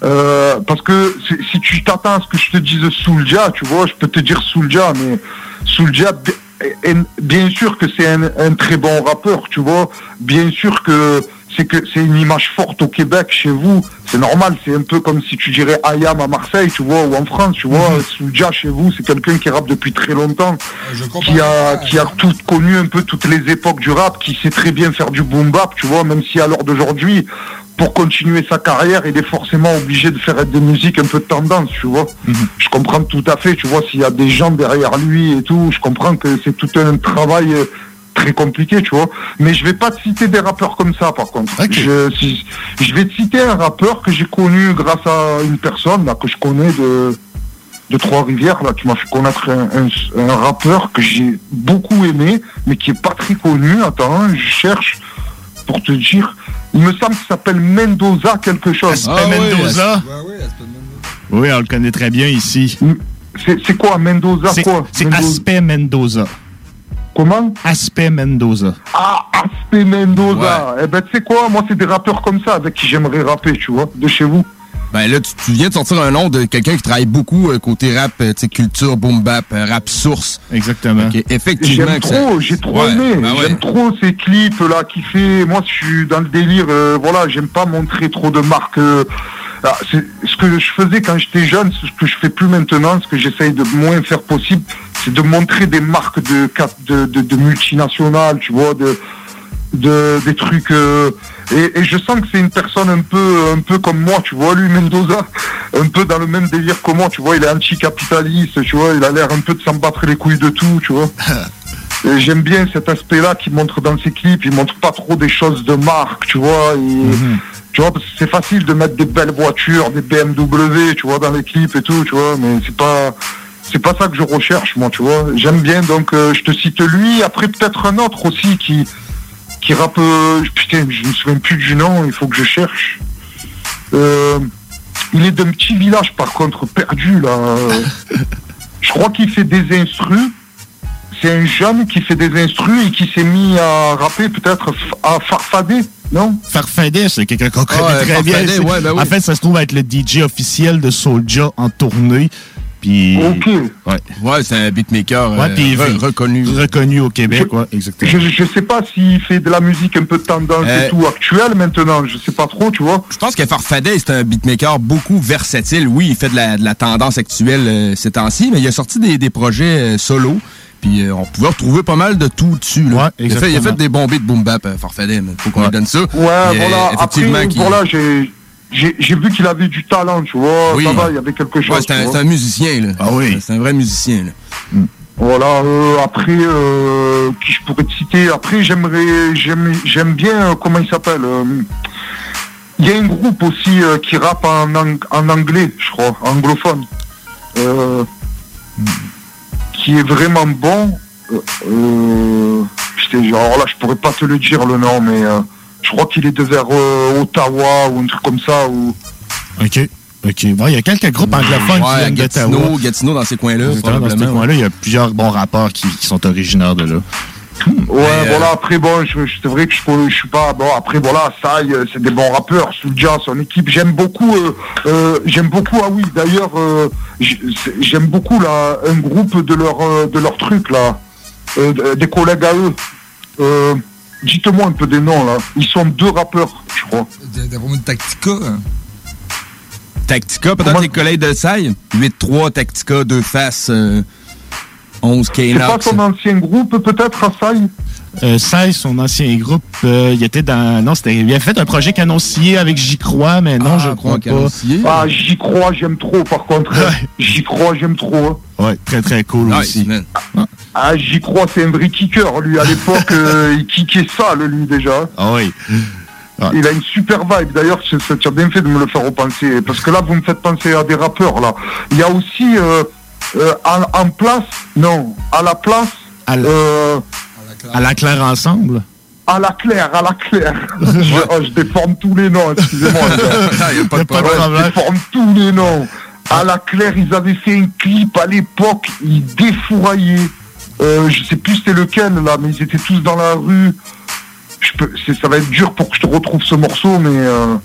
Euh, parce que si, tu t'attends à ce que je te dise Soulja, tu vois, je peux te dire Soulja, mais Soulja, bien sûr que c'est un, un très bon rappeur, tu vois. Bien sûr que c'est que c'est une image forte au Québec, chez vous. C'est normal, c'est un peu comme si tu dirais Ayam à Marseille, tu vois, ou en France, tu vois. Soulja, chez vous, c'est quelqu'un qui rappe depuis très longtemps, qui a, qui a tout connu un peu toutes les époques du rap, qui sait très bien faire du boom bap, tu vois, même si à l'heure d'aujourd'hui, pour continuer sa carrière, il est forcément obligé de faire des musiques un peu de tendance, tu vois. Je comprends tout à fait, tu vois, s'il y a des gens derrière lui et tout, je comprends que c'est tout un travail euh, très compliqué, tu vois. Mais je vais pas te citer des rappeurs comme ça, par contre. Je, si- je vais te citer un rappeur que j'ai connu grâce à une personne, là, que je connais de, de Trois-Rivières, là, qui m'a fait connaître un, un- un rappeur que j'ai beaucoup aimé, mais qui est pas très connu. Attends, hein, je cherche pour te dire. Il me semble qu'il s'appelle Mendoza quelque chose. Aspect Mendoza. Oui, on le connaît très bien ici. C'est c'est quoi Mendoza C'est quoi c'est Mendoza? Aspect Mendoza. Comment? Aspect Mendoza. Ah, Aspect Mendoza. Eh ben, tu sais quoi, moi, c'est des rappeurs comme ça avec qui j'aimerais rapper, tu vois, de chez vous. Ben là, tu, tu viens de sortir un nom de quelqu'un qui travaille beaucoup euh, côté rap, euh, tu sais, culture, boom bap, euh, rap source. Exactement. Effectivement. J'aime ça- trop, j'ai trop Ouais, aimé. ben ouais. J'aime trop ces clips là qui fait. Moi, je suis dans le délire. euh, voilà, j'aime pas montrer trop de marques. euh, ah, c'est ce que je faisais quand j'étais jeune, ce que je fais plus maintenant, ce que j'essaye de moins faire possible, c'est de montrer des marques de cap- de, de, de multinationales, tu vois, de, de des trucs. Et, et je sens que c'est une personne un peu un peu comme moi, tu vois, lui Mendoza, un peu dans le même délire que moi, tu vois, il est anticapitaliste, tu vois, il a l'air un peu de s'en battre les couilles de tout, tu vois. Et j'aime bien cet aspect-là qu'il montre dans ses clips. Il montre pas trop des choses de marque, tu vois. et- Tu vois, parce que c'est facile de mettre des belles voitures, des BMW, tu vois, dans les clips et tout, tu vois. Mais c'est pas, c'est pas ça que je recherche, moi, tu vois. J'aime bien, donc euh, je te cite lui. Après peut-être un autre aussi qui, qui rappe. euh, putain, je me souviens plus du nom. Il faut que je cherche. Euh, il est d'un petit village, par contre, perdu là. je crois qu'il fait des instrus c'est un jeune qui fait des instrus et qui s'est mis à rapper peut-être à farfader, non? Farfadet, c'est quelqu'un qu'on connaît ouais, très bien. Ouais, ben oui. En fait, ça se trouve être le DJ officiel de Soulja en tournée. Puis. Ok. Ouais. Ouais, c'est un beatmaker Ouais, euh, puis re- reconnu. Reconnu au Québec, ouais, exactement. Je, je sais pas s'il fait de la musique un peu tendance Euh, et tout actuelle maintenant, je sais pas trop, tu vois. Je pense que Farfadet, c'est un beatmaker beaucoup versatile. Oui, il fait de la, de la tendance actuelle euh, ces temps-ci, mais il a sorti des, des projets euh, solo. Puis euh, on pouvait retrouver pas mal de tout dessus. Là. il, a fait, il a fait des bons beats boom bap, euh, Farfadet. Faut qu'on lui donne ça. Ouais, euh, voilà. Après, effectivement, voilà, j'ai j'ai vu qu'il avait du talent, tu vois. Oui. Ça va, il y avait quelque chose. Ouais, c'est un, musicien, là. Ah oui. C'est un vrai musicien, là. Voilà, euh, après, euh, qui je pourrais te citer? Après, j'aimerais, j'aime, j'aime bien, euh, comment il s'appelle euh, Il y a un groupe aussi euh, qui rappe en, ang- en anglais, je crois, anglophone, euh, qui est vraiment bon. Euh, euh, alors là, je pourrais pas te le dire le nom, mais euh, je crois qu'il est de vers euh, Ottawa ou un truc comme ça. Ou... OK. OK. Bon, il y a quelques groupes anglophones qui Ouais, viennent d'Ottawa. Gatineau, Gatineau dans ces coins-là, Dans ces coins-là, il y a plusieurs bons rappeurs qui, qui sont originaires de là. Ouais, voilà, après, bon, je, je- c'est vrai que je, peux- je suis pas, bon, après, voilà, ça, euh, c'est des bons rappeurs, Soulja, son équipe, j'aime beaucoup, euh, euh, j'aime beaucoup, ah oui, d'ailleurs, euh, j'aime beaucoup, là, un groupe de leur, euh, de leur truc, là, euh, des collègues à eux, euh, dites-moi un peu des noms, là, ils sont deux rappeurs, je crois. T'as vraiment une Tactica. hein? Tactica, peut-être les collègues de Saille. 8-3, Tactica, deux faces, euh, 11 C'est pas son ancien groupe, peut-être, à Saï? Euh, Sai, son ancien groupe, euh, il était dans. Non, c'était. Il a fait un projet canoncier avec J'y crois, mais non, je crois pas. Ah, j'y crois, j'aime trop, par contre. J'y crois, j'aime trop. hein. Ouais, très très cool aussi. Ah, j'y crois, c'est un vrai kicker, lui, à l'époque, euh, il kickait ça, le lui, déjà. Ah oui. Il a une super vibe. D'ailleurs, tu as bien fait de me le faire repenser. Parce que là, vous me faites penser à des rappeurs, là. Il y a aussi, euh, euh, en, en place, non, à la place, à la, euh, à la claire ensemble? à la claire, à la claire. je, oh, je déforme tous les noms, excusez-moi. les gars. Y a pas de Ouais, problème. Je déforme tous les noms. À la claire, ils avaient fait un clip à l'époque, ils défouraillaient. Euh, je sais plus c'était lequel, là, mais ils étaient tous dans la rue. Je peux, ça va être dur pour que je te retrouve ce morceau, mais... euh,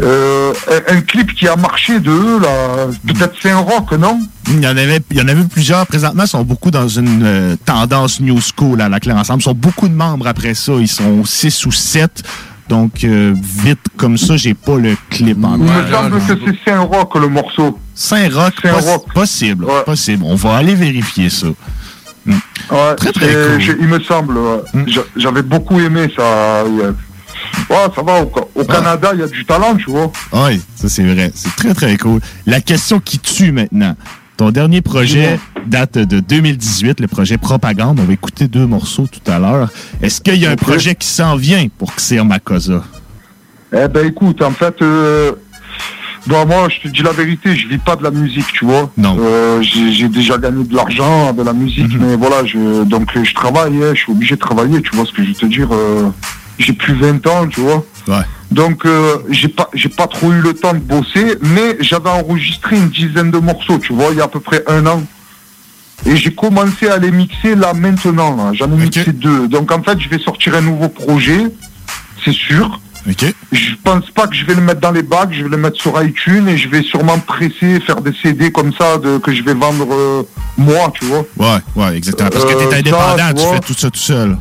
euh, un, un clip qui a marché de eux, là, peut-être c'est un rock, non? Il y en avait, il y en avait plusieurs. Présentement, ils sont beaucoup dans une euh, tendance new school à la claire ensemble. Ils sont beaucoup de membres après ça. Ils sont six ou sept. Donc, euh, vite comme ça, j'ai pas le clip en Il me semble que c'est Saint Rock le morceau. Saint-Roch, poss- possible, possible. On va aller vérifier ça. Hmm. Ouais, Très, très cool. Hmm. il me semble. ouais. J'a- J'avais beaucoup aimé ça. Ouais, ça va. Au, au Canada, il y a du talent, tu vois. Oui, ça c'est vrai. C'est très très cool. La question qui tue maintenant. Ton dernier projet date de 2018, le projet Propagande. On va écouter deux morceaux tout à l'heure. Est-ce qu'il y a un projet qui s'en vient pour Xer Makosa? Eh ben, écoute, en fait, euh, bon, moi, je te dis la vérité, je vis pas de la musique, tu vois. Non. Mhm. Euh, j'ai déjà gagné de l'argent de la musique, mais voilà, je, donc je travaille, hein, je suis obligé de travailler, tu vois ce que je veux te dire. euh, j'ai plus 20 ans, tu vois. Ouais. Donc euh, j'ai pas j'ai pas trop eu le temps de bosser, mais j'avais enregistré une dizaine de morceaux, tu vois, il y a à peu près un an. Et j'ai commencé à les mixer là maintenant. là. J'en ai mixé deux. Donc en fait, je vais sortir un nouveau projet, c'est sûr. OK. Je pense pas que je vais le mettre dans les bacs, je vais le mettre sur iTunes et je vais sûrement presser, faire des CD comme ça de, que je vais vendre euh, moi, tu vois. Ouais, ouais, exactement. Parce que Euh, t'es ça, indépendant, tu tu fais tout ça tout seul.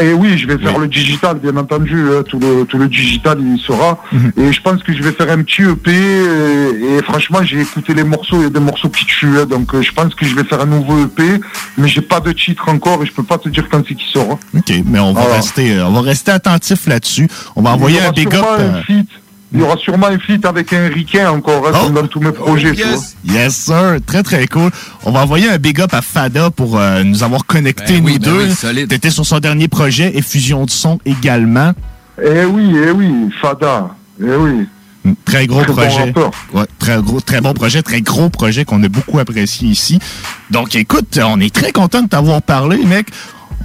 Et oui, je vais faire le digital, bien entendu. hein, tout, le, tout le digital, il y sera. Mhm. Et je pense que je vais faire un petit EP. Et, et franchement, j'ai écouté les morceaux. Il y a des morceaux qui tuent. hein, donc, euh, je pense que je vais faire un nouveau EP. Mais j'ai pas de titre encore et je peux pas te dire quand c'est qui sort. hein. OK, mais on va, rester, euh, on va rester attentif là-dessus. On va envoyer un big up. un. Il y aura sûrement un feat avec un ricain encore, hein, comme dans tous mes projets. tu vois. Yes, sir. Très, très cool. On va envoyer un big up à Fada pour euh, nous avoir connectés, Ben oui, nous ben deux. oui. T'étais sur son dernier projet, Effusion de son également. Eh oui, eh oui, Fada. Eh oui. Très gros Très bon projet. Ouais, très gros, très bon projet, très gros projet qu'on a beaucoup apprécié ici. Donc, écoute, on est très content de t'avoir parlé, mec.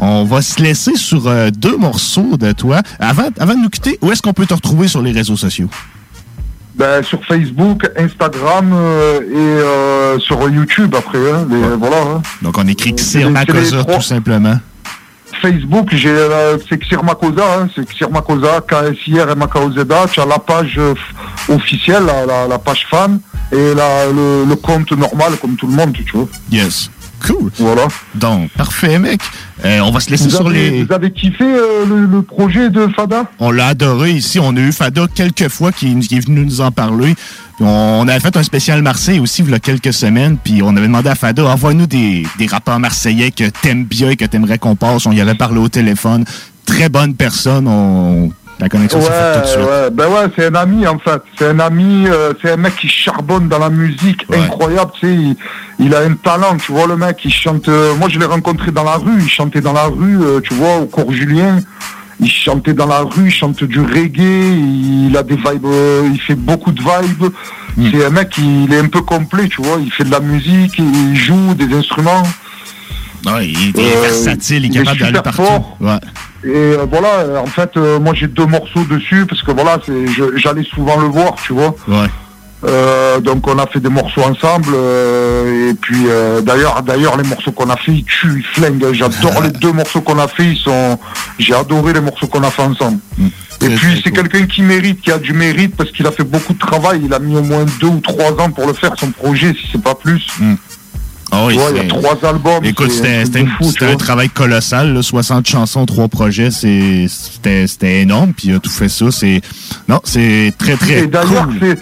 On va se laisser sur euh, deux morceaux de toi. Avant, avant de nous quitter, où est-ce qu'on peut te retrouver sur les réseaux sociaux? Ben, sur Facebook, Instagram euh, et euh, sur YouTube après. hein, les- Voilà. hein. Donc, on écrit Xir trois- tout simplement. Facebook, j'ai euh, c'est Xir Makosa, hein, c'est Xir Makosa, K-S-I-R M A K O Z A. Tu as la page officielle, la, la- la page fan, et la, le, le compte normal comme tout le monde, tu vois. Yes. Cool. Voilà. Donc, parfait, mec. Euh, on va se laisser Vous sur avez, les... vous avez kiffé euh, le, le projet de Fada? On l'a adoré ici. On a eu Fada quelques fois qui, qui est venu nous en parler. On avait fait un spécial Marseille aussi il y a quelques semaines. Puis on avait demandé à Fada, envoie-nous des, des rappeurs marseillais que t'aimes bien et que t'aimerais qu'on passe. On y avait parlé au téléphone. Très bonne personne. On, la connexion s'est faite tout de suite. ouais, ben ouais, c'est un ami en fait. C'est un ami, euh, c'est un mec qui charbonne dans la musique, incroyable. Tu sais, il, il a un talent. Tu vois le mec, il chante. euh, moi, je l'ai rencontré dans la rue. Il chantait dans la rue, euh, tu vois, au cours Julien. Il chantait dans la rue, il chante du reggae. Il a des vibes, il fait beaucoup de vibes. Hmm. C'est un mec, il est un peu complet, tu vois. Il fait de la musique, il joue des instruments. Ouais, il est versatile, il est capable d'aller partout. Ouais. Et euh, voilà, en fait, euh, moi j'ai deux morceaux dessus parce que voilà, j'allais souvent le voir, tu vois. Ouais. Euh, donc on a fait des morceaux ensemble euh, et puis euh, d'ailleurs d'ailleurs les morceaux qu'on a fait ils tuent ils flinguent. J'adore les deux morceaux qu'on a fait ils sont j'ai adoré les morceaux qu'on a fait ensemble. Et puis c'est quelqu'un qui mérite qui a du mérite parce qu'il a fait beaucoup de travail. Il a mis au moins deux ou trois ans pour le faire son projet si c'est pas plus Ah oui, vois, il y a trois albums Écoute, c'était un travail colossal, là, 60 chansons, trois projets, c'était c'était énorme, puis il a tout fait ça, c'est non, c'est très très Et d'ailleurs, cool.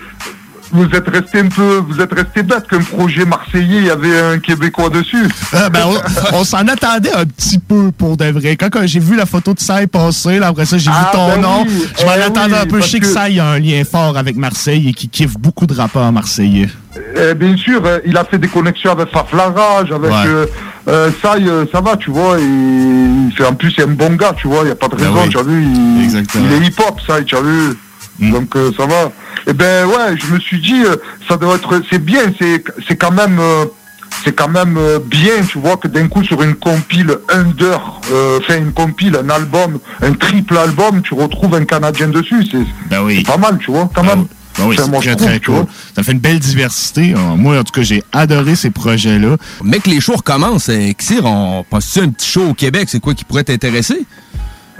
vous êtes resté un peu, vous êtes resté bête qu'un projet marseillais, il y avait un Québécois dessus. Ah, ben, on on s'en attendait un petit peu pour de vrai. Quand, quand j'ai vu la photo de Sai passer, là, après ça, j'ai Ah, vu ton ben nom. oui. Je m'en Eh attendais oui, un peu. Je sais que, que- Sai a un lien fort avec Marseille et qui kiffe beaucoup de rappeurs marseillais. Bien sûr, euh, il a fait des connexions avec Faflarage, avec Ouais. euh, euh, ça, euh, ça va, tu vois. Et, en plus, c'est un bon gars, tu vois. Il n'y a pas de Ben raison, oui. tu as vu. Il, est hip-hop, ça, tu as vu. Mm. Donc euh, ça va. Et ben ouais, je me suis dit, ça doit être, c'est bien, c'est, quand même, euh, c'est quand même bien, tu vois, que d'un coup sur une compile under, euh, fait une compile, un album, un triple album, tu retrouves un Canadien dessus. C'est, Ben oui. pas mal, tu vois, quand même. Ben oui, c'est très, cool. Ça fait une belle diversité. Euh, Moi, en tout cas, j'ai adoré ces projets-là. Mec, les shows recommencent. hein. Xir, on passe un petit show au Québec? C'est quoi qui pourrait t'intéresser?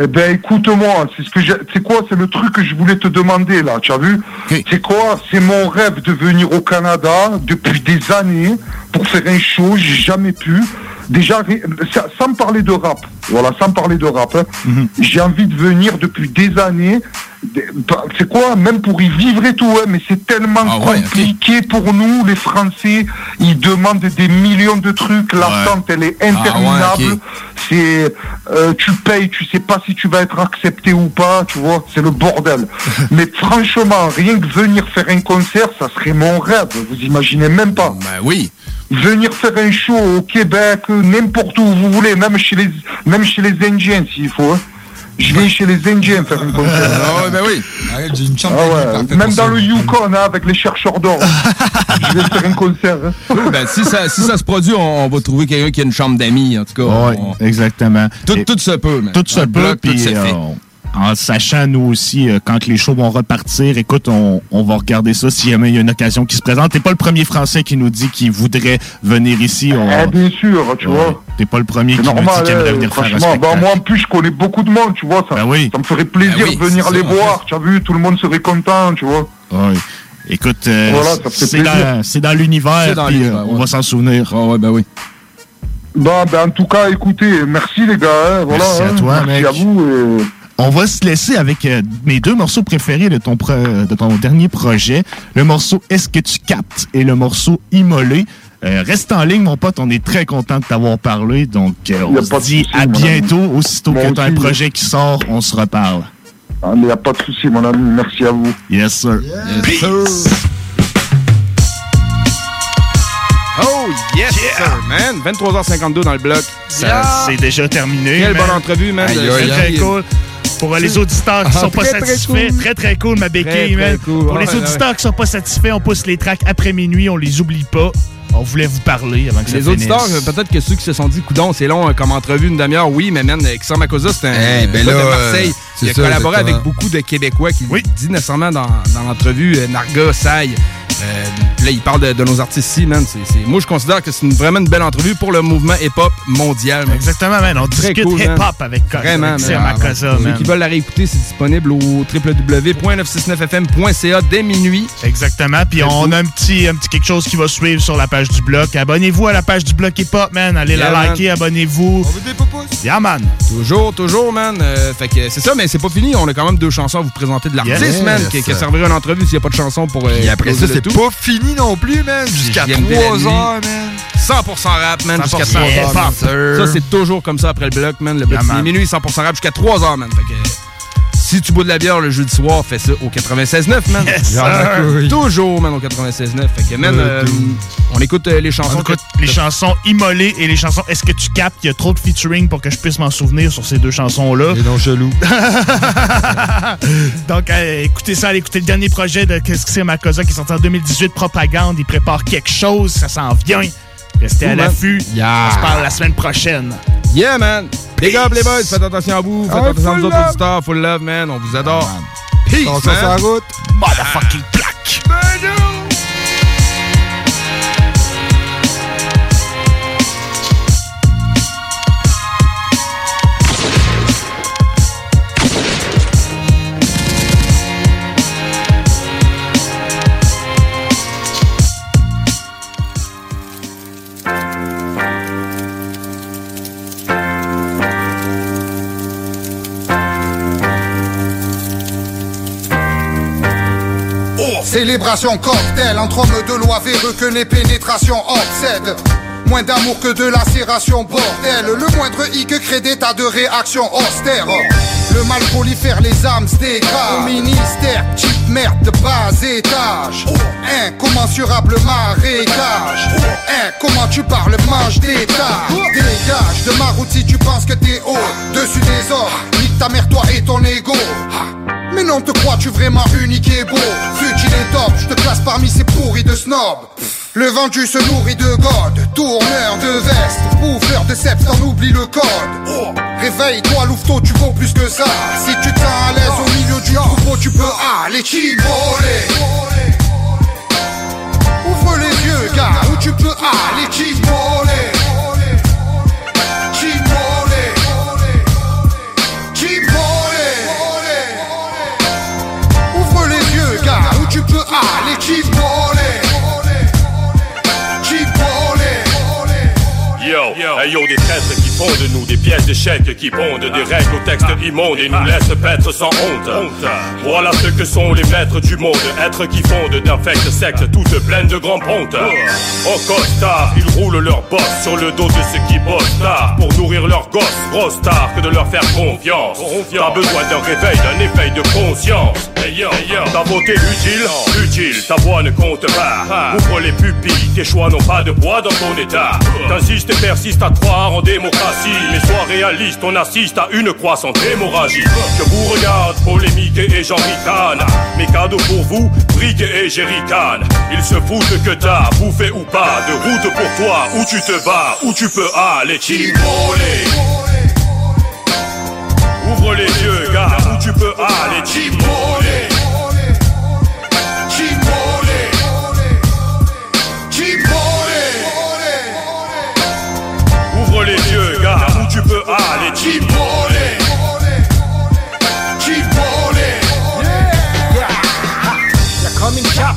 Eh ben écoute-moi, c'est ce que j'ai- c'est quoi, c'est le truc que je voulais te demander là, tu as vu? C'est quoi? C'est mon rêve de venir au Canada depuis des années pour faire un show, j'ai jamais pu. Déjà, sans parler de rap, voilà, sans parler de rap, hein, j'ai envie de venir depuis des années. Bah, C'est quoi Même pour y vivre et tout, ouais, mais c'est tellement Ah ouais, compliqué pour nous, les Français. Ils demandent des millions de trucs, l'attente, elle est Ah ouais, interminable. C'est euh, tu payes, tu sais pas si tu vas être accepté ou pas, tu vois, c'est le bordel. Mais franchement, rien que venir faire un concert, ça serait mon rêve. Vous imaginez même pas. Ben oui. Venir faire un show au Québec, n'importe où vous voulez, même chez les même chez les Indiens s'il faut. hein. Je vais chez les Indiens faire un concert. Ah ouais, ben oui. J'ai une chambre Ah ouais, même dans le Yukon, hein, avec les chercheurs d'or. je vais faire un concert. hein. Oui, ben, si ça, si ça se produit, on, on va trouver quelqu'un qui a une chambre d'amis, en tout cas. Oui, On- exactement. Tout, tout se peut, man. Tout se peut, bloc, puis euh, en sachant, nous aussi, euh, quand les shows vont repartir, écoute, on, on va regarder ça si jamais il y a une occasion qui se présente. T'es pas le premier Français qui nous dit qu'il voudrait venir ici. On... Eh, bien sûr, tu vois. T'es pas le premier qui C'est nous dit normal, qu'il aimerait hein, venir faire un spectacle. Bah, moi, en plus, je connais beaucoup de monde, tu vois. Ça, ça me ferait plaisir Ben oui, de venir les ça, voir. Tu as vu, tout le monde serait content, tu vois. Ouais. Écoute, euh, Voilà, ça fait c'est plaisir. dans, c'est dans l'univers, euh, on va s'en souvenir. ouais, ben oui. Bah, ben, en tout cas, écoutez, merci les gars. hein, voilà, Merci à hein, toi, merci mec. à vous. et- On va se laisser avec euh, mes deux morceaux préférés de ton, pro- de ton dernier projet. Le morceau Est-ce que tu captes et le morceau Immolé. Euh, reste en ligne, mon pote. On est très content de t'avoir parlé. Donc, euh, on se dit à bientôt. Aussitôt que tu as un projet qui sort, on se reparle. Ah, mais y a pas de souci, mon ami. Merci à vous. Yes, sir. Peace. Oh, yes, sir, man. 23h52 dans le bloc. Ça, c'est déjà terminé. Quelle man. bonne entrevue, man. De- très cool. Pour euh, les auditeurs qui Ah, sont pas très, très satisfaits, cool. très très cool, ma béquille, Très, très man. cool. Pour Ouais, les ouais, auditeurs qui sont pas satisfaits, on pousse les tracks après minuit, on les oublie pas. On voulait vous parler avant que ça Les finisse. auditeurs, euh, peut-être que ceux qui se sont dit, coudon, c'est long euh, comme entrevue, une demi-heure, oui, mais man, Makosa, c'est un Eh, ben là, de Marseille. euh, Il a ça, collaboré avec beaucoup de Québécois qui dit nécessairement dans, dans l'entrevue, Narga, Sai. Euh, là, il parle de, de nos artistes ici, man. C'est- c'est- moi, je considère que c'est une- vraiment une belle entrevue pour le mouvement hip-hop mondial. man. Exactement, man. On Très discute cool, hip-hop avec Cos- Vraiment, avec Xer man. Ceux man. qui veulent la réécouter, c'est disponible au www.969fm.ca dès minuit. Exactement. Puis on a un petit, un petit quelque chose qui va suivre sur la page du bloc. Abonnez-vous à la page du bloc hip-hop, man. Allez Yeah, la liker, abonnez-vous. Yeah, man. Toujours, toujours, man. Euh, fait que c'est ça, mais c'est pas fini. On a quand même deux chansons à vous présenter de l'artiste, Yes. man, qui, qui servirait une entrevue s'il n'y a pas de chanson pour. euh, Et après ça, c'est tout. pas fini non plus, man. Jusqu'à JMD 3 la nuit. heures, man. 100% rap, man, jusqu'à 100% 3 heures. Ça, c'est toujours comme ça après le bloc, man. Le bloc Yeah, minuit, 100% rap jusqu'à 3 heures, man. Fait que. Si tu bois de la bière le jeudi soir, fais ça au 96.9, man. Yes. Toujours, man, au 96.9. Fait que, man, Euh, euh, on écoute euh, les chansons. On écoute les chansons immolées et les chansons Est-ce que tu captes? Il y a trop de featuring pour que je puisse m'en souvenir sur ces deux chansons-là? Et non chelou. Donc, euh, écoutez ça, allez écouter le dernier projet de Qu'est-ce que c'est Makosa qui est sorti en 2018, Propagande. Il prépare quelque chose, ça s'en vient. Restez à l'affût. Yeah. On se parle la semaine prochaine. Yeah, man. Les gars, les boys, faites attention à vous. Faites attention nous autres auditeurs. Full love, man. On vous adore. Peace, man. route. Motherfucking Célébration cocktail entre hommes de loi véreux que les pénétrations obsèdent. Moins d'amour que de lacération, bordel. Le moindre hic crée des tas de réactions austères. Le mal prolifère, les âmes se dégradent. Au ministère, type merde de bas étage. Incommensurable marécage. Hein, comment tu parles, mange des. Dégage de ma route si tu penses que t'es haut. Dessus des ordres, nique ta mère, toi et ton ego. Mais non, te crois-tu vraiment unique et beau? Futile et top, je te classe parmi ces pourris de snobs. Le vendu se nourrit de God, tourneur de veste, bouffeur de sept, t'en oublie le code. Réveille-toi, louveteau, tu vaux plus que ça. Si tu te sens à l'aise au milieu du troupeau, tu peux aller chivoler Ouvre les yeux, gars, où tu peux aller chivoler Yo, des traîtres qui font de nous des pièces d'échecs qui pondent des règles aux textes immondes et nous laissent paître sans honte. Voilà ce que sont les maîtres du monde, êtres qui fondent d'infectes sectes toutes pleines de grands pontes. Au costard, ils roulent leur boss sur le dos de ceux qui bossent tard pour nourrir leurs gosses. Grosse tard que de leur faire confiance. T'as besoin d'un réveil, d'un éveil de conscience. Hey ta utile, ta voix ne compte pas. Ouvre les pupilles, tes choix n'ont pas de poids dans ton état. T'insistes et persistes à croire en démocratie, mais sois réaliste, on assiste à une croissante hémorragie. Je vous regarde, polémique et j'en ricane. Mes cadeaux pour vous, briques et jerrycan. Ils se foutent que t'as bouffé ou pas de route pour toi, où tu te bats, où tu peux aller chimoler. Ouvre les yeux, gars, où tu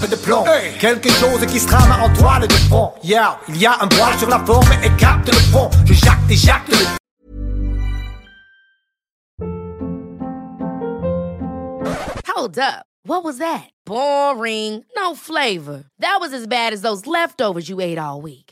De plomb, hey. quelque chose qui se trame en toile de. Yeah, il y a un sur la forme et capte le. Je jacte et jacte le. Hold up, what was that? Boring, no flavor. That was as bad as those leftovers you ate all week.